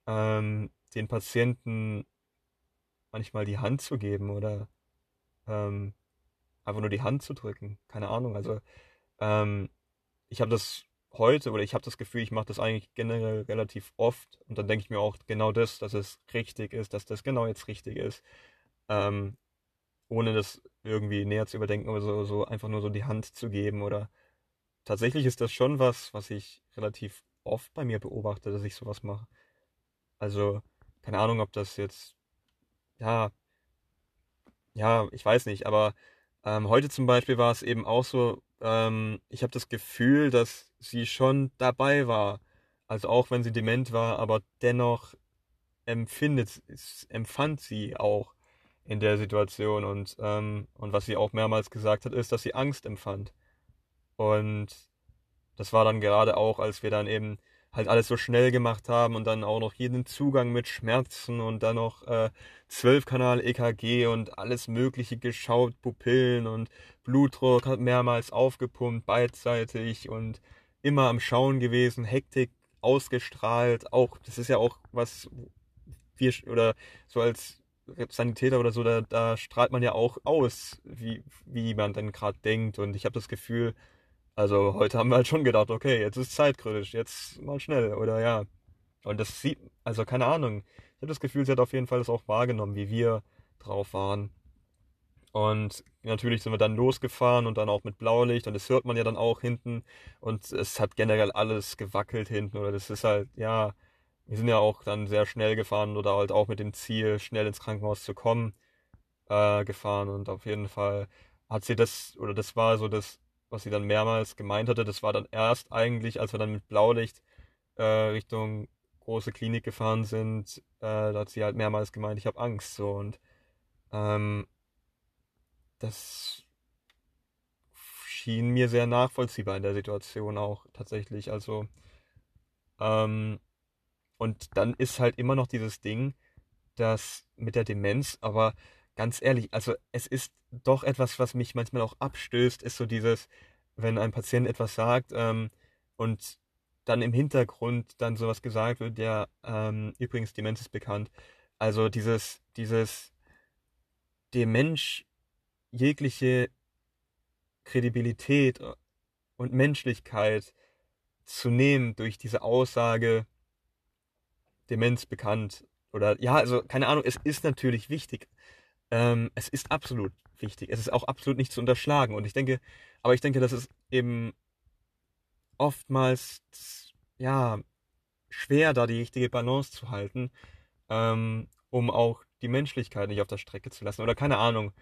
ähm, den Patienten manchmal die Hand zu geben oder ähm, einfach nur die Hand zu drücken. Keine Ahnung. Also ähm, ich habe das heute oder ich habe das Gefühl, ich mache das eigentlich generell relativ oft und dann denke ich mir auch genau das, dass es richtig ist, dass das genau jetzt richtig ist. Ähm, ohne das irgendwie näher zu überdenken oder so, so einfach nur so die Hand zu geben oder tatsächlich ist das schon was, was ich relativ oft bei mir beobachte, dass ich sowas mache. Also, keine Ahnung, ob das jetzt, ja, ja, ich weiß nicht, aber ähm, heute zum Beispiel war es eben auch so, ähm, ich habe das Gefühl, dass sie schon dabei war. Also auch wenn sie dement war, aber dennoch empfindet, empfand sie auch in der Situation und, ähm, und was sie auch mehrmals gesagt hat, ist, dass sie Angst empfand. Und das war dann gerade auch, als wir dann eben halt alles so schnell gemacht haben und dann auch noch jeden Zugang mit Schmerzen und dann noch äh, 12 Kanal EKG und alles Mögliche geschaut, Pupillen und Blutdruck hat mehrmals aufgepumpt, beidseitig und immer am Schauen gewesen, Hektik ausgestrahlt, auch, das ist ja auch was wir, oder so als Sanitäter oder so, da, da strahlt man ja auch aus, wie, wie man dann gerade denkt und ich habe das Gefühl, also heute haben wir halt schon gedacht, okay, jetzt ist zeitkritisch, jetzt mal schnell oder ja. Und das sieht, also keine Ahnung. Ich habe das Gefühl, sie hat auf jeden Fall das auch wahrgenommen, wie wir drauf waren. Und natürlich sind wir dann losgefahren und dann auch mit Blaulicht und das hört man ja dann auch hinten und es hat generell alles gewackelt hinten oder das ist halt, ja, wir sind ja auch dann sehr schnell gefahren oder halt auch mit dem Ziel, schnell ins Krankenhaus zu kommen, äh, gefahren und auf jeden Fall hat sie das, oder das war so das was sie dann mehrmals gemeint hatte. Das war dann erst eigentlich, als wir dann mit Blaulicht äh, Richtung große Klinik gefahren sind, äh, da hat sie halt mehrmals gemeint, ich habe Angst. So und ähm, das schien mir sehr nachvollziehbar in der Situation auch tatsächlich. Also ähm, und dann ist halt immer noch dieses Ding, dass mit der Demenz, aber ganz ehrlich, also es ist doch etwas, was mich manchmal auch abstößt, ist so dieses, wenn ein Patient etwas sagt ähm, und dann im Hintergrund dann sowas gesagt wird, ja, ähm, übrigens, Demenz ist bekannt. Also dieses, dieses, dem Mensch jegliche Kredibilität und Menschlichkeit zu nehmen durch diese Aussage, Demenz bekannt. Oder ja, also keine Ahnung, es ist natürlich wichtig, ähm, es ist absolut wichtig. Es ist auch absolut nicht zu unterschlagen. Und ich denke, aber ich denke, das ist eben oftmals, ja, schwer, da die richtige Balance zu halten, ähm, um auch die Menschlichkeit nicht auf der Strecke zu lassen. Oder keine Ahnung.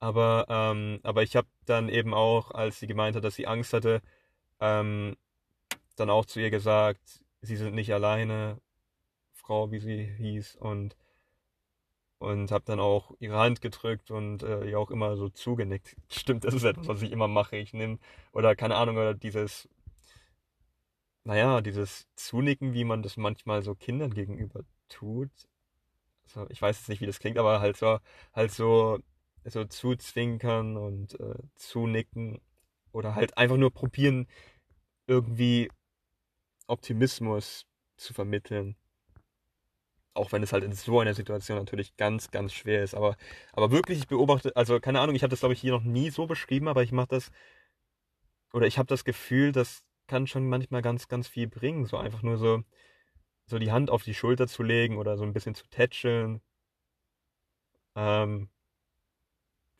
Aber, ähm, aber ich habe dann eben auch, als sie gemeint hat, dass sie Angst hatte, ähm, dann auch zu ihr gesagt, sie sind nicht alleine, Frau, wie sie hieß, und und habe dann auch ihre Hand gedrückt und äh, ihr auch immer so zugenickt. Stimmt, das ist etwas, was ich immer mache. Ich nehme, oder keine Ahnung, oder dieses, naja, dieses Zunicken, wie man das manchmal so Kindern gegenüber tut. Also, ich weiß jetzt nicht, wie das klingt, aber halt so, halt so, so zuzwinkern und äh, zunicken oder halt einfach nur probieren, irgendwie Optimismus zu vermitteln auch wenn es halt in so einer Situation natürlich ganz, ganz schwer ist. Aber, aber wirklich, ich beobachte, also keine Ahnung, ich habe das glaube ich hier noch nie so beschrieben, aber ich mache das, oder ich habe das Gefühl, das kann schon manchmal ganz, ganz viel bringen. So einfach nur so, so die Hand auf die Schulter zu legen oder so ein bisschen zu tätscheln. Ähm,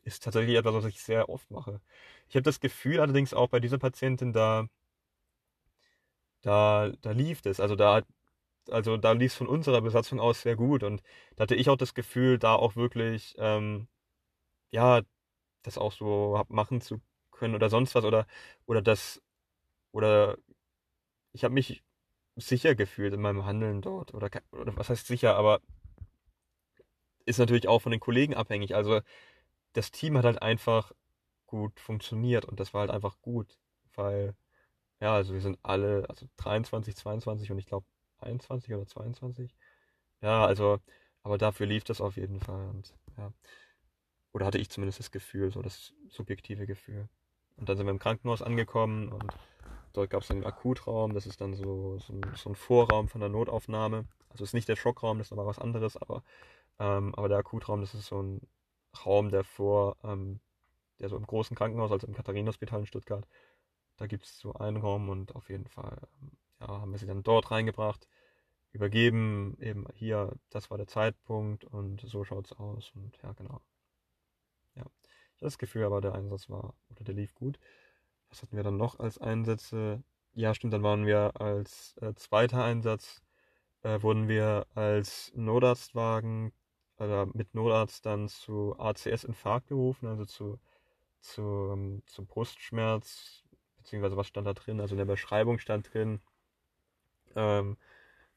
ist tatsächlich etwas, was ich sehr oft mache. Ich habe das Gefühl allerdings auch bei dieser Patientin, da, da, da lief es. Also da also da lief es von unserer Besatzung aus sehr gut und da hatte ich auch das Gefühl, da auch wirklich, ähm, ja, das auch so machen zu können oder sonst was oder, oder das oder ich habe mich sicher gefühlt in meinem Handeln dort. Oder, oder was heißt sicher, aber ist natürlich auch von den Kollegen abhängig. Also das Team hat halt einfach gut funktioniert und das war halt einfach gut, weil ja, also wir sind alle, also 23, 22 und ich glaube 21 oder 22. Ja, also, aber dafür lief das auf jeden Fall und ja. Oder hatte ich zumindest das Gefühl, so das subjektive Gefühl. Und dann sind wir im Krankenhaus angekommen und dort gab es einen Akutraum, das ist dann so, so, ein, so ein Vorraum von der Notaufnahme. Also ist nicht der Schockraum, das ist aber was anderes, aber, ähm, aber der Akutraum, das ist so ein Raum, der vor, ähm, der so im großen Krankenhaus, also im Katharinenhospital in Stuttgart, da gibt es so einen Raum und auf jeden Fall ähm, ja, haben wir sie dann dort reingebracht, übergeben, eben hier, das war der Zeitpunkt und so schaut es aus und ja, genau. Ja, das Gefühl, aber der Einsatz war, oder der lief gut. Was hatten wir dann noch als Einsätze? Ja, stimmt, dann waren wir als äh, zweiter Einsatz, äh, wurden wir als Notarztwagen, oder mit Notarzt dann zu ACS-Infarkt gerufen, also zu, zu, zum Brustschmerz, beziehungsweise was stand da drin? Also in der Beschreibung stand drin, ähm,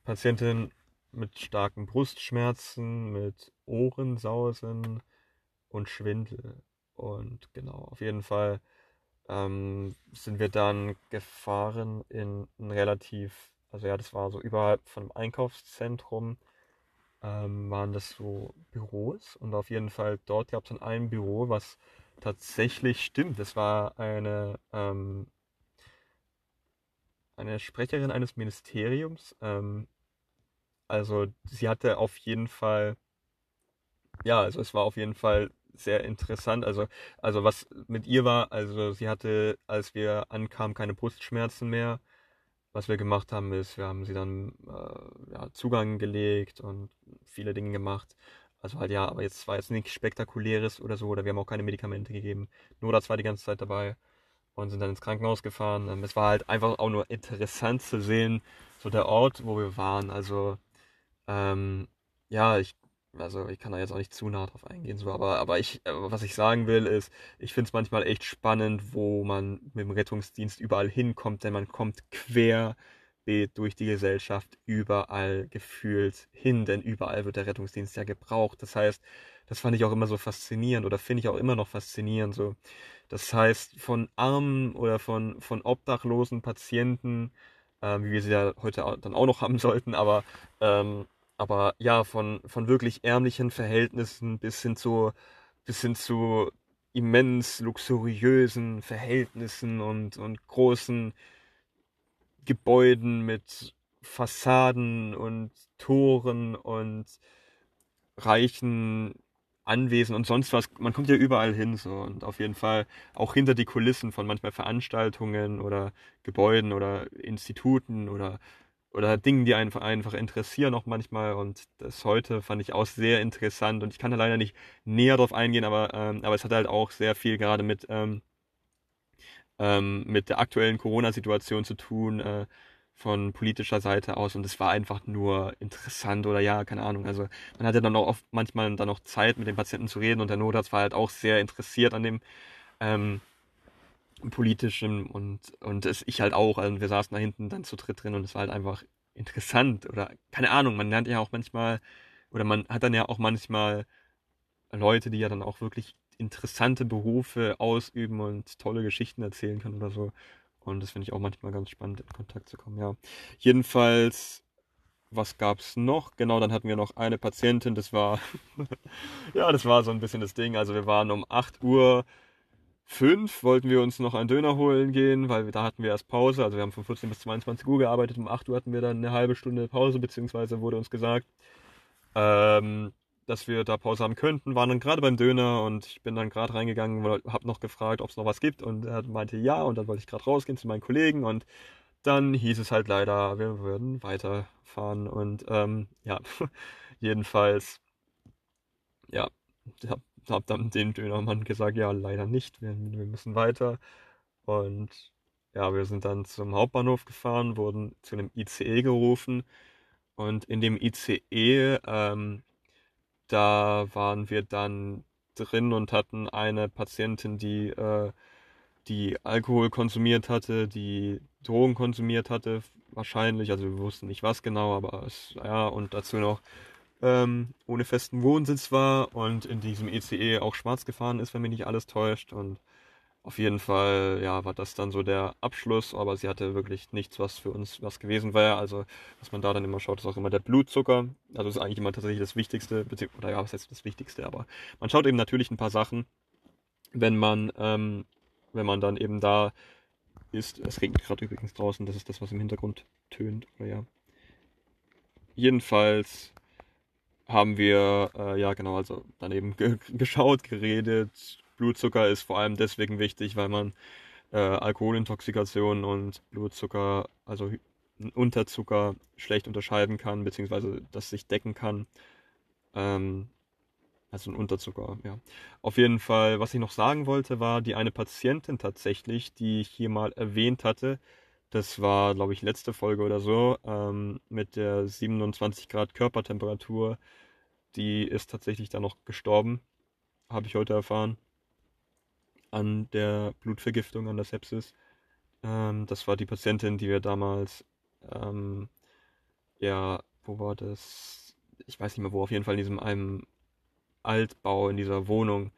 Patientin mit starken Brustschmerzen, mit Ohrensausen und Schwindel. Und genau, auf jeden Fall ähm, sind wir dann gefahren in ein relativ, also ja, das war so überhalb von einem Einkaufszentrum, ähm, waren das so Büros und auf jeden Fall dort gab es dann ein Büro, was tatsächlich stimmt. Das war eine, ähm, eine Sprecherin eines Ministeriums. Ähm, also sie hatte auf jeden Fall, ja, also es war auf jeden Fall sehr interessant. Also, also was mit ihr war, also sie hatte, als wir ankamen, keine Brustschmerzen mehr. Was wir gemacht haben, ist, wir haben sie dann äh, ja, Zugang gelegt und viele Dinge gemacht. Also halt ja, aber jetzt war jetzt nichts Spektakuläres oder so, oder wir haben auch keine Medikamente gegeben. Nur das war die ganze Zeit dabei und sind dann ins Krankenhaus gefahren. Ähm, es war halt einfach auch nur interessant zu sehen, so der Ort, wo wir waren. Also ähm, ja, ich also ich kann da jetzt auch nicht zu nah drauf eingehen, so, aber, aber ich, äh, was ich sagen will, ist, ich finde es manchmal echt spannend, wo man mit dem Rettungsdienst überall hinkommt, denn man kommt quer durch die Gesellschaft überall gefühlt hin, denn überall wird der Rettungsdienst ja gebraucht. Das heißt, das fand ich auch immer so faszinierend oder finde ich auch immer noch faszinierend. So. Das heißt, von armen oder von, von obdachlosen Patienten, äh, wie wir sie ja heute dann auch noch haben sollten, aber ähm, aber ja, von, von wirklich ärmlichen Verhältnissen bis hin zu, bis hin zu immens luxuriösen Verhältnissen und, und großen Gebäuden mit Fassaden und Toren und reichen Anwesen und sonst was. Man kommt ja überall hin so und auf jeden Fall auch hinter die Kulissen von manchmal Veranstaltungen oder Gebäuden oder Instituten oder oder Dingen, die einfach, einfach interessieren auch manchmal. Und das heute fand ich auch sehr interessant. Und ich kann da leider nicht näher drauf eingehen, aber, ähm, aber es hat halt auch sehr viel gerade mit, ähm, ähm, mit der aktuellen Corona-Situation zu tun, äh, von politischer Seite aus. Und es war einfach nur interessant oder ja, keine Ahnung. Also man hatte dann auch oft manchmal dann noch Zeit, mit den Patienten zu reden. Und der Notarzt war halt auch sehr interessiert an dem, ähm, politischem und, und es, ich halt auch. Also wir saßen da hinten dann zu dritt drin und es war halt einfach interessant oder keine Ahnung, man lernt ja auch manchmal oder man hat dann ja auch manchmal Leute, die ja dann auch wirklich interessante Berufe ausüben und tolle Geschichten erzählen können oder so. Und das finde ich auch manchmal ganz spannend, in Kontakt zu kommen, ja. Jedenfalls, was gab's noch? Genau, dann hatten wir noch eine Patientin, das war, ja, das war so ein bisschen das Ding. Also wir waren um 8 Uhr fünf wollten wir uns noch einen Döner holen gehen, weil da hatten wir erst Pause. Also wir haben von 14 bis 22 Uhr gearbeitet. Um 8 Uhr hatten wir dann eine halbe Stunde Pause, beziehungsweise wurde uns gesagt, ähm, dass wir da Pause haben könnten. Waren dann gerade beim Döner und ich bin dann gerade reingegangen und habe noch gefragt, ob es noch was gibt. Und er meinte ja. Und dann wollte ich gerade rausgehen zu meinen Kollegen und dann hieß es halt leider, wir würden weiterfahren. Und ähm, ja, jedenfalls, ja, ich habe dann dem Dönermann gesagt, ja, leider nicht, wir, wir müssen weiter. Und ja, wir sind dann zum Hauptbahnhof gefahren, wurden zu einem ICE gerufen. Und in dem ICE, ähm, da waren wir dann drin und hatten eine Patientin, die, äh, die Alkohol konsumiert hatte, die Drogen konsumiert hatte, wahrscheinlich. Also wir wussten nicht was genau, aber es, ja, und dazu noch ähm, ohne festen Wohnsitz war und in diesem ECE auch schwarz gefahren ist, wenn mich nicht alles täuscht. Und auf jeden Fall, ja, war das dann so der Abschluss, aber sie hatte wirklich nichts, was für uns was gewesen wäre. Also, was man da dann immer schaut, ist auch immer der Blutzucker. Also, ist eigentlich immer tatsächlich das Wichtigste, oder ja, was heißt das Wichtigste, aber man schaut eben natürlich ein paar Sachen, wenn man, ähm, wenn man dann eben da ist. Es regnet gerade übrigens draußen, das ist das, was im Hintergrund tönt, oder ja. Jedenfalls haben wir, äh, ja genau, also daneben ge geschaut, geredet. Blutzucker ist vor allem deswegen wichtig, weil man äh, Alkoholintoxikation und Blutzucker, also Unterzucker, schlecht unterscheiden kann, beziehungsweise das sich decken kann. Ähm, also ein Unterzucker, ja. Auf jeden Fall, was ich noch sagen wollte, war die eine Patientin tatsächlich, die ich hier mal erwähnt hatte. Das war, glaube ich, letzte Folge oder so, ähm, mit der 27 Grad Körpertemperatur. Die ist tatsächlich dann noch gestorben, habe ich heute erfahren, an der Blutvergiftung, an der Sepsis. Ähm, das war die Patientin, die wir damals, ähm, ja, wo war das? Ich weiß nicht mehr wo, auf jeden Fall in diesem einem Altbau, in dieser Wohnung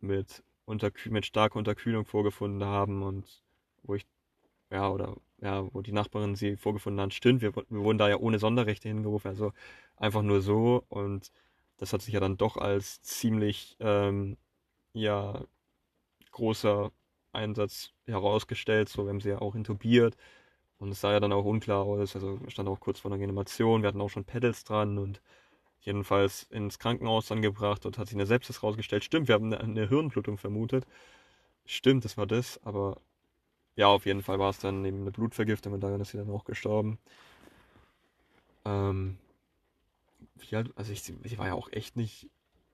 mit, Unterkühl mit starker Unterkühlung vorgefunden haben und wo ich, ja, oder ja, wo die Nachbarin sie vorgefunden hat, stimmt, wir, wir wurden da ja ohne Sonderrechte hingerufen, also einfach nur so und das hat sich ja dann doch als ziemlich ähm, ja, großer Einsatz herausgestellt. So, wir haben sie ja auch intubiert und es sah ja dann auch unklar aus. Also stand auch kurz vor einer Reanimation. Wir hatten auch schon Pedals dran und jedenfalls ins Krankenhaus dann gebracht und hat sich eine Sepsis rausgestellt. Stimmt, wir haben eine, Hirnblutung vermutet. Stimmt, das war das, aber ja, auf jeden Fall war es dann eben eine Blutvergiftung und daran ist sie dann auch gestorben. Ähm, alt, also ich, sie war ja auch echt nicht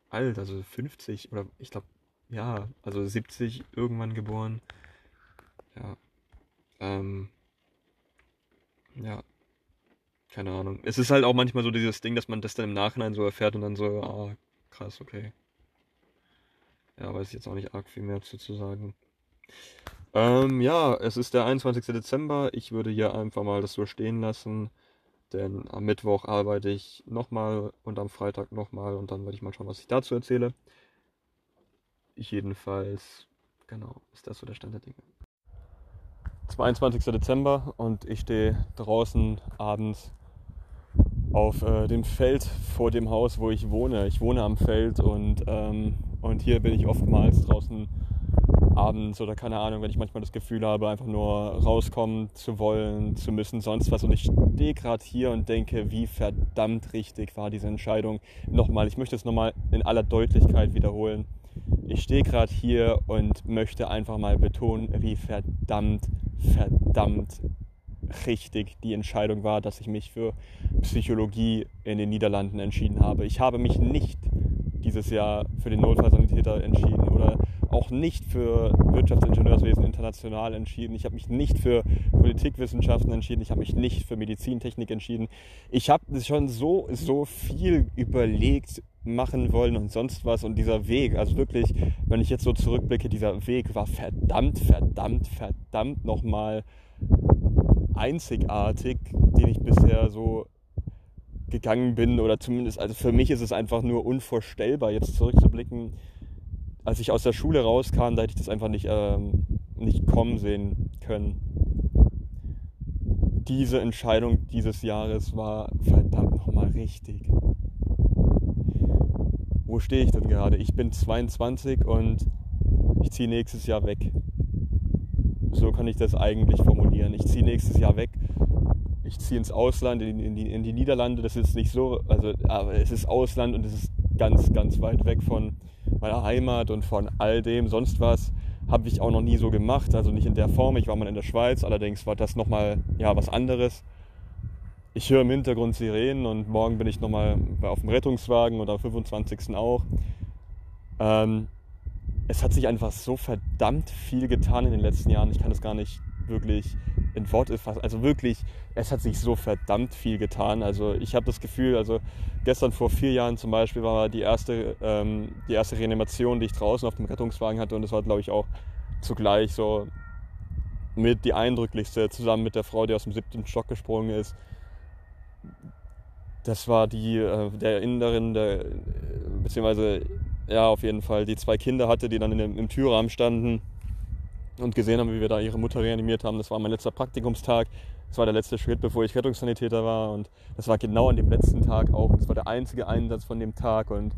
alt, also 50 oder ich glaube, ja, also 70 irgendwann geboren. Ja. Ähm, ja. Keine Ahnung. Es ist halt auch manchmal so dieses Ding, dass man das dann im Nachhinein so erfährt und dann so, ah, krass, okay. Ja, weiß ich jetzt auch nicht arg viel mehr zu, zu sagen. Ähm, ja, es ist der 21. Dezember. Ich würde hier einfach mal das so stehen lassen. Denn am Mittwoch arbeite ich nochmal und am Freitag nochmal und dann werde ich mal schauen, was ich dazu erzähle. Jedenfalls, genau, ist das so der Stand der Dinge. 22. Dezember und ich stehe draußen abends auf äh, dem Feld vor dem Haus, wo ich wohne. Ich wohne am Feld und, ähm, und hier bin ich oftmals draußen abends oder keine Ahnung, wenn ich manchmal das Gefühl habe, einfach nur rauskommen zu wollen, zu müssen, sonst was. Und ich stehe gerade hier und denke, wie verdammt richtig war diese Entscheidung. Nochmal, ich möchte es nochmal in aller Deutlichkeit wiederholen. Ich stehe gerade hier und möchte einfach mal betonen, wie verdammt, verdammt richtig die Entscheidung war, dass ich mich für Psychologie in den Niederlanden entschieden habe. Ich habe mich nicht dieses Jahr für den Notfallsanitäter entschieden oder auch nicht für Wirtschaftsingenieurswesen international entschieden. Ich habe mich nicht für Politikwissenschaften entschieden. Ich habe mich nicht für Medizintechnik entschieden. Ich habe schon so, so viel überlegt, machen wollen und sonst was. Und dieser Weg, also wirklich, wenn ich jetzt so zurückblicke, dieser Weg war verdammt, verdammt, verdammt nochmal einzigartig, den ich bisher so gegangen bin. Oder zumindest, also für mich ist es einfach nur unvorstellbar, jetzt zurückzublicken, als ich aus der Schule rauskam, da hätte ich das einfach nicht, ähm, nicht kommen sehen können. Diese Entscheidung dieses Jahres war verdammt nochmal richtig. Wo stehe ich denn gerade? Ich bin 22 und ich ziehe nächstes Jahr weg. So kann ich das eigentlich formulieren. Ich ziehe nächstes Jahr weg. Ich ziehe ins Ausland, in, in, die, in die Niederlande. Das ist nicht so, also aber es ist Ausland und es ist ganz, ganz weit weg von meiner Heimat und von all dem sonst was habe ich auch noch nie so gemacht, also nicht in der Form. Ich war mal in der Schweiz, allerdings war das nochmal ja, was anderes. Ich höre im Hintergrund Sirenen und morgen bin ich nochmal auf dem Rettungswagen und am 25. auch. Ähm, es hat sich einfach so verdammt viel getan in den letzten Jahren. Ich kann das gar nicht wirklich in Worte fassen. Also wirklich, es hat sich so verdammt viel getan. Also ich habe das Gefühl, also gestern vor vier Jahren zum Beispiel war die erste, ähm, die erste Reanimation, die ich draußen auf dem Rettungswagen hatte und das war glaube ich auch zugleich so mit die eindrücklichste, zusammen mit der Frau, die aus dem siebten Stock gesprungen ist. Das war die, äh, der Inderin, der, beziehungsweise, ja, auf jeden Fall, die zwei Kinder hatte, die dann in im Türrahmen standen und gesehen haben, wie wir da ihre Mutter reanimiert haben. Das war mein letzter Praktikumstag. Das war der letzte Schritt, bevor ich Rettungssanitäter war. Und das war genau an dem letzten Tag auch. Das war der einzige Einsatz von dem Tag. Und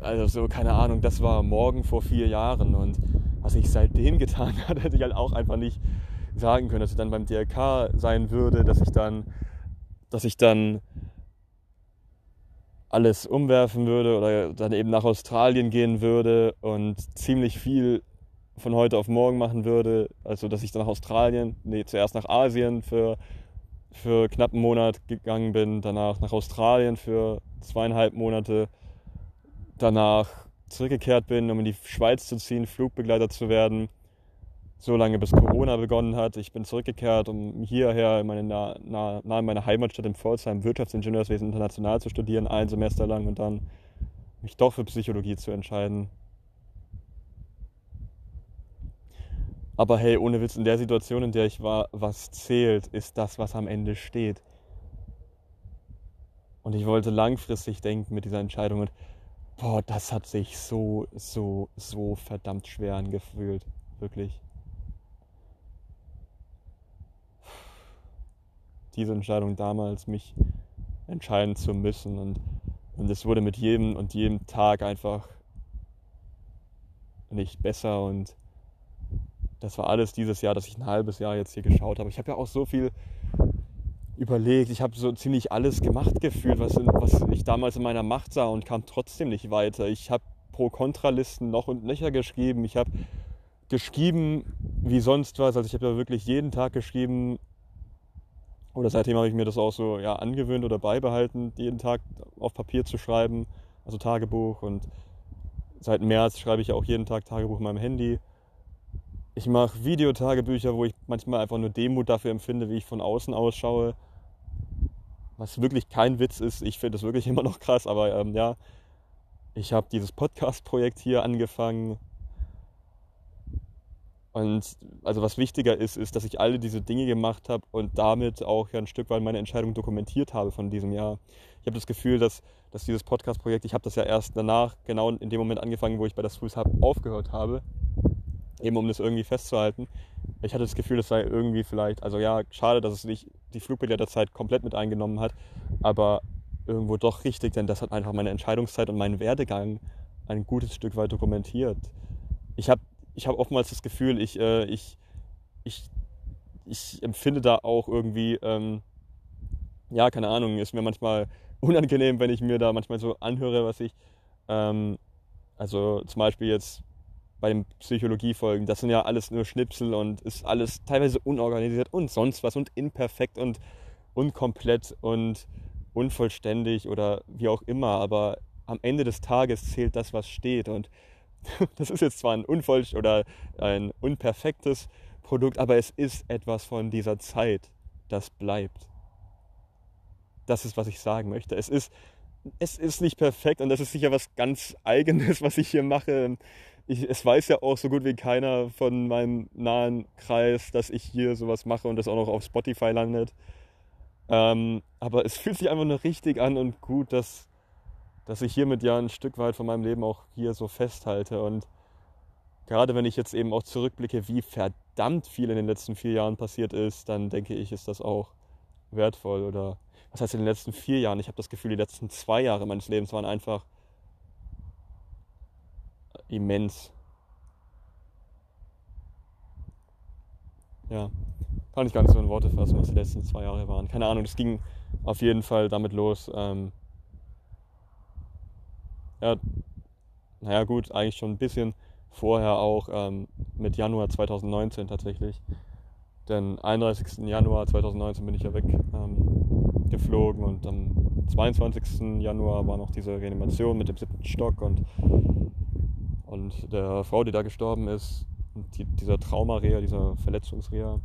also so, keine Ahnung, das war morgen vor vier Jahren. Und was ich seitdem getan habe, hätte ich halt auch einfach nicht sagen können, dass ich dann beim DRK sein würde, dass ich dann, dass ich dann alles umwerfen würde oder dann eben nach Australien gehen würde und ziemlich viel von heute auf morgen machen würde. Also, dass ich dann nach Australien, nee, zuerst nach Asien für, für knapp einen Monat gegangen bin, danach nach Australien für zweieinhalb Monate, danach zurückgekehrt bin, um in die Schweiz zu ziehen, Flugbegleiter zu werden, so lange bis Corona begonnen hat. Ich bin zurückgekehrt, um hierher in meine, nah, nah, nahe meiner Heimatstadt in Pforzheim Wirtschaftsingenieurswesen international zu studieren, ein Semester lang und dann mich doch für Psychologie zu entscheiden. Aber hey, ohne Witz, in der Situation, in der ich war, was zählt, ist das, was am Ende steht. Und ich wollte langfristig denken mit dieser Entscheidung und boah, das hat sich so, so, so verdammt schwer angefühlt. Wirklich. Diese Entscheidung damals, mich entscheiden zu müssen und, und es wurde mit jedem und jedem Tag einfach nicht besser und das war alles dieses Jahr, dass ich ein halbes Jahr jetzt hier geschaut habe. Ich habe ja auch so viel überlegt. Ich habe so ziemlich alles gemacht gefühlt, was, was ich damals in meiner Macht sah und kam trotzdem nicht weiter. Ich habe Pro-Kontra-Listen noch und nöcher geschrieben. Ich habe geschrieben wie sonst was. Also ich habe ja wirklich jeden Tag geschrieben. Oder seitdem habe ich mir das auch so ja, angewöhnt oder beibehalten, jeden Tag auf Papier zu schreiben. Also Tagebuch. Und seit März schreibe ich ja auch jeden Tag Tagebuch in meinem Handy. Ich mache Videotagebücher, wo ich manchmal einfach nur Demut dafür empfinde, wie ich von außen ausschaue. Was wirklich kein Witz ist. Ich finde das wirklich immer noch krass, aber ähm, ja. Ich habe dieses Podcast-Projekt hier angefangen. Und also was wichtiger ist, ist, dass ich alle diese Dinge gemacht habe und damit auch ja ein Stück weit meine Entscheidung dokumentiert habe von diesem Jahr. Ich habe das Gefühl, dass, dass dieses Podcast-Projekt, ich habe das ja erst danach, genau in dem Moment angefangen, wo ich bei der Schools Hub aufgehört habe eben um das irgendwie festzuhalten. Ich hatte das Gefühl, das sei irgendwie vielleicht, also ja, schade, dass es nicht die Flugbegleiterzeit komplett mit eingenommen hat, aber irgendwo doch richtig, denn das hat einfach meine Entscheidungszeit und meinen Werdegang ein gutes Stück weit dokumentiert. Ich habe ich hab oftmals das Gefühl, ich, äh, ich, ich, ich empfinde da auch irgendwie, ähm, ja, keine Ahnung, ist mir manchmal unangenehm, wenn ich mir da manchmal so anhöre, was ich, ähm, also zum Beispiel jetzt bei den Psychologiefolgen. Das sind ja alles nur Schnipsel und ist alles teilweise unorganisiert und sonst was und imperfekt und unkomplett und unvollständig oder wie auch immer. Aber am Ende des Tages zählt das, was steht. Und das ist jetzt zwar ein unvoll oder ein unperfektes Produkt, aber es ist etwas von dieser Zeit, das bleibt. Das ist, was ich sagen möchte. Es ist, es ist nicht perfekt und das ist sicher was ganz Eigenes, was ich hier mache ich, es weiß ja auch so gut wie keiner von meinem nahen Kreis, dass ich hier sowas mache und das auch noch auf Spotify landet. Ähm, aber es fühlt sich einfach nur richtig an und gut, dass, dass ich hiermit ja ein Stück weit von meinem Leben auch hier so festhalte. Und gerade wenn ich jetzt eben auch zurückblicke, wie verdammt viel in den letzten vier Jahren passiert ist, dann denke ich, ist das auch wertvoll. Oder was heißt in den letzten vier Jahren? Ich habe das Gefühl, die letzten zwei Jahre meines Lebens waren einfach immens. Ja, kann ich gar nicht so in Worte fassen, was die letzten zwei Jahre waren. Keine Ahnung, das ging auf jeden Fall damit los. Ähm, ja, naja gut, eigentlich schon ein bisschen vorher auch ähm, mit Januar 2019 tatsächlich. Denn 31. Januar 2019 bin ich ja weggeflogen ähm, und am 22. Januar war noch diese Reanimation mit dem siebten Stock und und der Frau, die da gestorben ist, die, dieser Traumareha, dieser Verletzungsreha.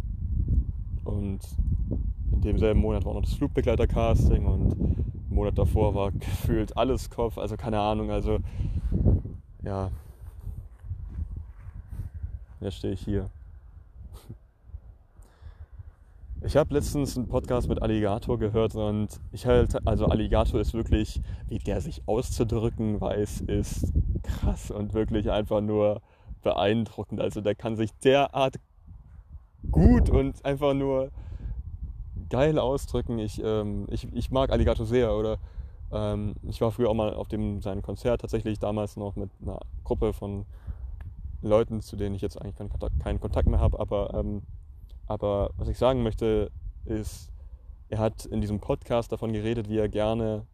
Und in demselben Monat war noch das Flugbegleiter-Casting und im Monat davor war gefühlt alles Kopf, also keine Ahnung, also ja. jetzt stehe ich hier. Ich habe letztens einen Podcast mit Alligator gehört und ich halt, also Alligator ist wirklich, wie der sich auszudrücken weiß, ist krass und wirklich einfach nur beeindruckend. Also der kann sich derart gut und einfach nur geil ausdrücken. Ich, ähm, ich, ich mag Alligator sehr oder ähm, ich war früher auch mal auf dem seinem Konzert tatsächlich damals noch mit einer Gruppe von Leuten, zu denen ich jetzt eigentlich keinen Kontakt, keinen Kontakt mehr habe, aber ähm, aber was ich sagen möchte, ist, er hat in diesem Podcast davon geredet, wie er gerne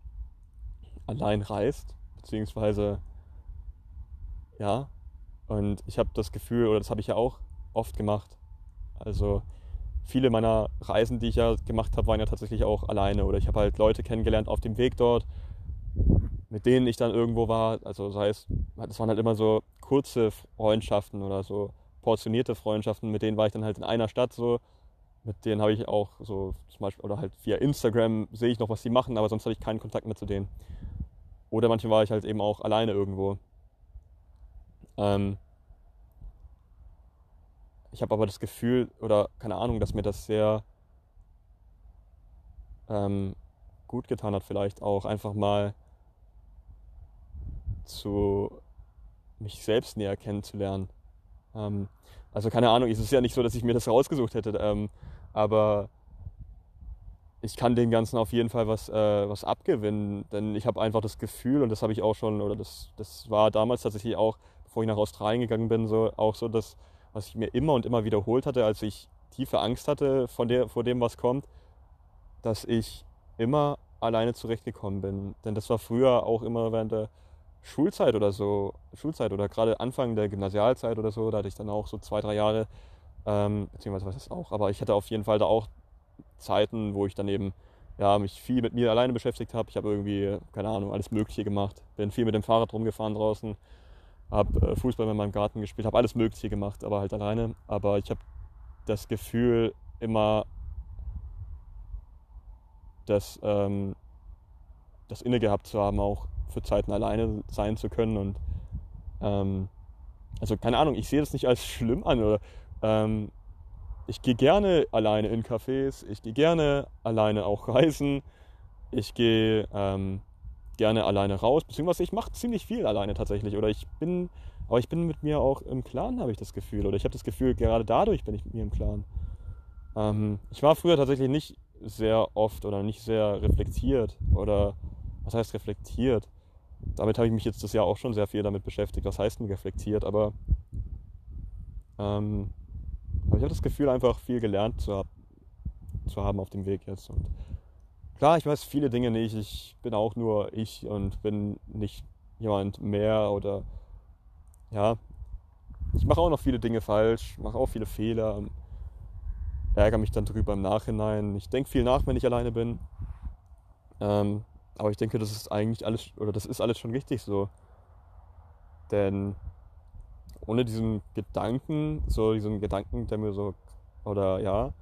allein reist, beziehungsweise ja. Und ich habe das Gefühl, oder das habe ich ja auch oft gemacht. Also viele meiner Reisen, die ich ja gemacht habe, waren ja tatsächlich auch alleine. Oder ich habe halt Leute kennengelernt auf dem Weg dort, mit denen ich dann irgendwo war. Also sei es, das waren halt immer so kurze Freundschaften oder so portionierte Freundschaften, mit denen war ich dann halt in einer Stadt so. Mit denen habe ich auch so zum Beispiel, oder halt via Instagram sehe ich noch, was sie machen, aber sonst hatte ich keinen Kontakt mehr zu denen. Oder manchmal war ich halt eben auch alleine irgendwo. Ähm ich habe aber das Gefühl, oder keine Ahnung, dass mir das sehr ähm, gut getan hat, vielleicht auch einfach mal zu mich selbst näher kennenzulernen. Ähm, also keine Ahnung, es ist ja nicht so, dass ich mir das rausgesucht hätte, ähm, aber ich kann dem Ganzen auf jeden Fall was, äh, was abgewinnen, denn ich habe einfach das Gefühl, und das habe ich auch schon, oder das, das war damals tatsächlich auch, bevor ich nach Australien gegangen bin, so, auch so das, was ich mir immer und immer wiederholt hatte, als ich tiefe Angst hatte von der, vor dem, was kommt, dass ich immer alleine zurechtgekommen bin. Denn das war früher auch immer während der Schulzeit oder so, Schulzeit oder gerade Anfang der Gymnasialzeit oder so, da hatte ich dann auch so zwei, drei Jahre, ähm, beziehungsweise was ist auch, aber ich hatte auf jeden Fall da auch Zeiten, wo ich dann eben ja, mich viel mit mir alleine beschäftigt habe. Ich habe irgendwie, keine Ahnung, alles Mögliche gemacht. Bin viel mit dem Fahrrad rumgefahren draußen, habe äh, Fußball in meinem Garten gespielt, habe alles Mögliche gemacht, aber halt alleine. Aber ich habe das Gefühl immer, dass ähm, das inne gehabt zu haben, auch für Zeiten alleine sein zu können. Und ähm, also keine Ahnung, ich sehe das nicht als schlimm an. Oder, ähm, ich gehe gerne alleine in Cafés, ich gehe gerne alleine auch reisen, ich gehe ähm, gerne alleine raus, beziehungsweise ich mache ziemlich viel alleine tatsächlich. Oder ich bin, aber ich bin mit mir auch im Klaren, habe ich das Gefühl. Oder ich habe das Gefühl, gerade dadurch bin ich mit mir im Klaren. Ähm, ich war früher tatsächlich nicht sehr oft oder nicht sehr reflektiert oder was heißt reflektiert? Damit habe ich mich jetzt das Jahr auch schon sehr viel damit beschäftigt. Was heißt denn reflektiert? Aber, ähm, aber ich habe das Gefühl, einfach viel gelernt zu, zu haben auf dem Weg jetzt. Und klar, ich weiß viele Dinge nicht. Ich bin auch nur ich und bin nicht jemand mehr oder ja, ich mache auch noch viele Dinge falsch, mache auch viele Fehler, ärgere mich dann drüber im Nachhinein. Ich denke viel nach, wenn ich alleine bin. Ähm, aber ich denke, das ist eigentlich alles, oder das ist alles schon richtig so. Denn ohne diesen Gedanken, so diesen Gedanken, der mir so, oder ja,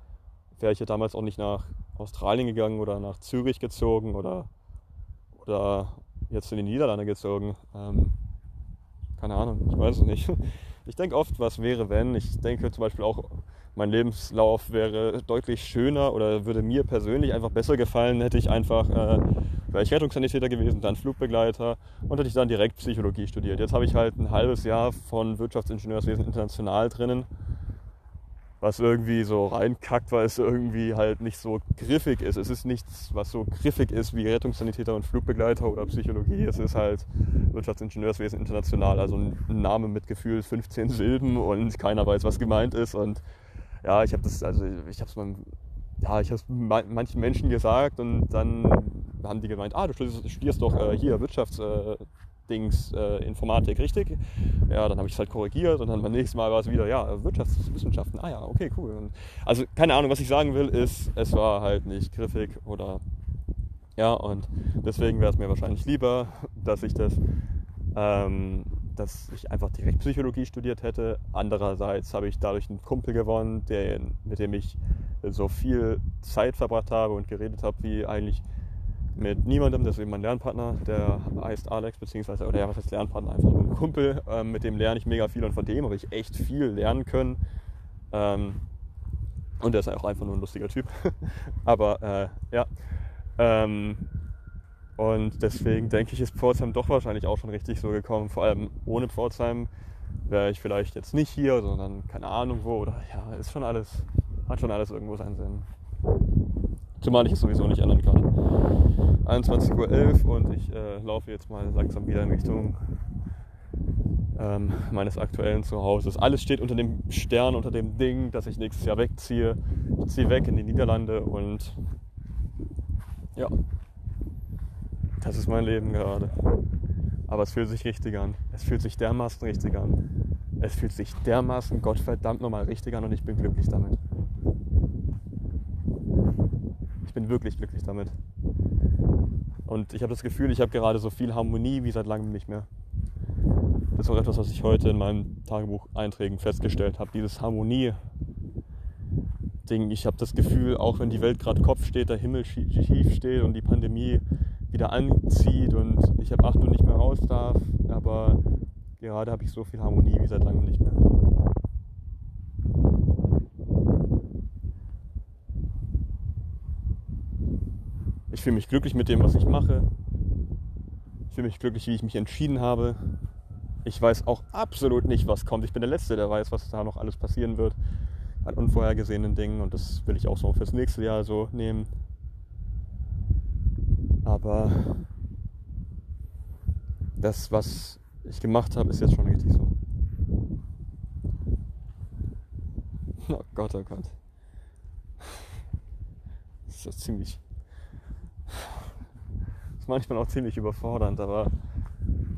wäre ich ja damals auch nicht nach Australien gegangen oder nach Zürich gezogen oder, oder jetzt in die Niederlande gezogen. Ähm, keine Ahnung, ich weiß es nicht. Ich denke oft, was wäre, wenn. Ich denke zum Beispiel auch, mein Lebenslauf wäre deutlich schöner oder würde mir persönlich einfach besser gefallen, hätte ich einfach äh, wäre ich Rettungssanitäter gewesen, dann Flugbegleiter und hätte ich dann direkt Psychologie studiert. Jetzt habe ich halt ein halbes Jahr von Wirtschaftsingenieurswesen international drinnen, was irgendwie so reinkackt, weil es irgendwie halt nicht so griffig ist. Es ist nichts, was so griffig ist wie Rettungssanitäter und Flugbegleiter oder Psychologie. Es ist halt Wirtschaftsingenieurswesen international, also ein Name mit Gefühl 15 Silben und keiner weiß, was gemeint ist und ja, ich habe das, also ich habe es meinem ja, ich habe manchen Menschen gesagt und dann haben die gemeint, ah, du studierst, doch äh, hier Wirtschaftsdings, äh, äh, Informatik, richtig? Ja, dann habe ich es halt korrigiert und dann beim nächsten Mal war es wieder, ja, Wirtschaftswissenschaften, ah ja, okay, cool. Und also keine Ahnung, was ich sagen will, ist, es war halt nicht griffig oder ja, und deswegen wäre es mir wahrscheinlich lieber, dass ich das ähm, dass ich einfach direkt Psychologie studiert hätte. Andererseits habe ich dadurch einen Kumpel gewonnen, der, mit dem ich so viel Zeit verbracht habe und geredet habe, wie eigentlich mit niemandem, das ist eben mein Lernpartner, der heißt Alex, beziehungsweise, oder ja, was heißt Lernpartner, einfach nur ein Kumpel, ähm, mit dem lerne ich mega viel und von dem habe ich echt viel lernen können. Ähm, und der ist auch einfach nur ein lustiger Typ. Aber äh, ja. Ähm, und deswegen denke ich, ist Pforzheim doch wahrscheinlich auch schon richtig so gekommen. Vor allem ohne Pforzheim wäre ich vielleicht jetzt nicht hier, sondern keine Ahnung wo. Oder ja, ist schon alles, hat schon alles irgendwo seinen Sinn. Zumal ich es sowieso nicht ändern kann. 21.11 Uhr und ich äh, laufe jetzt mal langsam wieder in Richtung ähm, meines aktuellen Zuhauses. Alles steht unter dem Stern, unter dem Ding, dass ich nächstes Jahr wegziehe. Ich ziehe weg in die Niederlande und ja, das ist mein Leben gerade. Aber es fühlt sich richtig an. Es fühlt sich dermaßen richtig an. Es fühlt sich dermaßen Gottverdammt nochmal richtig an und ich bin glücklich damit. Ich bin wirklich glücklich damit. Und ich habe das Gefühl, ich habe gerade so viel Harmonie wie seit langem nicht mehr. Das ist auch etwas, was ich heute in meinem Tagebuch-Einträgen festgestellt habe. Dieses Harmonie-Ding. Ich habe das Gefühl, auch wenn die Welt gerade Kopf steht, der Himmel schief steht und die Pandemie wieder anzieht und ich ab 8 Uhr nicht mehr raus darf, aber gerade habe ich so viel Harmonie wie seit langem nicht mehr. Ich fühle mich glücklich mit dem, was ich mache. Ich fühle mich glücklich, wie ich mich entschieden habe. Ich weiß auch absolut nicht, was kommt. Ich bin der Letzte, der weiß, was da noch alles passieren wird an unvorhergesehenen Dingen. Und das will ich auch so fürs nächste Jahr so nehmen. Aber das, was ich gemacht habe, ist jetzt schon richtig so. Oh Gott, oh Gott. Das ist ziemlich ist manchmal auch ziemlich überfordernd, aber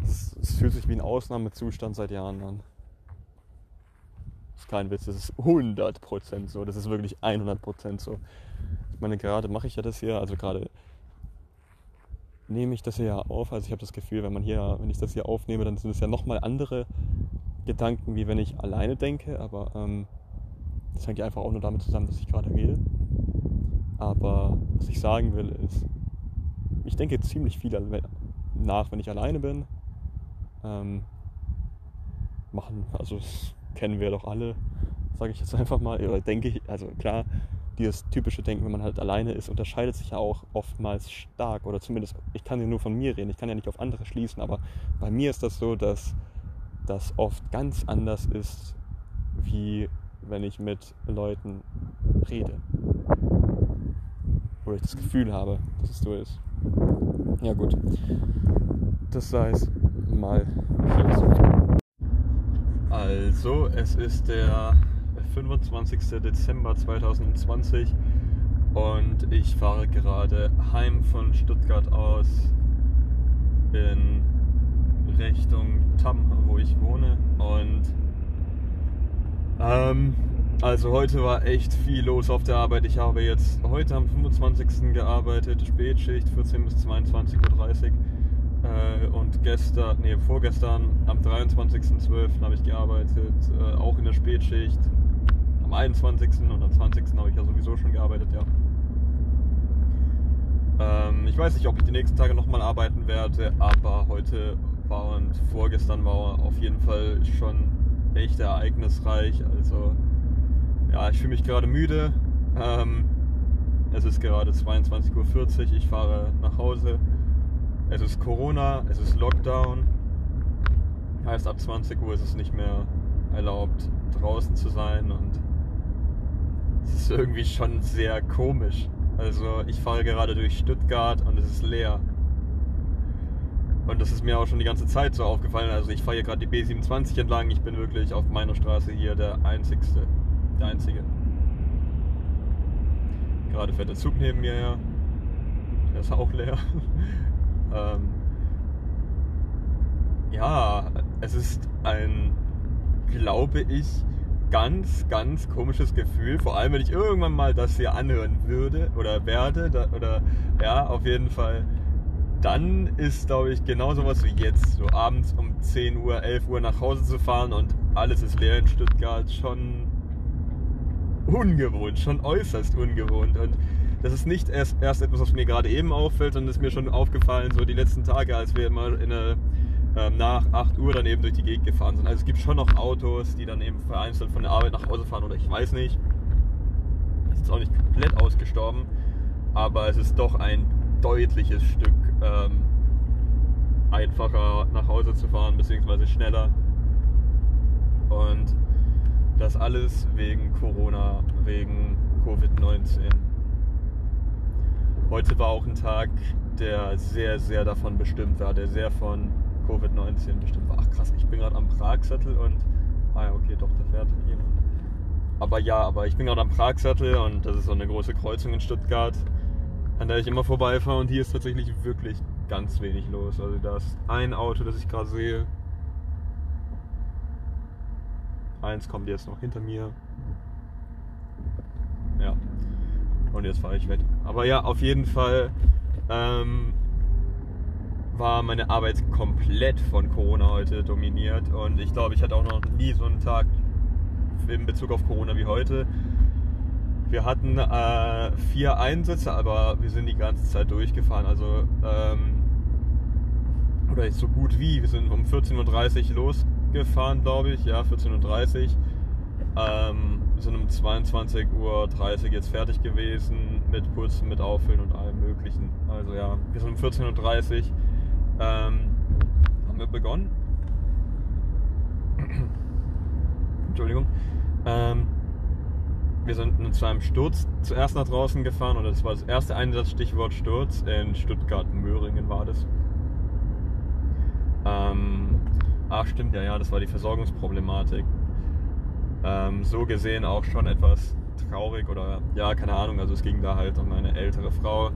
es, es, fühlt sich wie ein Ausnahmezustand seit Jahren an. Das ist kein Witz, das ist 100% so, das ist wirklich 100% so. Ich meine, gerade mache ich ja das hier, also gerade nehme ich das hier ja auf, also ich habe das Gefühl, wenn man hier, wenn ich das hier aufnehme, dann sind es ja nochmal andere Gedanken, wie wenn ich alleine denke, aber ähm, das hängt ja einfach auch nur damit zusammen, dass ich gerade rede. Aber was ich sagen will ist, ich denke ziemlich viel nach, wenn ich alleine bin. Ähm, machen, also das kennen wir doch alle, sage ich jetzt einfach mal. Oder denke ich, also klar, dieses typische Denken, wenn man halt alleine ist, unterscheidet sich ja auch oftmals stark. Oder zumindest, ich kann ja nur von mir reden, ich kann ja nicht auf andere schließen, aber bei mir ist das so, dass das oft ganz anders ist, wie wenn ich mit Leuten rede wo ich das Gefühl habe, dass es so ist. Ja gut, das sei es mal Also, es ist der 25. Dezember 2020 und ich fahre gerade heim von Stuttgart aus in Richtung Tamm, wo ich wohne. Und ähm, also heute war echt viel los auf der Arbeit. Ich habe jetzt heute am 25. gearbeitet, Spätschicht 14 bis 22.30 Uhr. Äh, und gestern, nee, vorgestern am 23.12. habe ich gearbeitet, äh, auch in der Spätschicht. Am 21. und am 20. habe ich ja sowieso schon gearbeitet, ja. Ähm, ich weiß nicht, ob ich die nächsten Tage nochmal arbeiten werde, aber heute war und vorgestern war auf jeden Fall schon echt ereignisreich. Also ja, ich fühle mich gerade müde. Ähm, es ist gerade 22.40 Uhr. Ich fahre nach Hause. Es ist Corona, es ist Lockdown. Heißt, ab 20 Uhr ist es nicht mehr erlaubt, draußen zu sein. Und es ist irgendwie schon sehr komisch. Also, ich fahre gerade durch Stuttgart und es ist leer. Und das ist mir auch schon die ganze Zeit so aufgefallen. Also, ich fahre hier gerade die B27 entlang. Ich bin wirklich auf meiner Straße hier der Einzigste der einzige. Gerade fährt der Zug neben mir her. Der ist auch leer. ähm, ja, es ist ein, glaube ich, ganz, ganz komisches Gefühl. Vor allem, wenn ich irgendwann mal das hier anhören würde oder werde. Da, oder ja, auf jeden Fall. Dann ist, glaube ich, genau sowas wie jetzt, so abends um 10 Uhr, 11 Uhr nach Hause zu fahren und alles ist leer in Stuttgart schon ungewohnt, schon äußerst ungewohnt. Und das ist nicht erst, erst etwas, was mir gerade eben auffällt, sondern ist mir schon aufgefallen, so die letzten Tage, als wir immer in eine, ähm, nach 8 Uhr dann eben durch die Gegend gefahren sind. Also es gibt schon noch Autos, die dann eben vereinzelt von der Arbeit nach Hause fahren oder ich weiß nicht. Das ist auch nicht komplett ausgestorben, aber es ist doch ein deutliches Stück ähm, einfacher nach Hause zu fahren, beziehungsweise schneller. Und das alles wegen Corona, wegen Covid-19. Heute war auch ein Tag, der sehr, sehr davon bestimmt war, der sehr von Covid-19 bestimmt war. Ach krass, ich bin gerade am Pragsattel und. Ah ja, okay, doch, da fährt jemand. Aber ja, aber ich bin gerade am Pragsattel und das ist so eine große Kreuzung in Stuttgart, an der ich immer vorbeifahre und hier ist tatsächlich wirklich ganz wenig los. Also da ist ein Auto, das ich gerade sehe. Eins kommt jetzt noch hinter mir. Ja. Und jetzt fahre ich weg. Aber ja, auf jeden Fall ähm, war meine Arbeit komplett von Corona heute dominiert. Und ich glaube, ich hatte auch noch nie so einen Tag in Bezug auf Corona wie heute. Wir hatten äh, vier Einsätze, aber wir sind die ganze Zeit durchgefahren. Also, ähm, oder so gut wie. Wir sind um 14.30 Uhr losgefahren, glaube ich. Ja, 14.30 Uhr. Ähm, wir sind um 22.30 Uhr jetzt fertig gewesen mit Putzen, mit Auffüllen und allem Möglichen. Also ja, wir sind um 14.30 Uhr ähm, haben wir begonnen. Entschuldigung. Ähm, wir sind zu einem Sturz zuerst nach draußen gefahren und das war das erste Einsatzstichwort Sturz. In Stuttgart-Möhringen war das. Ähm, ach stimmt, ja, ja, das war die Versorgungsproblematik ähm, so gesehen auch schon etwas traurig oder ja, keine Ahnung. Also es ging da halt um eine ältere Frau,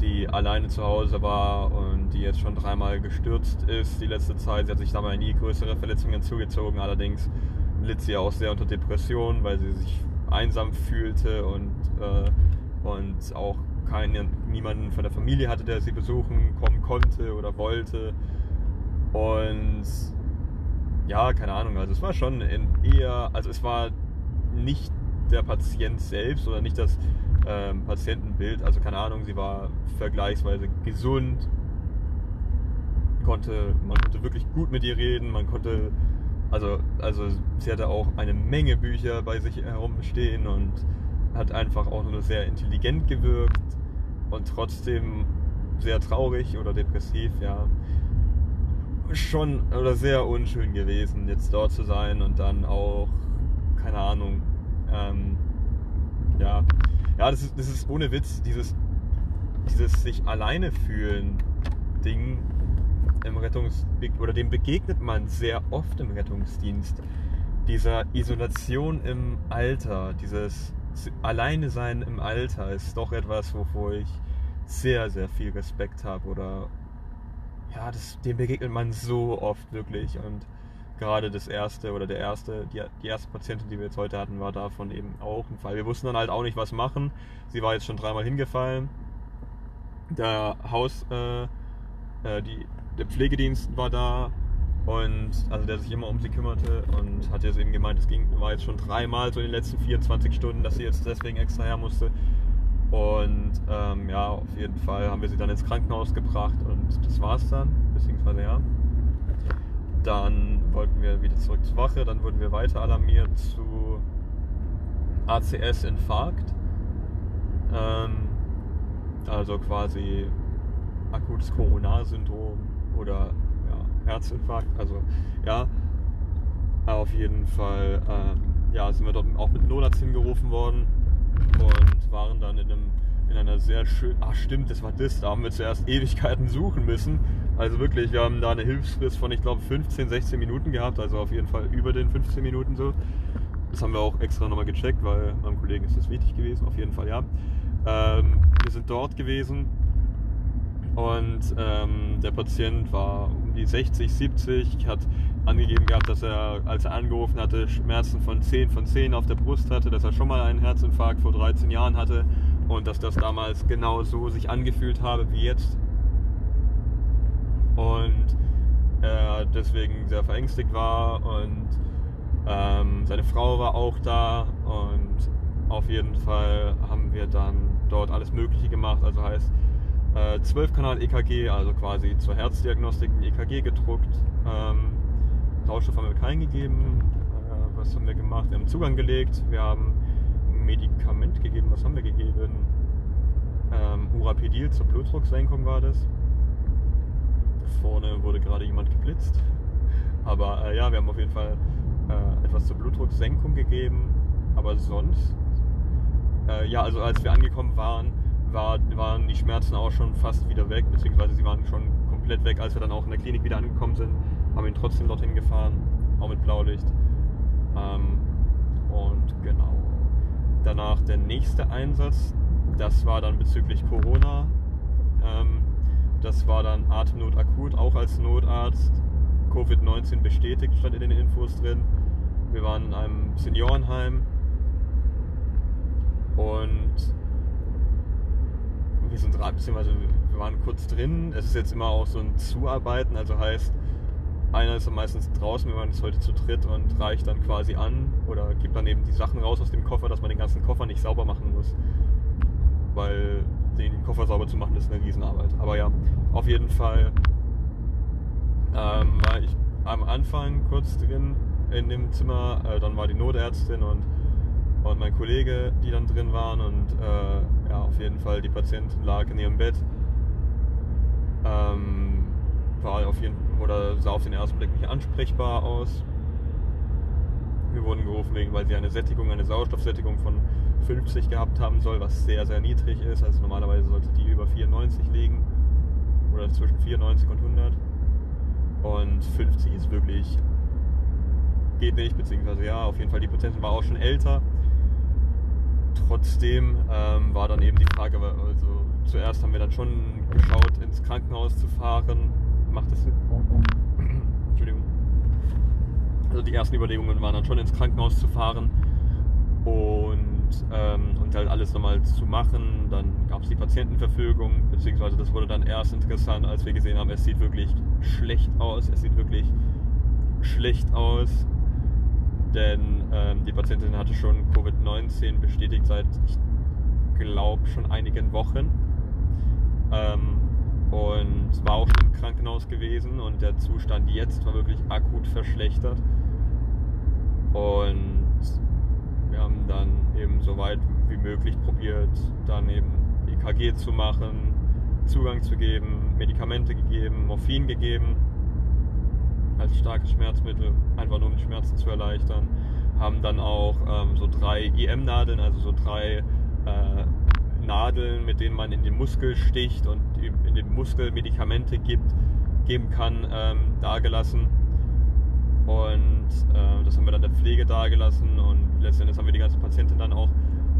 die alleine zu Hause war und die jetzt schon dreimal gestürzt ist die letzte Zeit. Sie hat sich dabei nie größere Verletzungen zugezogen. Allerdings litt sie auch sehr unter Depressionen, weil sie sich einsam fühlte und, äh, und auch keinen, niemanden von der Familie hatte, der sie besuchen kommen konnte oder wollte. Und ja, keine Ahnung. Also es war schon eher, also es war nicht der Patient selbst oder nicht das ähm, Patientenbild. Also keine Ahnung, sie war vergleichsweise gesund, konnte, man konnte wirklich gut mit ihr reden, man konnte, also, also sie hatte auch eine Menge Bücher bei sich herumstehen und hat einfach auch nur sehr intelligent gewirkt und trotzdem sehr traurig oder depressiv, ja. Schon oder sehr unschön gewesen, jetzt dort zu sein und dann auch, keine Ahnung, ähm, ja, ja, das ist, das ist ohne Witz, dieses, dieses sich alleine fühlen Ding im Rettungs oder dem begegnet man sehr oft im Rettungsdienst. Dieser Isolation im Alter, dieses Alleine sein im Alter ist doch etwas, wovor ich sehr, sehr viel Respekt habe oder ja, das, dem begegnet man so oft wirklich. Und gerade das erste oder der erste, die, die erste Patientin, die wir jetzt heute hatten, war davon eben auch ein Fall. Wir wussten dann halt auch nicht, was machen. Sie war jetzt schon dreimal hingefallen. Der Haus, äh, äh, die, der Pflegedienst war da und also der sich immer um sie kümmerte und hat jetzt eben gemeint, es ging, war jetzt schon dreimal so in den letzten 24 Stunden, dass sie jetzt deswegen extra her musste. Und ähm, ja, auf jeden Fall haben wir sie dann ins Krankenhaus gebracht und das war's dann, beziehungsweise ja. Dann wollten wir wieder zurück zur Wache, dann wurden wir weiter alarmiert zu ACS-Infarkt. Ähm, also quasi akutes Coronarsyndrom oder ja, Herzinfarkt. Also ja, auf jeden Fall ähm, ja, sind wir dort auch mit Notarzt hingerufen worden und waren dann in, einem, in einer sehr schönen. Ach, stimmt, das war das. Da haben wir zuerst Ewigkeiten suchen müssen. Also wirklich, wir haben da eine Hilfsfrist von, ich glaube, 15, 16 Minuten gehabt. Also auf jeden Fall über den 15 Minuten so. Das haben wir auch extra nochmal gecheckt, weil meinem Kollegen ist das wichtig gewesen. Auf jeden Fall, ja. Ähm, wir sind dort gewesen und ähm, der Patient war um die 60, 70, hat angegeben gehabt, dass er, als er angerufen hatte, Schmerzen von 10 von 10 auf der Brust hatte, dass er schon mal einen Herzinfarkt vor 13 Jahren hatte und dass das damals genau so sich angefühlt habe wie jetzt. Und er deswegen sehr verängstigt war und ähm, seine Frau war auch da und Auf jeden Fall haben wir dann dort alles Mögliche gemacht. Also heißt äh, 12-Kanal-EKG, also quasi zur Herzdiagnostik ein EKG gedruckt. Ähm, Sauerstoff haben wir keinen gegeben. Äh, was haben wir gemacht? Wir haben Zugang gelegt. Wir haben Medikament gegeben. Was haben wir gegeben? Ähm, Urapidil zur Blutdrucksenkung war das. Vorne wurde gerade jemand geblitzt. Aber äh, ja, wir haben auf jeden Fall äh, etwas zur Blutdrucksenkung gegeben. Aber sonst, äh, ja, also als wir angekommen waren, war, waren die Schmerzen auch schon fast wieder weg, beziehungsweise sie waren schon komplett weg, als wir dann auch in der Klinik wieder angekommen sind. Haben ihn trotzdem dorthin gefahren, auch mit Blaulicht. Ähm, und genau. Danach der nächste Einsatz, das war dann bezüglich Corona. Ähm, das war dann Atemnot akut, auch als Notarzt. Covid-19 bestätigt, stand in den Infos drin. Wir waren in einem Seniorenheim und wir sind beziehungsweise wir waren kurz drin. Es ist jetzt immer auch so ein Zuarbeiten, also heißt, einer ist dann meistens draußen, wir waren jetzt heute zu dritt und reicht dann quasi an oder gibt dann eben die Sachen raus aus dem Koffer, dass man den ganzen Koffer nicht sauber machen muss. Weil den Koffer sauber zu machen ist eine Riesenarbeit. Aber ja, auf jeden Fall ähm, war ich am Anfang kurz drin in dem Zimmer, äh, dann war die Notärztin und, und mein Kollege, die dann drin waren und äh, ja, auf jeden Fall die Patientin lag in ihrem Bett. Ähm, war auf jeden oder sah auf den ersten Blick nicht ansprechbar aus. Wir wurden gerufen, wegen, weil sie eine Sättigung, eine Sauerstoffsättigung von 50 gehabt haben soll, was sehr, sehr niedrig ist. Also normalerweise sollte die über 94 liegen oder zwischen 94 und 100. Und 50 ist wirklich, geht nicht, beziehungsweise ja, auf jeden Fall die Patientin war auch schon älter. Trotzdem ähm, war dann eben die Frage, also zuerst haben wir dann schon geschaut, ins Krankenhaus zu fahren. Macht das Sinn? Entschuldigung. Also die ersten Überlegungen waren dann schon ins Krankenhaus zu fahren und, ähm, und halt alles nochmal zu machen. Dann gab es die Patientenverfügung, beziehungsweise das wurde dann erst interessant, als wir gesehen haben, es sieht wirklich schlecht aus. Es sieht wirklich schlecht aus, denn ähm, die Patientin hatte schon Covid-19 bestätigt seit, ich glaube, schon einigen Wochen. Ähm, und war auch schon im Krankenhaus gewesen und der Zustand jetzt war wirklich akut verschlechtert. Und wir haben dann eben so weit wie möglich probiert, dann eben EKG zu machen, Zugang zu geben, Medikamente gegeben, Morphin gegeben als starkes Schmerzmittel, einfach nur um die Schmerzen zu erleichtern. Haben dann auch ähm, so drei EM-Nadeln, also so drei äh, Nadeln, mit denen man in den Muskel sticht und in den Muskel Medikamente gibt, geben kann, ähm, dagelassen. Und äh, das haben wir dann der Pflege dagelassen und letztendlich haben wir die ganze Patientin dann auch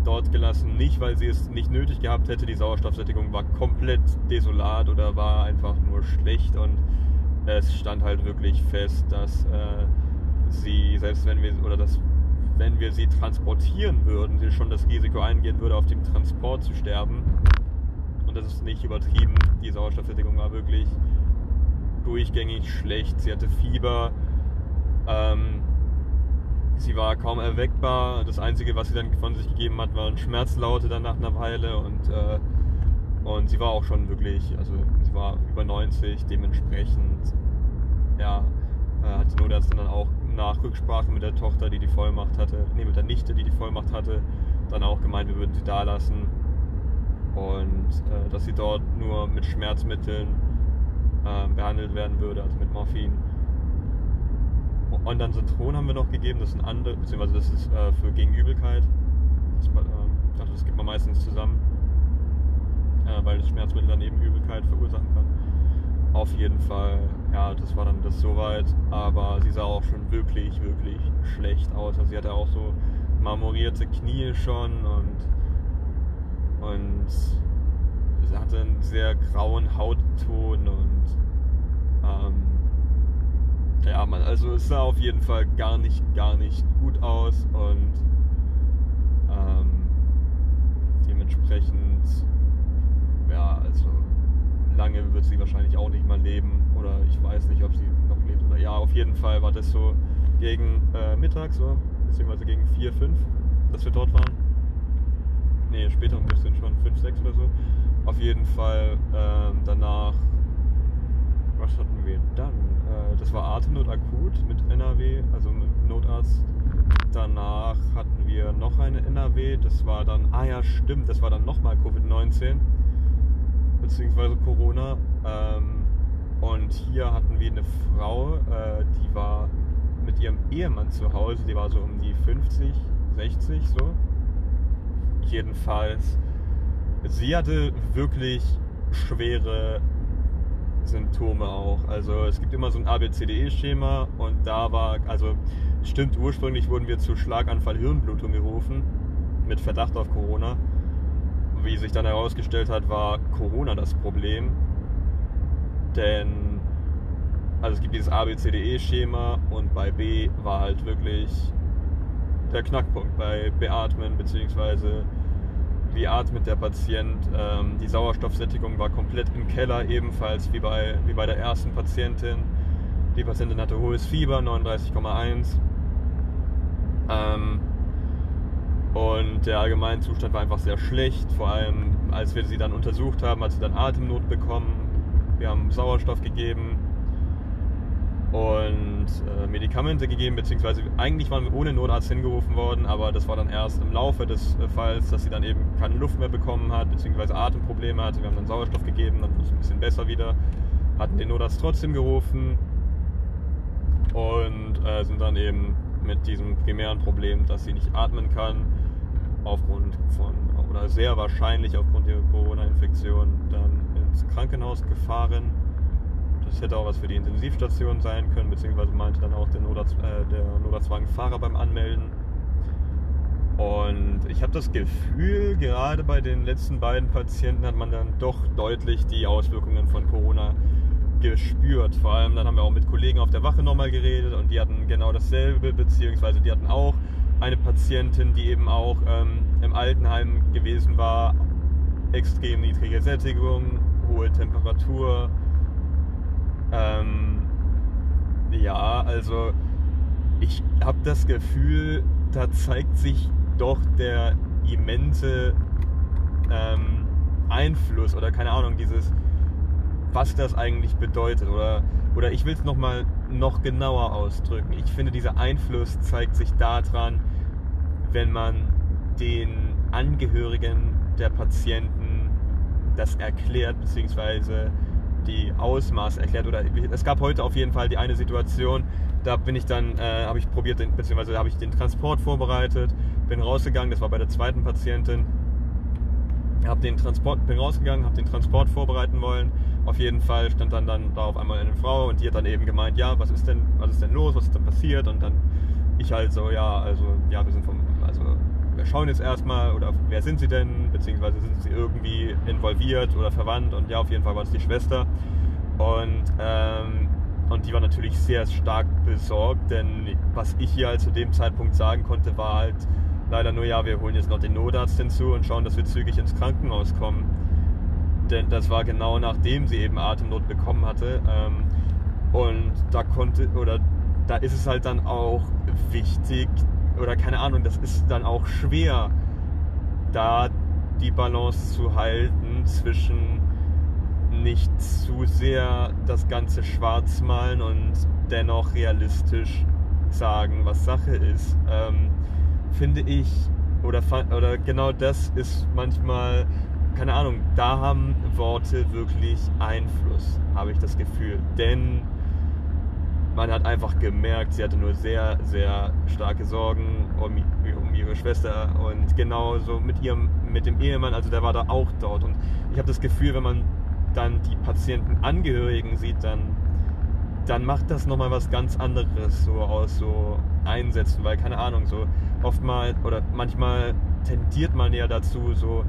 dort gelassen. Nicht, weil sie es nicht nötig gehabt hätte, die Sauerstoffsättigung war komplett desolat oder war einfach nur schlecht und es stand halt wirklich fest, dass äh, sie, selbst wenn wir, oder dass wenn wir sie transportieren würden, sie schon das Risiko eingehen würde, auf dem Transport zu sterben. Und das ist nicht übertrieben. Die Sauerstoffsättigung war wirklich durchgängig schlecht. Sie hatte Fieber. Ähm, sie war kaum erweckbar. Das Einzige, was sie dann von sich gegeben hat, waren Schmerzlaute dann nach einer Weile. Und, äh, und sie war auch schon wirklich, also sie war über 90, dementsprechend ja, äh, hat die Notärztin dann auch nach Rücksprache mit der Tochter, die die Vollmacht hatte, nee, mit der Nichte, die die Vollmacht hatte, dann auch gemeint, wir würden sie da lassen und äh, dass sie dort nur mit Schmerzmitteln äh, behandelt werden würde, also mit Morphin. Und dann Zitron haben wir noch gegeben, das ist ein andere, beziehungsweise das ist äh, für gegen Übelkeit. Das, also das gibt man meistens zusammen, äh, weil das Schmerzmittel dann eben Übelkeit verursachen kann. Auf jeden Fall, ja, das war dann das soweit, aber sie sah auch schon wirklich, wirklich schlecht aus. Also sie hatte auch so marmorierte Knie schon und, und sie hatte einen sehr grauen Hautton und ähm, ja, man, also es sah auf jeden Fall gar nicht, gar nicht gut aus und ähm, dementsprechend, ja, also lange wird sie wahrscheinlich auch nicht mal leben. Oder ich weiß nicht, ob sie noch lebt. Oder ja, auf jeden Fall war das so gegen äh, Mittag, so, beziehungsweise gegen 4, 5, dass wir dort waren. Nee, später ein bisschen schon, 5, 6 oder so. Auf jeden Fall ähm, danach, was hatten wir dann? Äh, das war Atemnot akut mit NRW, also mit Notarzt. Danach hatten wir noch eine NRW, das war dann, ah ja, stimmt, das war dann nochmal Covid-19, beziehungsweise Corona. Ähm, und hier hatten wir eine Frau, äh, die war mit ihrem Ehemann zu Hause, die war so um die 50, 60 so. Jedenfalls, sie hatte wirklich schwere Symptome auch. Also es gibt immer so ein ABCDE-Schema und da war, also stimmt, ursprünglich wurden wir zu Schlaganfall Hirnblutung gerufen mit Verdacht auf Corona. Wie sich dann herausgestellt hat, war Corona das Problem. Denn also es gibt dieses ABCDE-Schema und bei B war halt wirklich der Knackpunkt bei Beatmen beziehungsweise wie atmet der Patient. Ähm, die Sauerstoffsättigung war komplett im Keller, ebenfalls wie bei, wie bei der ersten Patientin. Die Patientin hatte hohes Fieber, 39,1. Ähm, und der Allgemeinzustand war einfach sehr schlecht. Vor allem, als wir sie dann untersucht haben, hat sie dann Atemnot bekommen. Wir haben Sauerstoff gegeben und äh, Medikamente gegeben, beziehungsweise eigentlich waren wir ohne Notarzt hingerufen worden, aber das war dann erst im Laufe des äh, Falls, dass sie dann eben keine Luft mehr bekommen hat, beziehungsweise Atemprobleme hatte. Wir haben dann Sauerstoff gegeben, dann wurde es ein bisschen besser wieder, hatten den Notarzt trotzdem gerufen und äh, sind dann eben mit diesem primären Problem, dass sie nicht atmen kann, aufgrund von, oder sehr wahrscheinlich aufgrund ihrer Corona-Infektion, dann ins Krankenhaus gefahren das hätte auch was für die Intensivstation sein können, beziehungsweise meinte dann auch der, Notarzt, äh, der Notarztwagenfahrer beim Anmelden. Und ich habe das Gefühl, gerade bei den letzten beiden Patienten hat man dann doch deutlich die Auswirkungen von Corona gespürt. Vor allem dann haben wir auch mit Kollegen auf der Wache nochmal geredet und die hatten genau dasselbe, beziehungsweise die hatten auch eine Patientin, die eben auch ähm, im Altenheim gewesen war, extrem niedrige Sättigung, hohe Temperatur, ähm, ja, also ich habe das Gefühl, da zeigt sich doch der immense ähm, Einfluss oder keine Ahnung, dieses, was das eigentlich bedeutet. Oder, oder ich will es nochmal noch genauer ausdrücken. Ich finde, dieser Einfluss zeigt sich daran, wenn man den Angehörigen der Patienten das erklärt, beziehungsweise die Ausmaße erklärt. Oder es gab heute auf jeden Fall die eine Situation, da bin ich dann, äh, habe ich probiert, beziehungsweise habe ich den Transport vorbereitet, bin rausgegangen, das war bei der zweiten Patientin. Hab den Transport, bin rausgegangen, habe den Transport vorbereiten wollen. Auf jeden Fall stand dann, dann da auf einmal eine Frau und die hat dann eben gemeint, ja, was ist denn, was ist denn los, was ist denn passiert? Und dann ich halt so, ja, also, ja, wir sind vom, also wir schauen jetzt erstmal, oder wer sind sie denn, beziehungsweise sind sie irgendwie involviert oder verwandt und ja, auf jeden Fall war es die Schwester. Und, ähm, und die war natürlich sehr stark besorgt, denn was ich hier halt zu dem Zeitpunkt sagen konnte, war halt leider nur, ja, wir holen jetzt noch den Notarzt hinzu und schauen, dass wir zügig ins Krankenhaus kommen. Denn das war genau nachdem sie eben Atemnot bekommen hatte. Ähm, und da konnte, oder da ist es halt dann auch wichtig, oder keine Ahnung, das ist dann auch schwer, da die Balance zu halten zwischen nicht zu sehr das Ganze schwarz malen und dennoch realistisch sagen, was Sache ist, ähm, finde ich, oder, oder genau das ist manchmal, keine Ahnung, da haben Worte wirklich Einfluss, habe ich das Gefühl. Denn man hat einfach gemerkt, sie hatte nur sehr, sehr starke Sorgen um, um ihre Schwester und genauso mit ihrem, mit dem Ehemann, also der war da auch dort. Und ich habe das Gefühl, wenn man dann die Patientenangehörigen sieht, dann, dann macht das nochmal was ganz anderes so aus so Einsätzen, weil keine Ahnung, so oftmals oder manchmal tendiert man ja dazu, so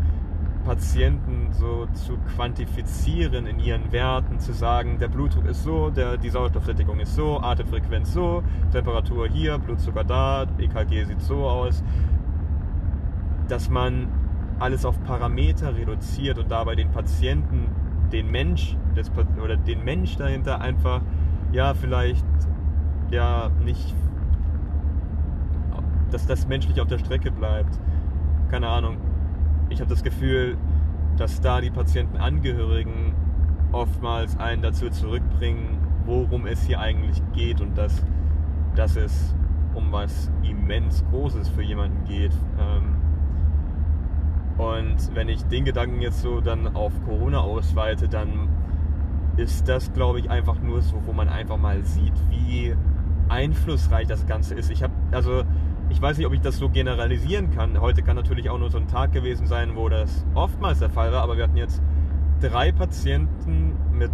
Patienten so zu quantifizieren in ihren Werten, zu sagen, der Blutdruck ist so, der, die Sauerstoffsättigung ist so, Atemfrequenz so, Temperatur hier, Blutzucker da, EKG sieht so aus, dass man alles auf Parameter reduziert und dabei den Patienten, den Mensch des, oder den Mensch dahinter einfach ja vielleicht ja nicht, dass das menschlich auf der Strecke bleibt. Keine Ahnung ich habe das Gefühl, dass da die Patientenangehörigen oftmals einen dazu zurückbringen, worum es hier eigentlich geht und dass, dass es um was immens Großes für jemanden geht. Ähm, und wenn ich den Gedanken jetzt so dann auf Corona ausweite, dann ist das, glaube ich, einfach nur so, wo man einfach mal sieht, wie einflussreich das Ganze ist. Ich habe, also, ich weiß nicht, ob ich das so generalisieren kann. Heute kann natürlich auch nur so ein Tag gewesen sein, wo das oftmals der Fall war, aber wir hatten jetzt drei Patienten mit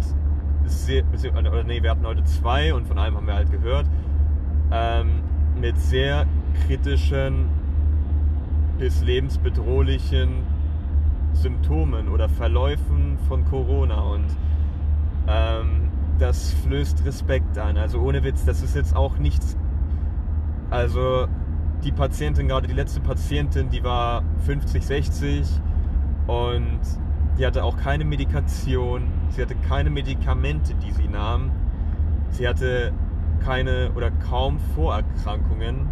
sehr, oder nee, wir hatten heute zwei und von einem haben wir halt gehört, ähm, mit sehr kritischen bis lebensbedrohlichen Symptomen oder Verläufen von Corona und ähm, das flößt Respekt an. Also ohne Witz, das ist jetzt auch nichts. Also die Patientin, gerade die letzte Patientin, die war 50, 60 und die hatte auch keine Medikation, sie hatte keine Medikamente, die sie nahm. Sie hatte keine oder kaum Vorerkrankungen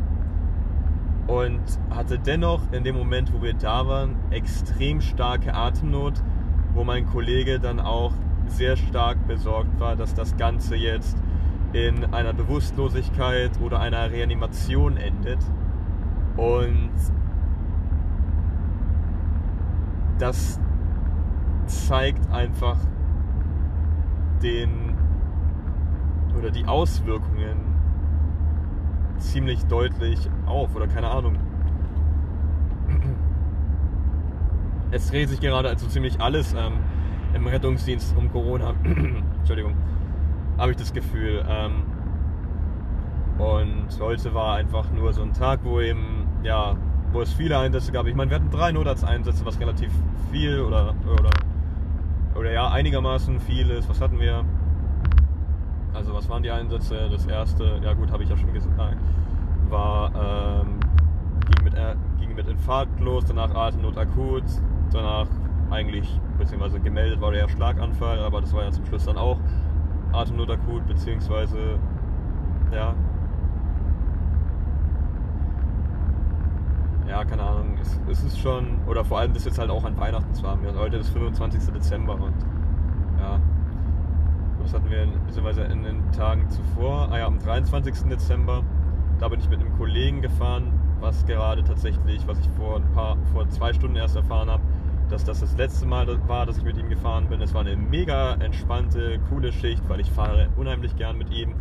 und hatte dennoch in dem Moment, wo wir da waren, extrem starke Atemnot, wo mein Kollege dann auch sehr stark besorgt war, dass das Ganze jetzt in einer Bewusstlosigkeit oder einer Reanimation endet. Und das zeigt einfach den oder die Auswirkungen ziemlich deutlich auf oder keine Ahnung. Es dreht sich gerade also ziemlich alles ähm, im Rettungsdienst um Corona. Entschuldigung. Habe ich das Gefühl. Ähm, und heute war einfach nur so ein Tag, wo eben, ja, wo es viele Einsätze gab. Ich meine, wir hatten drei Notarzteinsätze, was relativ viel oder, oder, oder ja, einigermaßen viel ist. Was hatten wir? Also, was waren die Einsätze? Das erste, ja gut, habe ich ja schon gesagt, war, ähm, ging, mit, äh, ging mit Infarkt los, danach Atemnot akut, danach eigentlich, beziehungsweise gemeldet war der Schlaganfall, aber das war ja zum Schluss dann auch Atemnot akut, beziehungsweise, ja, ja, keine Ahnung, es, es, ist schon, oder vor allem das jetzt halt auch an Weihnachten zu haben. Heute ist 25. Dezember und ja, was hatten wir, beziehungsweise in den Tagen zuvor, ah ja, am 23. Dezember, da bin ich mit einem Kollegen gefahren, was gerade tatsächlich, was ich vor ein paar, vor zwei Stunden erst erfahren habe, dass das das letzte Mal war, dass ich mit ihm gefahren bin. Es war eine mega entspannte, coole Schicht, weil ich fahre unheimlich gern mit ihm,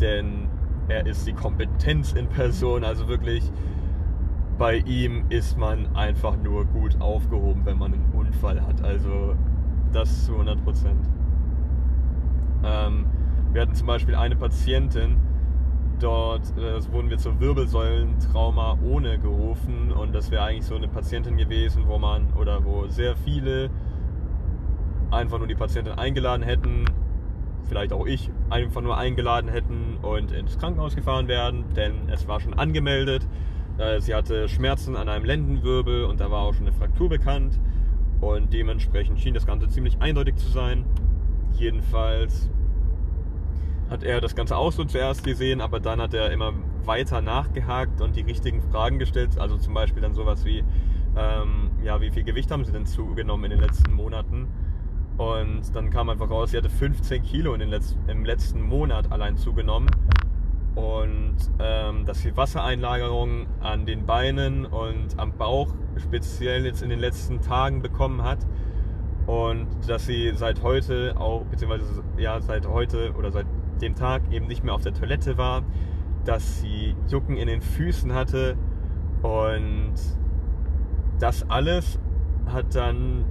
denn er ist die Kompetenz in Person, also wirklich bei ihm ist man einfach nur gut aufgehoben, wenn man einen Unfall hat. Also das zu 100 Prozent. Ähm, wir hatten zum Beispiel eine Patientin, dort äh, wurden wir zur Wirbelsäulentrauma ohne gerufen und das wäre eigentlich so eine Patientin gewesen, wo man oder wo sehr viele einfach nur die Patientin eingeladen hätten, vielleicht auch ich einfach nur eingeladen hätten und ins Krankenhaus gefahren werden, denn es war schon angemeldet. Äh, sie hatte Schmerzen an einem Lendenwirbel und da war auch schon eine Fraktur bekannt und dementsprechend schien das Ganze ziemlich eindeutig zu sein. Jedenfalls hat er das Ganze auch so zuerst gesehen, aber dann hat er immer weiter nachgehakt und die richtigen Fragen gestellt. Also zum Beispiel dann sowas wie, ähm, ja, wie viel Gewicht haben Sie denn zugenommen in den letzten Monaten? Und dann kam einfach raus, sie hatte 15 Kilo in den Letz im letzten Monat allein zugenommen. Und ähm, dass sie Wassereinlagerungen an den Beinen und am Bauch speziell jetzt in den letzten Tagen bekommen hat. Und dass sie seit heute auch, beziehungsweise ja, seit heute oder seit dem Tag eben nicht mehr auf der Toilette war, dass sie Jucken in den Füßen hatte und das alles hat dann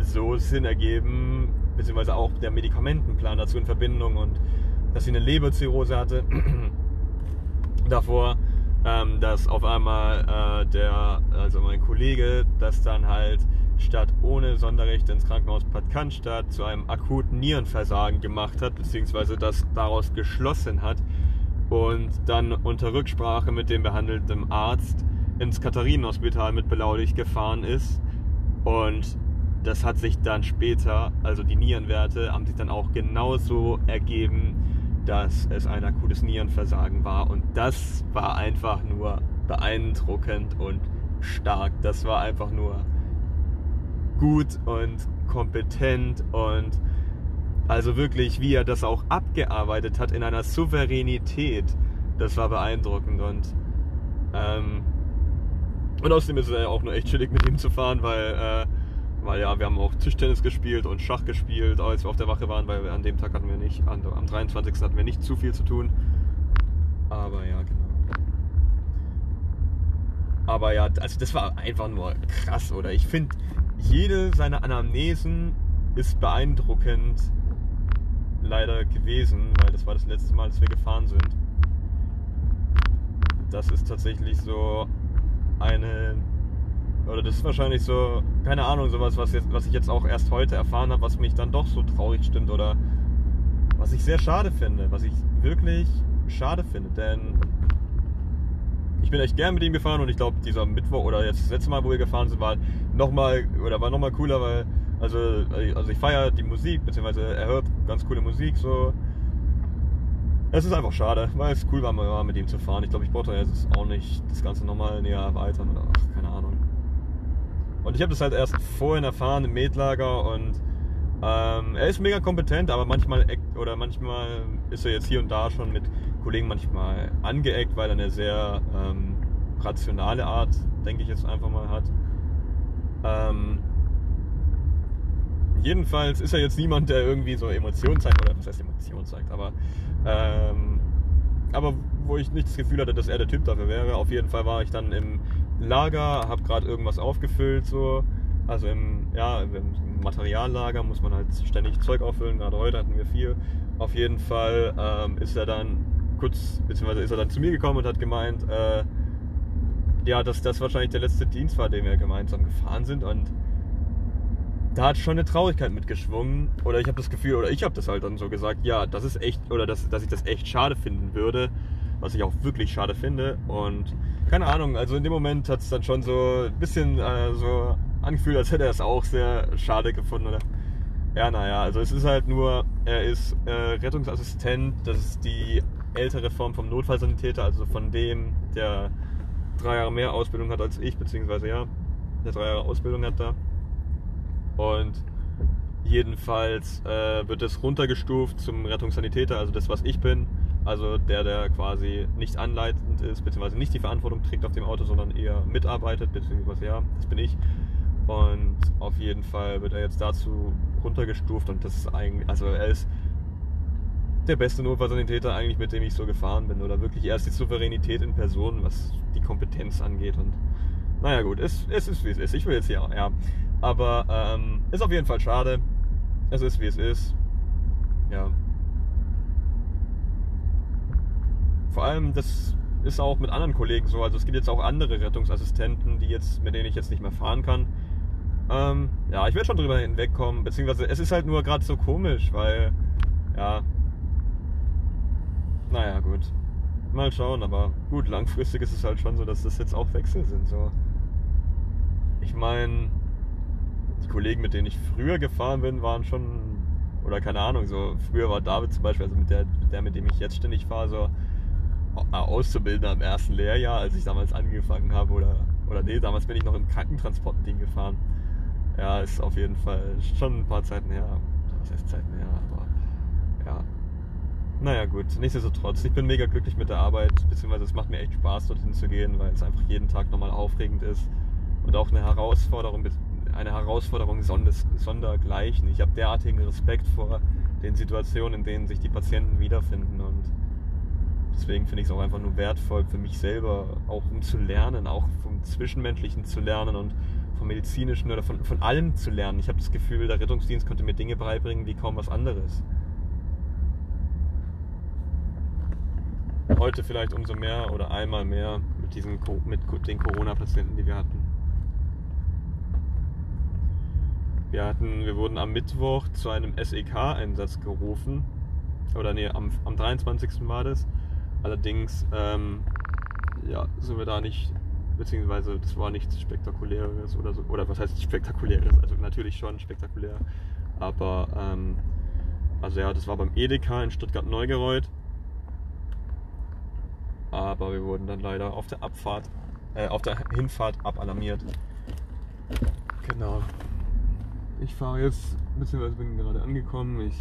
so Sinn ergeben, beziehungsweise auch der Medikamentenplan dazu in Verbindung und dass sie eine Leberzirrhose hatte davor, ähm, dass auf einmal äh, der, also mein Kollege, das dann halt statt ohne Sonderrecht ins Krankenhaus Bad Cannstatt zu einem akuten Nierenversagen gemacht hat, beziehungsweise das daraus geschlossen hat und dann unter Rücksprache mit dem behandelnden Arzt ins Katharinenhospital mit Blaulicht gefahren ist und das hat sich dann später, also die Nierenwerte haben sich dann auch genauso ergeben, dass es ein akutes Nierenversagen war und das war einfach nur beeindruckend und stark. Das war einfach nur gut und kompetent und also wirklich, wie er das auch abgearbeitet hat in einer Souveränität, das war beeindruckend und ähm, und außerdem ist es ja auch nur echt chillig mit ihm zu fahren, weil äh, weil ja, wir haben auch Tischtennis gespielt und Schach gespielt, als wir auf der Wache waren, weil an dem Tag hatten wir nicht, am 23. hatten wir nicht zu viel zu tun. Aber ja, genau. Aber ja, also das war einfach nur krass, oder? Ich finde, jede seiner Anamnesen ist beeindruckend leider gewesen, weil das war das letzte Mal, dass wir gefahren sind. Das ist tatsächlich so eine oder das ist wahrscheinlich so, keine Ahnung, sowas, was, jetzt, was ich jetzt auch erst heute erfahren habe, was mich dann doch so traurig stimmt oder was ich sehr schade finde, was ich wirklich schade finde, denn ich bin echt gern mit ihm gefahren und ich glaube, dieser Mittwoch oder jetzt das letzte Mal, wo wir gefahren sind, war nochmal oder war nochmal cooler, weil also, also ich feiere die Musik, beziehungsweise er hört ganz coole Musik so. Es ist einfach schade, weil es cool war, mit ihm zu fahren. Ich glaube, ich brauche jetzt auch nicht das Ganze nochmal näher erweitern oder ach. Und ich habe das halt erst vorhin erfahren im Metlager und ähm, er ist mega kompetent, aber manchmal oder manchmal ist er jetzt hier und da schon mit Kollegen manchmal angeeckt, weil er eine sehr ähm, rationale Art, denke ich jetzt einfach mal hat. Ähm, jedenfalls ist er jetzt niemand, der irgendwie so Emotionen zeigt, oder was heißt Emotionen zeigt, aber, ähm, aber wo ich nicht das Gefühl hatte, dass er der Typ dafür wäre. Auf jeden Fall war ich dann im Lager, habe gerade irgendwas aufgefüllt, so. Also im, ja, im Materiallager muss man halt ständig Zeug auffüllen. Gerade heute hatten wir viel. Auf jeden Fall ähm, ist er dann kurz, beziehungsweise ist er dann zu mir gekommen und hat gemeint, äh, ja, dass das wahrscheinlich der letzte Dienst war, den wir gemeinsam gefahren sind. Und da hat schon eine Traurigkeit mitgeschwungen. Oder ich habe das Gefühl, oder ich habe das halt dann so gesagt, ja, das ist echt, oder dass, dass ich das echt schade finden würde, was ich auch wirklich schade finde. Und keine Ahnung, also in dem Moment hat es dann schon so ein bisschen äh, so angefühlt, als hätte er es auch sehr schade gefunden. Oder? Ja, naja, also es ist halt nur, er ist äh, Rettungsassistent, das ist die ältere Form vom Notfallsanitäter, also von dem, der drei Jahre mehr Ausbildung hat als ich, beziehungsweise ja, der drei Jahre Ausbildung hat da. Und jedenfalls äh, wird es runtergestuft zum Rettungssanitäter, also das, was ich bin. Also der, der quasi nicht anleitend ist, beziehungsweise nicht die Verantwortung trägt auf dem Auto, sondern eher mitarbeitet, beziehungsweise ja, das bin ich. Und auf jeden Fall wird er jetzt dazu runtergestuft und das ist eigentlich, also er ist der beste Notfallsanitäter eigentlich, mit dem ich so gefahren bin. Oder wirklich erst die Souveränität in Person, was die Kompetenz angeht. Und naja gut, es, es ist wie es ist. Ich will jetzt hier, ja. Aber ähm, ist auf jeden Fall schade. Es ist wie es ist. Ja. Vor allem, das ist auch mit anderen Kollegen so. Also es gibt jetzt auch andere Rettungsassistenten, die jetzt, mit denen ich jetzt nicht mehr fahren kann. Ähm, ja, ich werde schon drüber hinwegkommen, beziehungsweise es ist halt nur gerade so komisch, weil, ja, naja, gut. Mal schauen, aber gut, langfristig ist es halt schon so, dass das jetzt auch Wechsel sind. So. Ich meine, die Kollegen, mit denen ich früher gefahren bin, waren schon, oder keine Ahnung, so früher war David zum Beispiel, also mit der, der mit dem ich jetzt ständig fahre, so Auszubildender im ersten Lehrjahr, als ich damals angefangen habe, oder, oder nee, damals bin ich noch im Krankentransportteam gefahren. Ja, ist auf jeden Fall schon ein paar Zeiten her. Was heißt Zeiten her, aber ja. Naja, gut, nichtsdestotrotz, ich bin mega glücklich mit der Arbeit, beziehungsweise es macht mir echt Spaß, dorthin zu gehen, weil es einfach jeden Tag nochmal aufregend ist und auch eine Herausforderung, eine Herausforderung sondergleichen. Ich habe derartigen Respekt vor den Situationen, in denen sich die Patienten wiederfinden und deswegen finde ich es auch einfach nur wertvoll für mich selber, auch um zu lernen, auch vom Zwischenmenschlichen zu lernen und vom Medizinischen oder von, von allem zu lernen. Ich habe das Gefühl, der Rettungsdienst könnte mir Dinge beibringen wie kaum was anderes. Heute vielleicht umso mehr oder einmal mehr mit, diesen, mit den Corona-Patienten, die wir hatten. Wir, hatten, wir wurden am Mittwoch zu einem SEK-Einsatz gerufen. Oder nee, am, am 23. war das. Allerdings ähm, ja, sind wir da nicht, beziehungsweise das war nichts Spektakuläres oder so. Oder was heißt Spektakuläres? Also natürlich schon spektakulär. Aber ähm, also ja, das war beim Edeka in Stuttgart-Neugereuth. Aber wir wurden dann leider auf der Abfahrt, äh, auf der Hinfahrt abalarmiert. Genau. ich fahre jetzt, beziehungsweise bin gerade angekommen. Ich,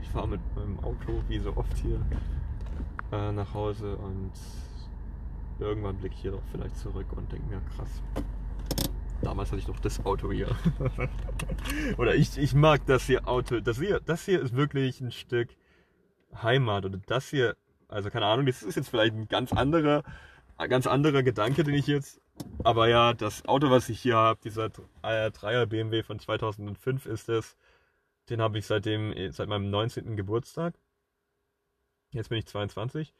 ich fahre mit meinem Auto, wie so oft hier, äh, nach Hause und irgendwann blicke ich hier doch vielleicht zurück und denke mir, krass. Damals hatte ich noch das Auto hier. oder ich, ich mag das hier Auto. Das hier, das hier ist wirklich ein Stück Heimat. Oder das hier, also keine Ahnung, das ist jetzt vielleicht ein ganz anderer, ganz anderer Gedanke, den ich jetzt aber ja, das Auto, was ich hier habe, dieser 3er BMW von 2005 ist es. Den habe ich seitdem, seit meinem 19. Geburtstag. Jetzt bin ich 22.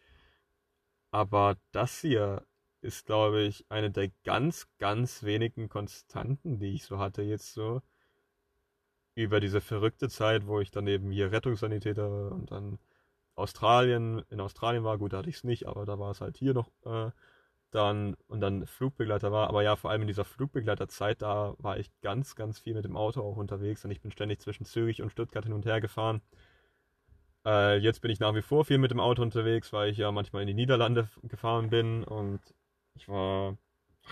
Aber das hier ist, glaube ich, eine der ganz, ganz wenigen Konstanten, die ich so hatte jetzt so. Über diese verrückte Zeit, wo ich dann eben hier Rettungssanitäter und dann Australien, in Australien war, gut, da hatte ich es nicht, aber da war es halt hier noch äh, dann und dann Flugbegleiter war. Aber ja, vor allem in dieser Flugbegleiterzeit, da war ich ganz, ganz viel mit dem Auto auch unterwegs und ich bin ständig zwischen Zürich und Stuttgart hin und her gefahren. Äh, jetzt bin ich nach wie vor viel mit dem Auto unterwegs, weil ich ja manchmal in die Niederlande gefahren bin und ich war,